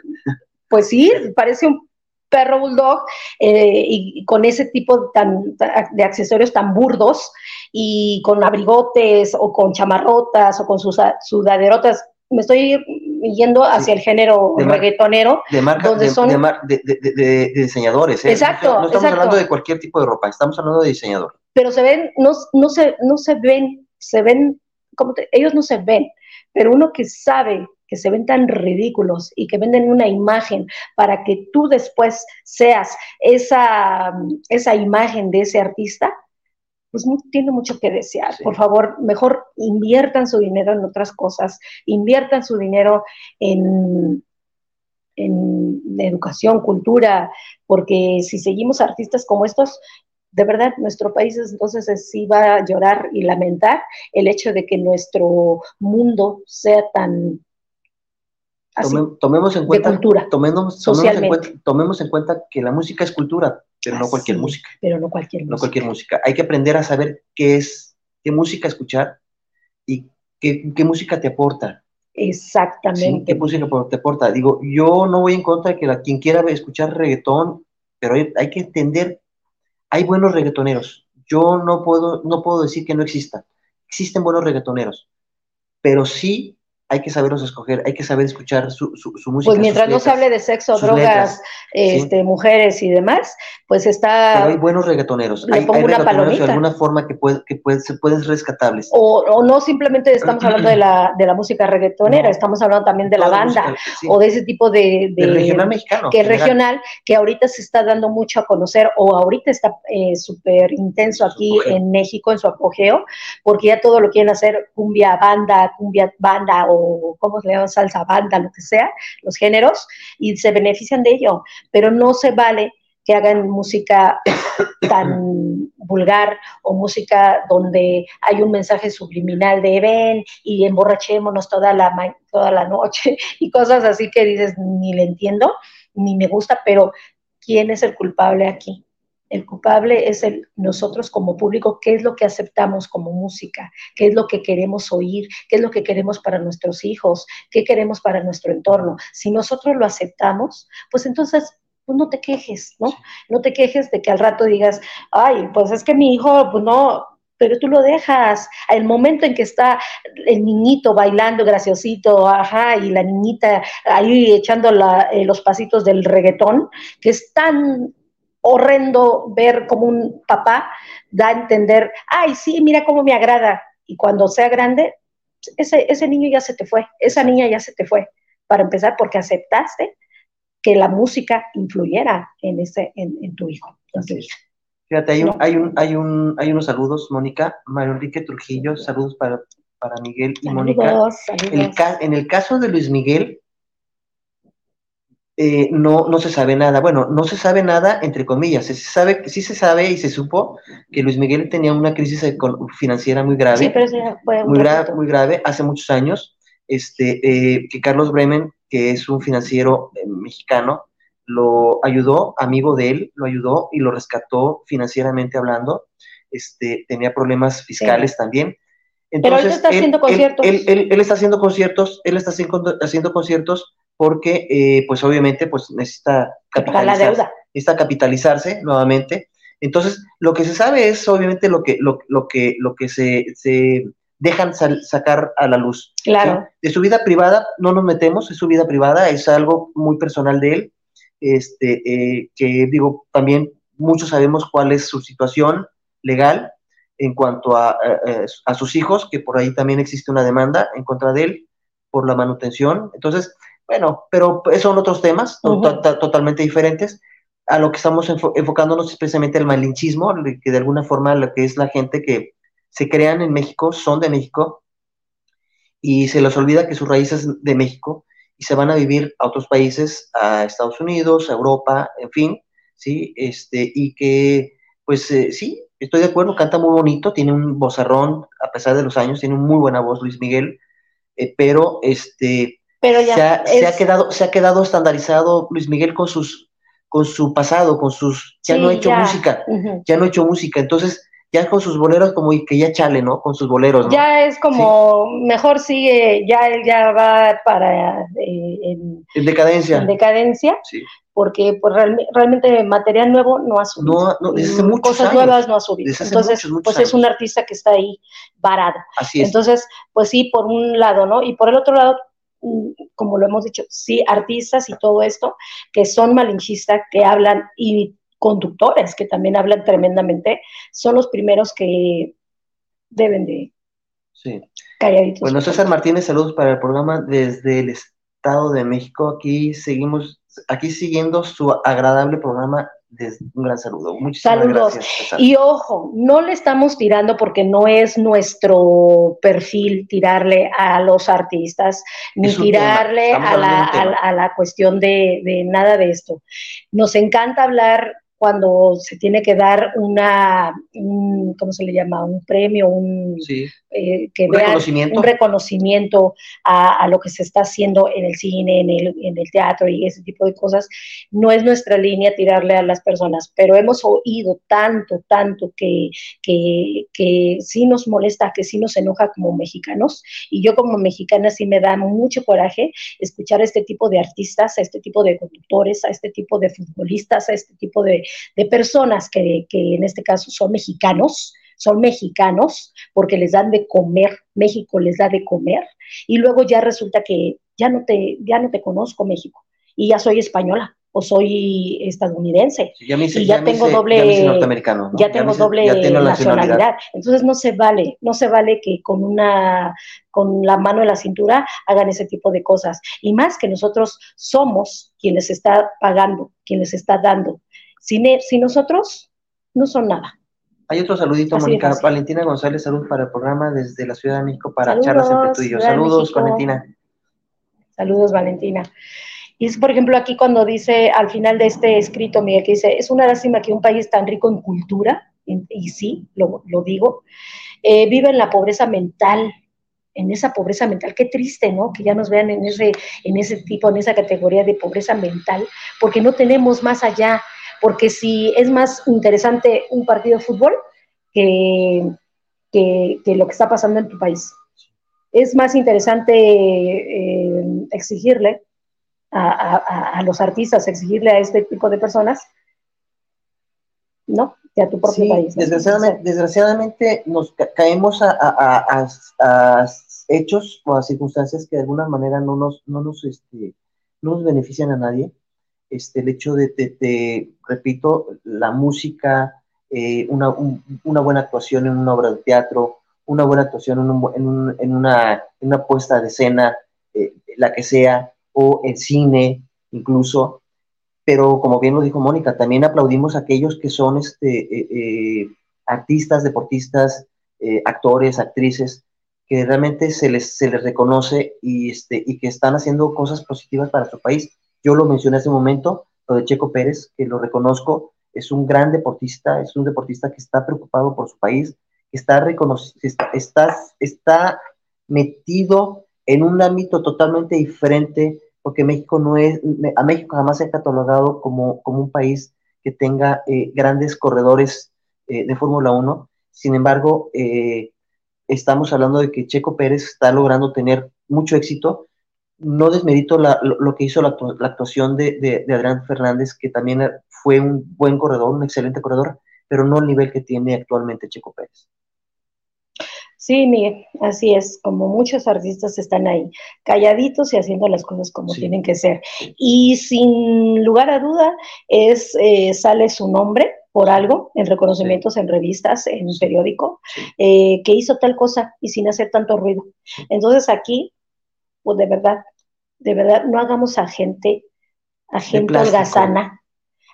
S3: pues sí, parece un perro bulldog eh, y, con ese tipo tan, de accesorios tan burdos y con abrigotes o con chamarrotas o con sus sudaderotas. Me estoy yendo hacia el género reggaetonero.
S4: De marca, donde son... de, diseñadores. ¿eh?
S3: Exacto.
S4: No, estamos hablando de cualquier tipo de ropa, estamos hablando de diseñador.
S3: Pero se ven, no, no, se, no se ven, se ven, como ellos no se ven, pero uno que sabe que se ven tan ridículos y que venden una imagen para que tú después seas esa, esa imagen de ese artista, pues no tiene mucho que desear. Por favor, mejor inviertan su dinero en otras cosas, inviertan su dinero en, en educación, cultura, porque si seguimos artistas como estos, de verdad, nuestro país entonces sí va a llorar y lamentar el hecho de que nuestro mundo sea tan
S4: tomemos en cuenta,
S3: cultura,
S4: tomemos, en cuenta, tomemos en cuenta que la música es cultura, pero no cualquier música.
S3: Pero no cualquier
S4: música. No cualquier música. Hay que aprender a saber qué es, qué música escuchar y qué, qué música te aporta.
S3: Exactamente.
S4: ¿Qué música te aporta? Digo, yo no voy en contra de que la, quien quiera escuchar reggaetón, pero hay, hay, que entender, hay buenos reggaetoneros. Yo no puedo, no puedo decir que no exista. Existen buenos reggaetoneros, pero sí hay que saberlos escoger, hay que saber escuchar su, su, música.
S3: Pues mientras no se hable de sexo, drogas, este, mujeres y demás, pues está...
S4: Pero hay buenos reggaetoneros, hay, hay reggaetoneros de alguna forma que, puede, que puede, se pueden rescatables.
S3: O, no simplemente estamos hablando de la, de la música reggaetonera, estamos hablando también de la banda, o de ese tipo de...
S4: de, regional mexicano.
S3: Que es regional, que ahorita se está dando mucho a conocer, o ahorita está eh, súper intenso aquí en México, en su apogeo, porque ya todo lo quieren hacer cumbia banda, cumbia banda, o o cómo se llama, salsa banda, lo que sea, los géneros, y se benefician de ello, pero no se vale que hagan música *coughs* tan vulgar o música donde hay un mensaje subliminal de ven y emborrachémonos toda la, toda la noche *laughs* y cosas así que dices, ni le entiendo, ni me gusta, pero ¿quién es el culpable aquí? El culpable es el, nosotros como público, qué es lo que aceptamos como música, qué es lo que queremos oír, qué es lo que queremos para nuestros hijos, qué queremos para nuestro entorno. Si nosotros lo aceptamos, pues entonces pues no te quejes, ¿no? No te quejes de que al rato digas, ay, pues es que mi hijo, pues no, pero tú lo dejas. El momento en que está el niñito bailando graciosito, ajá, y la niñita ahí echando eh, los pasitos del reggaetón, que es tan horrendo ver como un papá da a entender, ay, sí, mira cómo me agrada. Y cuando sea grande, ese, ese niño ya se te fue, esa niña ya se te fue, para empezar, porque aceptaste que la música influyera en, ese, en, tu hijo.
S4: Fíjate, hay, un, hay, un, hay, un, hay unos saludos, Mónica, Mario Enrique Trujillo, saludos. para, para Miguel y Mónica. en el caso de Luis Miguel, eh, no, no se sabe nada. Bueno, no se sabe nada, entre comillas. Se sabe, sí se sabe y se supo que Luis Miguel tenía una crisis financiera muy grave.
S3: Sí, pero fue
S4: muy, grave, muy grave, hace muchos años. Este, eh, que Carlos Bremen, que es un financiero eh, mexicano, lo ayudó, amigo de él, lo ayudó y lo rescató financieramente hablando. Este, tenía problemas fiscales también.
S3: Entonces, Pero él está haciendo conciertos.
S4: Él, está haciendo conciertos, él está haciendo, conciertos porque, eh, pues obviamente, pues necesita capitalizarse, necesita capitalizarse nuevamente. Entonces, lo que se sabe es obviamente lo que, lo, que, lo que se, se dejan sacar a la luz.
S3: Claro.
S4: De su vida privada no nos metemos, es su vida privada, es algo muy personal de él, este, eh, que digo, también muchos sabemos cuál es su situación legal, en cuanto a, a, sus hijos, que por ahí también existe una demanda en contra de él por la manutención. Entonces, bueno, pero son otros temas totalmente diferentes. A lo que estamos enfocándonos especialmente el malinchismo, que de alguna forma lo que es la gente que se crean en México, son de México, y se les olvida que sus raíces de México y se van a vivir a otros países, a Estados Unidos, a Europa, en fin, ¿sí? Este, y que, pues eh, sí, estoy de acuerdo, canta muy bonito, tiene un vozarrón, a pesar de los años, tiene una muy buena voz Luis Miguel, eh, pero este
S3: pero ya
S4: se, ha, quedado, se ha quedado estandarizado Luis Miguel con sus con su pasado, con sus ya no ha hecho música, ya no ha hecho música, entonces ya con sus boleros como que ya chale, ¿no? Con sus boleros, ¿no?
S3: Ya es como, mejor sigue, ya él ya va para...
S4: Eh, en, decadencia.
S3: En decadencia, sí. porque pues realmente material nuevo no ha subido.
S4: No, no desde muchos
S3: Cosas nuevas no ha subido. Entonces, pues es un artista que está ahí varado.
S4: Así es.
S3: Entonces, pues sí, por un lado, ¿no? Y por el otro lado, mm, como lo hemos dicho, sí, artistas y todo esto, que son malinchistas, que hablan y conductores que también hablan tremendamente, son los primeros que deben de
S4: sí.
S3: calladitos.
S4: Bueno, César Martínez, saludos para el programa desde el Estado de México. Aquí seguimos, aquí siguiendo su agradable programa un gran saludo. Muchísimas
S3: Saludos.
S4: gracias.
S3: Y ojo, no le estamos tirando porque no es nuestro perfil tirarle a los artistas, ni tirarle a la, a, la, cuestión de, de, nada de esto. Nos encanta hablar cuando se tiene que dar una, ¿cómo se le llama? Un premio, un,
S4: eh, que reconocimiento,
S3: un reconocimiento a, lo que se está haciendo en el cine, en el, en el teatro y ese tipo de cosas. No es nuestra línea tirarle a las personas, pero hemos oído tanto, tanto que, que, que sí nos molesta, que sí nos enoja como mexicanos. Y yo como mexicana sí me da mucho coraje escuchar a este tipo de artistas, a este tipo de conductores, a este tipo de futbolistas, a este tipo de, de personas que, que en este caso son mexicanos, son mexicanos porque les dan de comer, México les da de comer, y luego ya resulta que ya no te, ya no te conozco México y ya soy española o soy estadounidense
S4: ya me
S3: y ya, tengo doble ya, tengo doble nacionalidad. entonces no se vale no se vale que con una con la mano en la cintura hagan ese tipo de cosas y más que nosotros somos quienes está pagando quienes está dando si, nosotros no son nada.
S4: Hay otro saludito, Mónica. Valentina González, salud para el programa desde la Ciudad de México para charlas entre tú y yo. Saludos, Valentina.
S3: Saludos, Valentina. Y es, por ejemplo, aquí cuando dice al final de este escrito, Miguel, que dice, es una lástima que un país tan rico en cultura, y, sí, lo, digo, eh, vive en la pobreza mental, en esa pobreza mental. Qué triste, ¿no? Que ya nos vean en ese, en ese tipo, en esa categoría de pobreza mental, porque no tenemos más allá porque si es más interesante un partido de fútbol que, lo que está pasando en tu país. Es más interesante eh, exigirle a, los artistas, exigirle a este tipo de personas, ¿no? Que a tu propio país.
S4: Desgraciadamente, nos caemos a, hechos o a circunstancias que de alguna manera no nos, no nos, este, no nos benefician a nadie este, el hecho de, repito, la música, eh, una, buena actuación en una obra de teatro, una buena actuación en, una, puesta de escena, eh, la que sea, o en cine incluso. Pero como bien lo dijo Mónica, también aplaudimos a aquellos que son este, eh, artistas, deportistas, actores, actrices, que realmente se les, se les reconoce y, este, y que están haciendo cosas positivas para su país yo lo mencioné hace un momento, lo de Checo Pérez, que lo reconozco, es un gran deportista, es un deportista que está preocupado por su país, que está, está, está, metido en un ámbito totalmente diferente porque México no es, a México jamás se ha catalogado como, como un país que tenga eh, grandes corredores eh, de Fórmula 1. Sin embargo, eh, estamos hablando de que Checo Pérez está logrando tener mucho éxito. No desmerito lo, que hizo la, actuación de, de, Adrián Fernández, que también fue un buen corredor, un excelente corredor, pero no el nivel que tiene actualmente Checo Pérez.
S3: Sí, Miguel, así es, como muchos artistas están ahí, calladitos y haciendo las cosas como tienen que ser. Y sin lugar a duda, es, eh, sale su nombre por algo, en reconocimientos, en revistas, en periódico, eh, que hizo tal cosa y sin hacer tanto ruido. Entonces aquí, pues de verdad, de verdad, no hagamos a gente, a gente holgazana,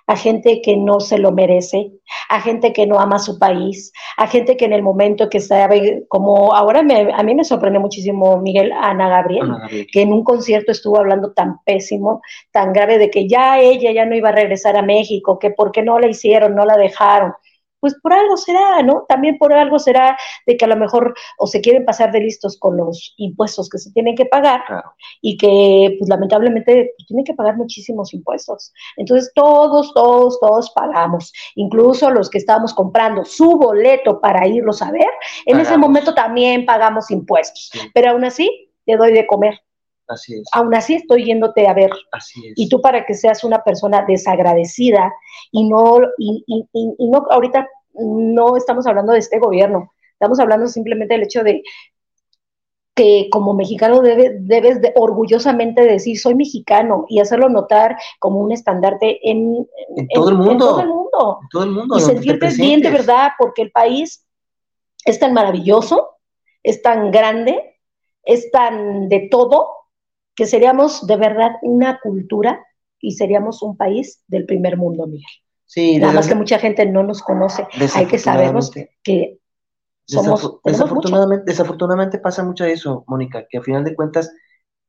S3: a gente que no se lo merece, a gente que no ama su país, a gente que en el momento que sabe, como ahora me, a mí me sorprende muchísimo Miguel Ana Gabriel, que en un concierto estuvo hablando tan pésimo, tan grave de que ya ella ya no iba a regresar a México, que por qué no la hicieron, no la dejaron pues por algo será, ¿no? También por algo será de que a lo mejor o se quieren pasar de listos con los impuestos que se tienen que pagar y que pues lamentablemente pues, tienen que pagar muchísimos impuestos. Entonces todos, todos, todos pagamos, incluso los que estábamos comprando su boleto para irlos a ver, en ese momento también pagamos impuestos, pero aún así te doy de comer.
S4: Así es.
S3: Aún así estoy yéndote a ver.
S4: Así es.
S3: Y tú para que seas una persona desagradecida y no, y, no, ahorita no estamos hablando de este gobierno, estamos hablando simplemente del hecho de que como mexicano debes de orgullosamente decir soy mexicano y hacerlo notar como un estandarte en,
S4: todo, el mundo,
S3: todo el mundo.
S4: todo el mundo.
S3: Y sentirte bien de verdad porque el país es tan maravilloso, es tan grande, es tan de todo que seríamos de verdad una cultura y seríamos un país del primer mundo, Miguel.
S4: Sí,
S3: Nada más que mucha gente no nos conoce. Hay que sabernos que somos.
S4: desafortunadamente, desafortunadamente pasa mucho eso, Mónica, que a final de cuentas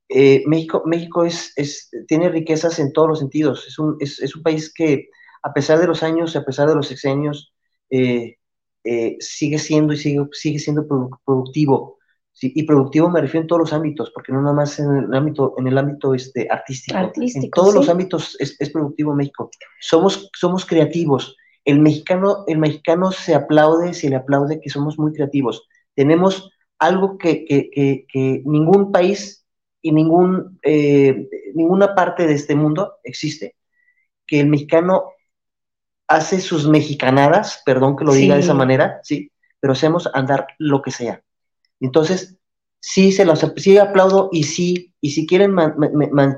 S4: eh, México, México es, es, tiene riquezas en todos los sentidos. Es un, es, es un país que, a pesar de los años, a pesar de los sexenios, eh, eh, sigue siendo y sigue, sigue siendo productivo y productivo me refiero en todos los ámbitos, porque no nada más en el ámbito, en el ámbito este, artístico. en todos los ámbitos es, productivo México. Somos, somos creativos. El mexicano, el mexicano se aplaude, se le aplaude que somos muy creativos. Tenemos algo que, ningún país y ningún, eh, ninguna parte de este mundo existe, que el mexicano hace sus mexicanadas, perdón que lo diga de esa manera, sí, pero hacemos andar lo que sea. Entonces, sí se los sí aplaudo y sí, y si quieren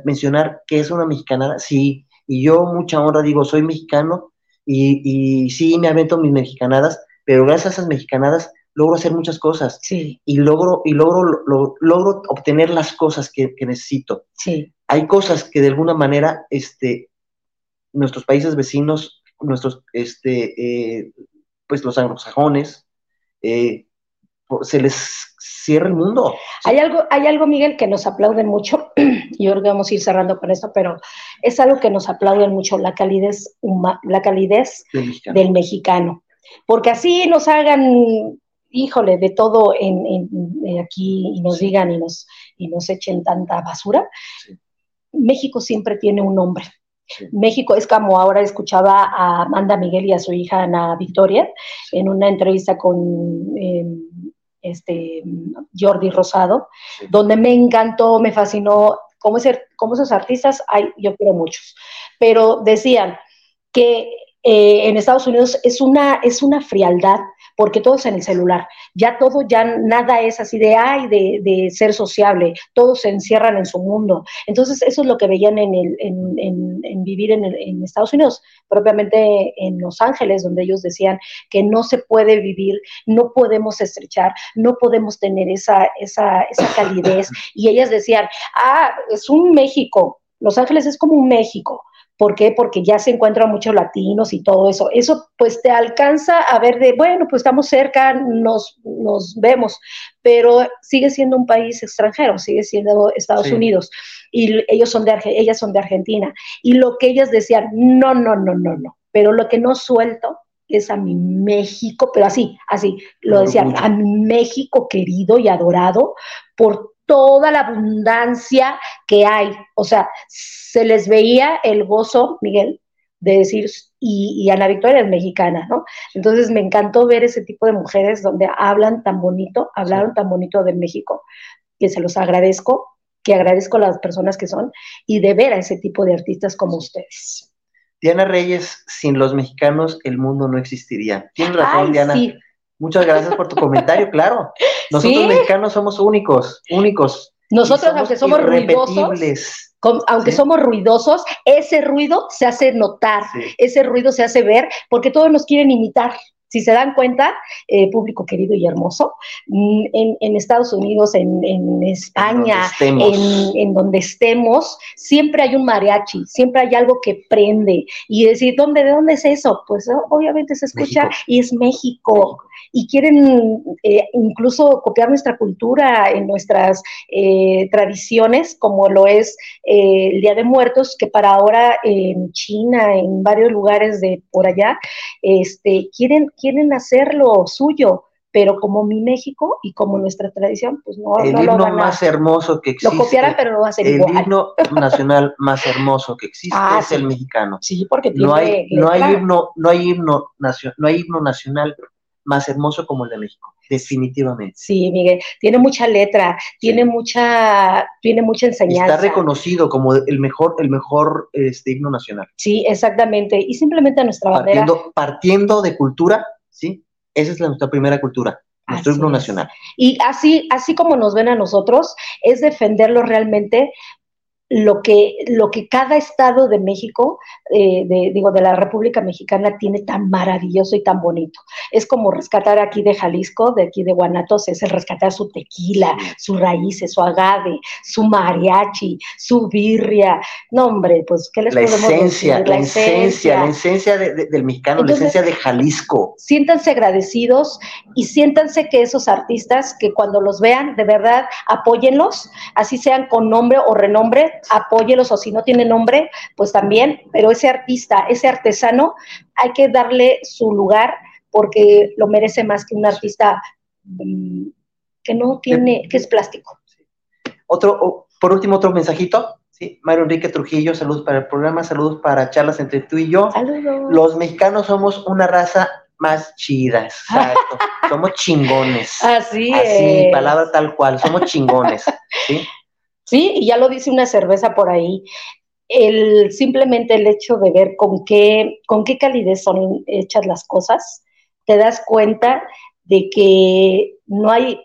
S4: mencionar que es una mexicanada, sí, y yo mucha honra digo, soy mexicano y, y sí me avento mis mexicanadas, pero gracias a esas mexicanadas logro hacer muchas cosas
S3: sí.
S4: y logro y logro logro obtener las cosas que, necesito.
S3: Sí.
S4: Hay cosas que de alguna manera este nuestros países vecinos, nuestros este eh, pues los anglosajones eh, se les cierra el mundo.
S3: Hay algo, hay algo, Miguel, que nos aplauden mucho, *clears throat* y ahora vamos a ir cerrando con esto, pero es algo que nos aplauden mucho, la calidez, la calidez del mexicano. Porque así nos hagan, híjole, de todo en, aquí y nos digan y nos, y nos echen tanta basura. México siempre tiene un nombre. México es como ahora escuchaba a Amanda Miguel y a su hija Ana Victoria en una entrevista con em, este, Jordi Rosado, donde me encantó, me fascinó, como, ese, como esos artistas, hay, yo quiero muchos, pero decían que eh, en Estados Unidos es una, es una frialdad porque todo es en el celular. Ya todo, ya nada es así de, ay, de, ser sociable, todos se encierran en su mundo. Entonces, eso es lo que veían en, el, en, vivir en, Estados Unidos, propiamente en Los Ángeles, donde ellos decían que no se puede vivir, no podemos estrechar, no podemos tener esa, esa, esa calidez. Y ellas decían, ah, es un México, Los Ángeles es como un México ¿Por qué? Porque ya se encuentran muchos latinos y todo eso. Eso pues te alcanza a ver de, bueno, pues estamos cerca, nos, nos vemos, pero sigue siendo un país extranjero, sigue siendo Estados Unidos y ellos son de ellas son de Argentina. Y lo que ellas decían, no, no, no, no, no, pero lo que no suelto es a mi México, pero así, así, lo decían, a mi México querido y adorado por toda la abundancia que hay. O sea, se les veía el gozo, Miguel, de decir, y, Ana Victoria es mexicana, ¿no? Entonces me encantó ver ese tipo de mujeres donde hablan tan bonito, hablaron tan bonito de México, que se los agradezco, que agradezco a las personas que son, y de ver a ese tipo de artistas como ustedes.
S4: Diana Reyes, sin los mexicanos el mundo no existiría. Tienes razón, Diana. Muchas gracias por tu comentario, claro. *laughs* Nosotros mexicanos somos únicos, únicos.
S3: Nosotros, aunque somos ruidosos, aunque somos ruidosos, ese ruido se hace notar, ese ruido se hace ver, porque todos nos quieren imitar. Si se dan cuenta, eh, público querido y hermoso, mm, en, Estados Unidos, en, España, en donde, estemos, siempre hay un mariachi, siempre hay algo que prende. Y decir, ¿dónde, ¿de dónde es eso? Pues obviamente se escucha y es México y quieren eh, incluso copiar nuestra cultura en nuestras eh, tradiciones, como lo es el Día de Muertos, que para ahora en China, en varios lugares de por allá, este, quieren, quieren hacerlo suyo pero como mi México y como nuestra tradición, pues no,
S4: el
S3: no
S4: himno más hermoso que existe.
S3: Lo copiarán, pero no va a ser
S4: el
S3: igual.
S4: El himno *laughs* nacional más hermoso que existe ah, es el mexicano.
S3: Sí, porque
S4: no hay, no hay himno, no hay himno, no hay himno nacional más hermoso como el de México, definitivamente.
S3: Sí, Miguel, tiene mucha letra, tiene mucha, tiene mucha enseñanza.
S4: Está reconocido como el mejor, el mejor este, himno nacional.
S3: Sí, exactamente. Y simplemente nuestra bandera.
S4: Partiendo, partiendo de cultura, sí, esa es nuestra primera cultura. Nuestro himno nacional.
S3: Y así, así como nos ven a nosotros, es defenderlo realmente lo que, lo que cada estado de México, eh, de, digo, de la República Mexicana tiene tan maravilloso y tan bonito. Es como rescatar aquí de Jalisco, de aquí de Guanatos, es el rescatar su tequila, sus raíces, su agave, su mariachi, su birria. No, hombre, pues, ¿qué les
S4: la
S3: podemos
S4: esencia, decir? La, la esencia, la esencia del mexicano, la esencia de Jalisco.
S3: Siéntanse agradecidos y siéntanse que esos artistas, que cuando los vean, de verdad, apóyenlos, así sean con nombre o renombre, apóyelos o si no tiene nombre, pues también, pero ese artista, ese artesano, hay que darle su lugar porque lo merece más que un artista mm, que no tiene, que es plástico.
S4: Otro, por último, otro mensajito. Sí, Mario Enrique Trujillo, saludos para el programa, saludos para charlas entre tú y yo.
S3: Saludos.
S4: Los mexicanos somos una raza más chida, exacto. *laughs* somos chingones.
S3: Así,
S4: Así, palabra tal cual, somos chingones. ¿sí? *laughs*
S3: ¿sí? Y ya lo dice una cerveza por ahí. El, simplemente el hecho de ver con qué, con qué calidez son hechas las cosas, te das cuenta de que no hay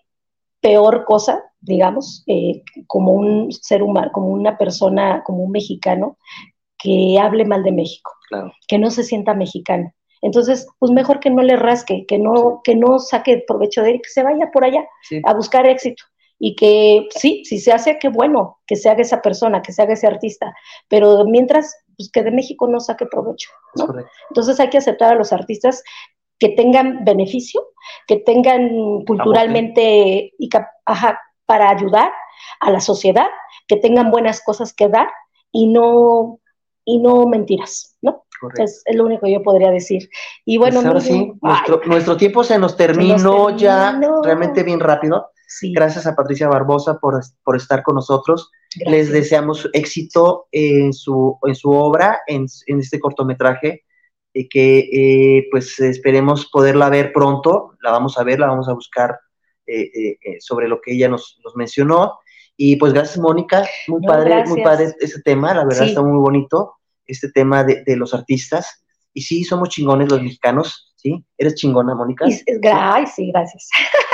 S3: peor cosa, digamos, eh, como un ser humano, como una persona, como un mexicano, que hable mal de México, que no se sienta mexicano. Entonces, pues mejor que no le rasque, que no, que no saque provecho de él, que se vaya por allá a buscar éxito y que sí, si se hace, qué bueno que se haga esa persona, que se haga ese artista, pero mientras, pues que de México no saque provecho. ¿no? Entonces hay que aceptar a los artistas que tengan beneficio, que tengan culturalmente y para ayudar a la sociedad, que tengan buenas cosas que dar y no, y no mentiras, ¿no? Es, lo único que yo podría decir. Y bueno,
S4: pues sí, nuestro, tiempo se nos terminó, ya realmente bien rápido. Gracias a Patricia Barbosa por, por estar con nosotros. Les deseamos éxito en su, en su obra, en, en este cortometraje, eh, que eh, pues esperemos poderla ver pronto. La vamos a ver, la vamos a buscar eh, sobre lo que ella nos, nos, mencionó. Y pues gracias, Mónica. Muy padre, muy padre ese tema, la verdad está muy bonito, este tema de, de los artistas. Y sí, somos chingones los mexicanos, ¿sí? ¿Eres chingona, Mónica?
S3: Ay, sí, gracias. *laughs*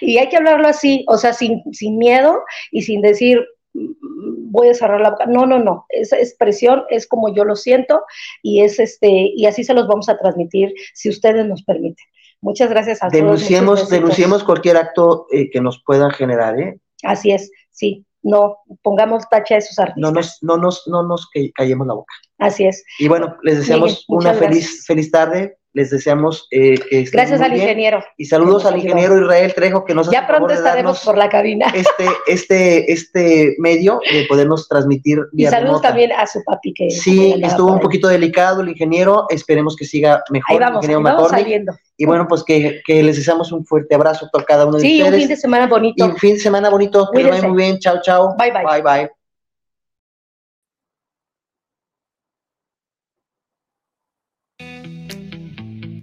S3: y hay que hablarlo así, o sea, sin, sin miedo y sin decir, mm, voy a cerrar la boca. No, no, no. Esa expresión es como yo lo siento y es este y así se los vamos a transmitir si ustedes nos permiten. Muchas gracias a
S4: denunciemos, todos. Denunciemos cualquier acto eh, que nos pueda generar, ¿eh?
S3: Así es, sí. No pongamos tacha a esos artistas.
S4: No nos, no nos, no nos callemos la boca.
S3: Así es.
S4: Y bueno, les deseamos una feliz, feliz tarde, les deseamos eh, que
S3: Gracias al ingeniero.
S4: Y saludos al ingeniero Israel Trejo que nos
S3: Ya pronto estaremos por la cabina.
S4: Este, este, este medio de podernos transmitir.
S3: Y saludos también a su papi que
S4: sí estuvo un poquito delicado el ingeniero. Esperemos que siga mejor.
S3: Ahí vamos,
S4: ingeniero
S3: vamos saliendo.
S4: Y bueno, pues que, que, les deseamos un fuerte abrazo a cada uno de ustedes.
S3: Sí, un fin de semana bonito.
S4: Y un fin de semana bonito. Que muy bien. Chao, chao.
S3: Bye, bye.
S4: Bye, bye.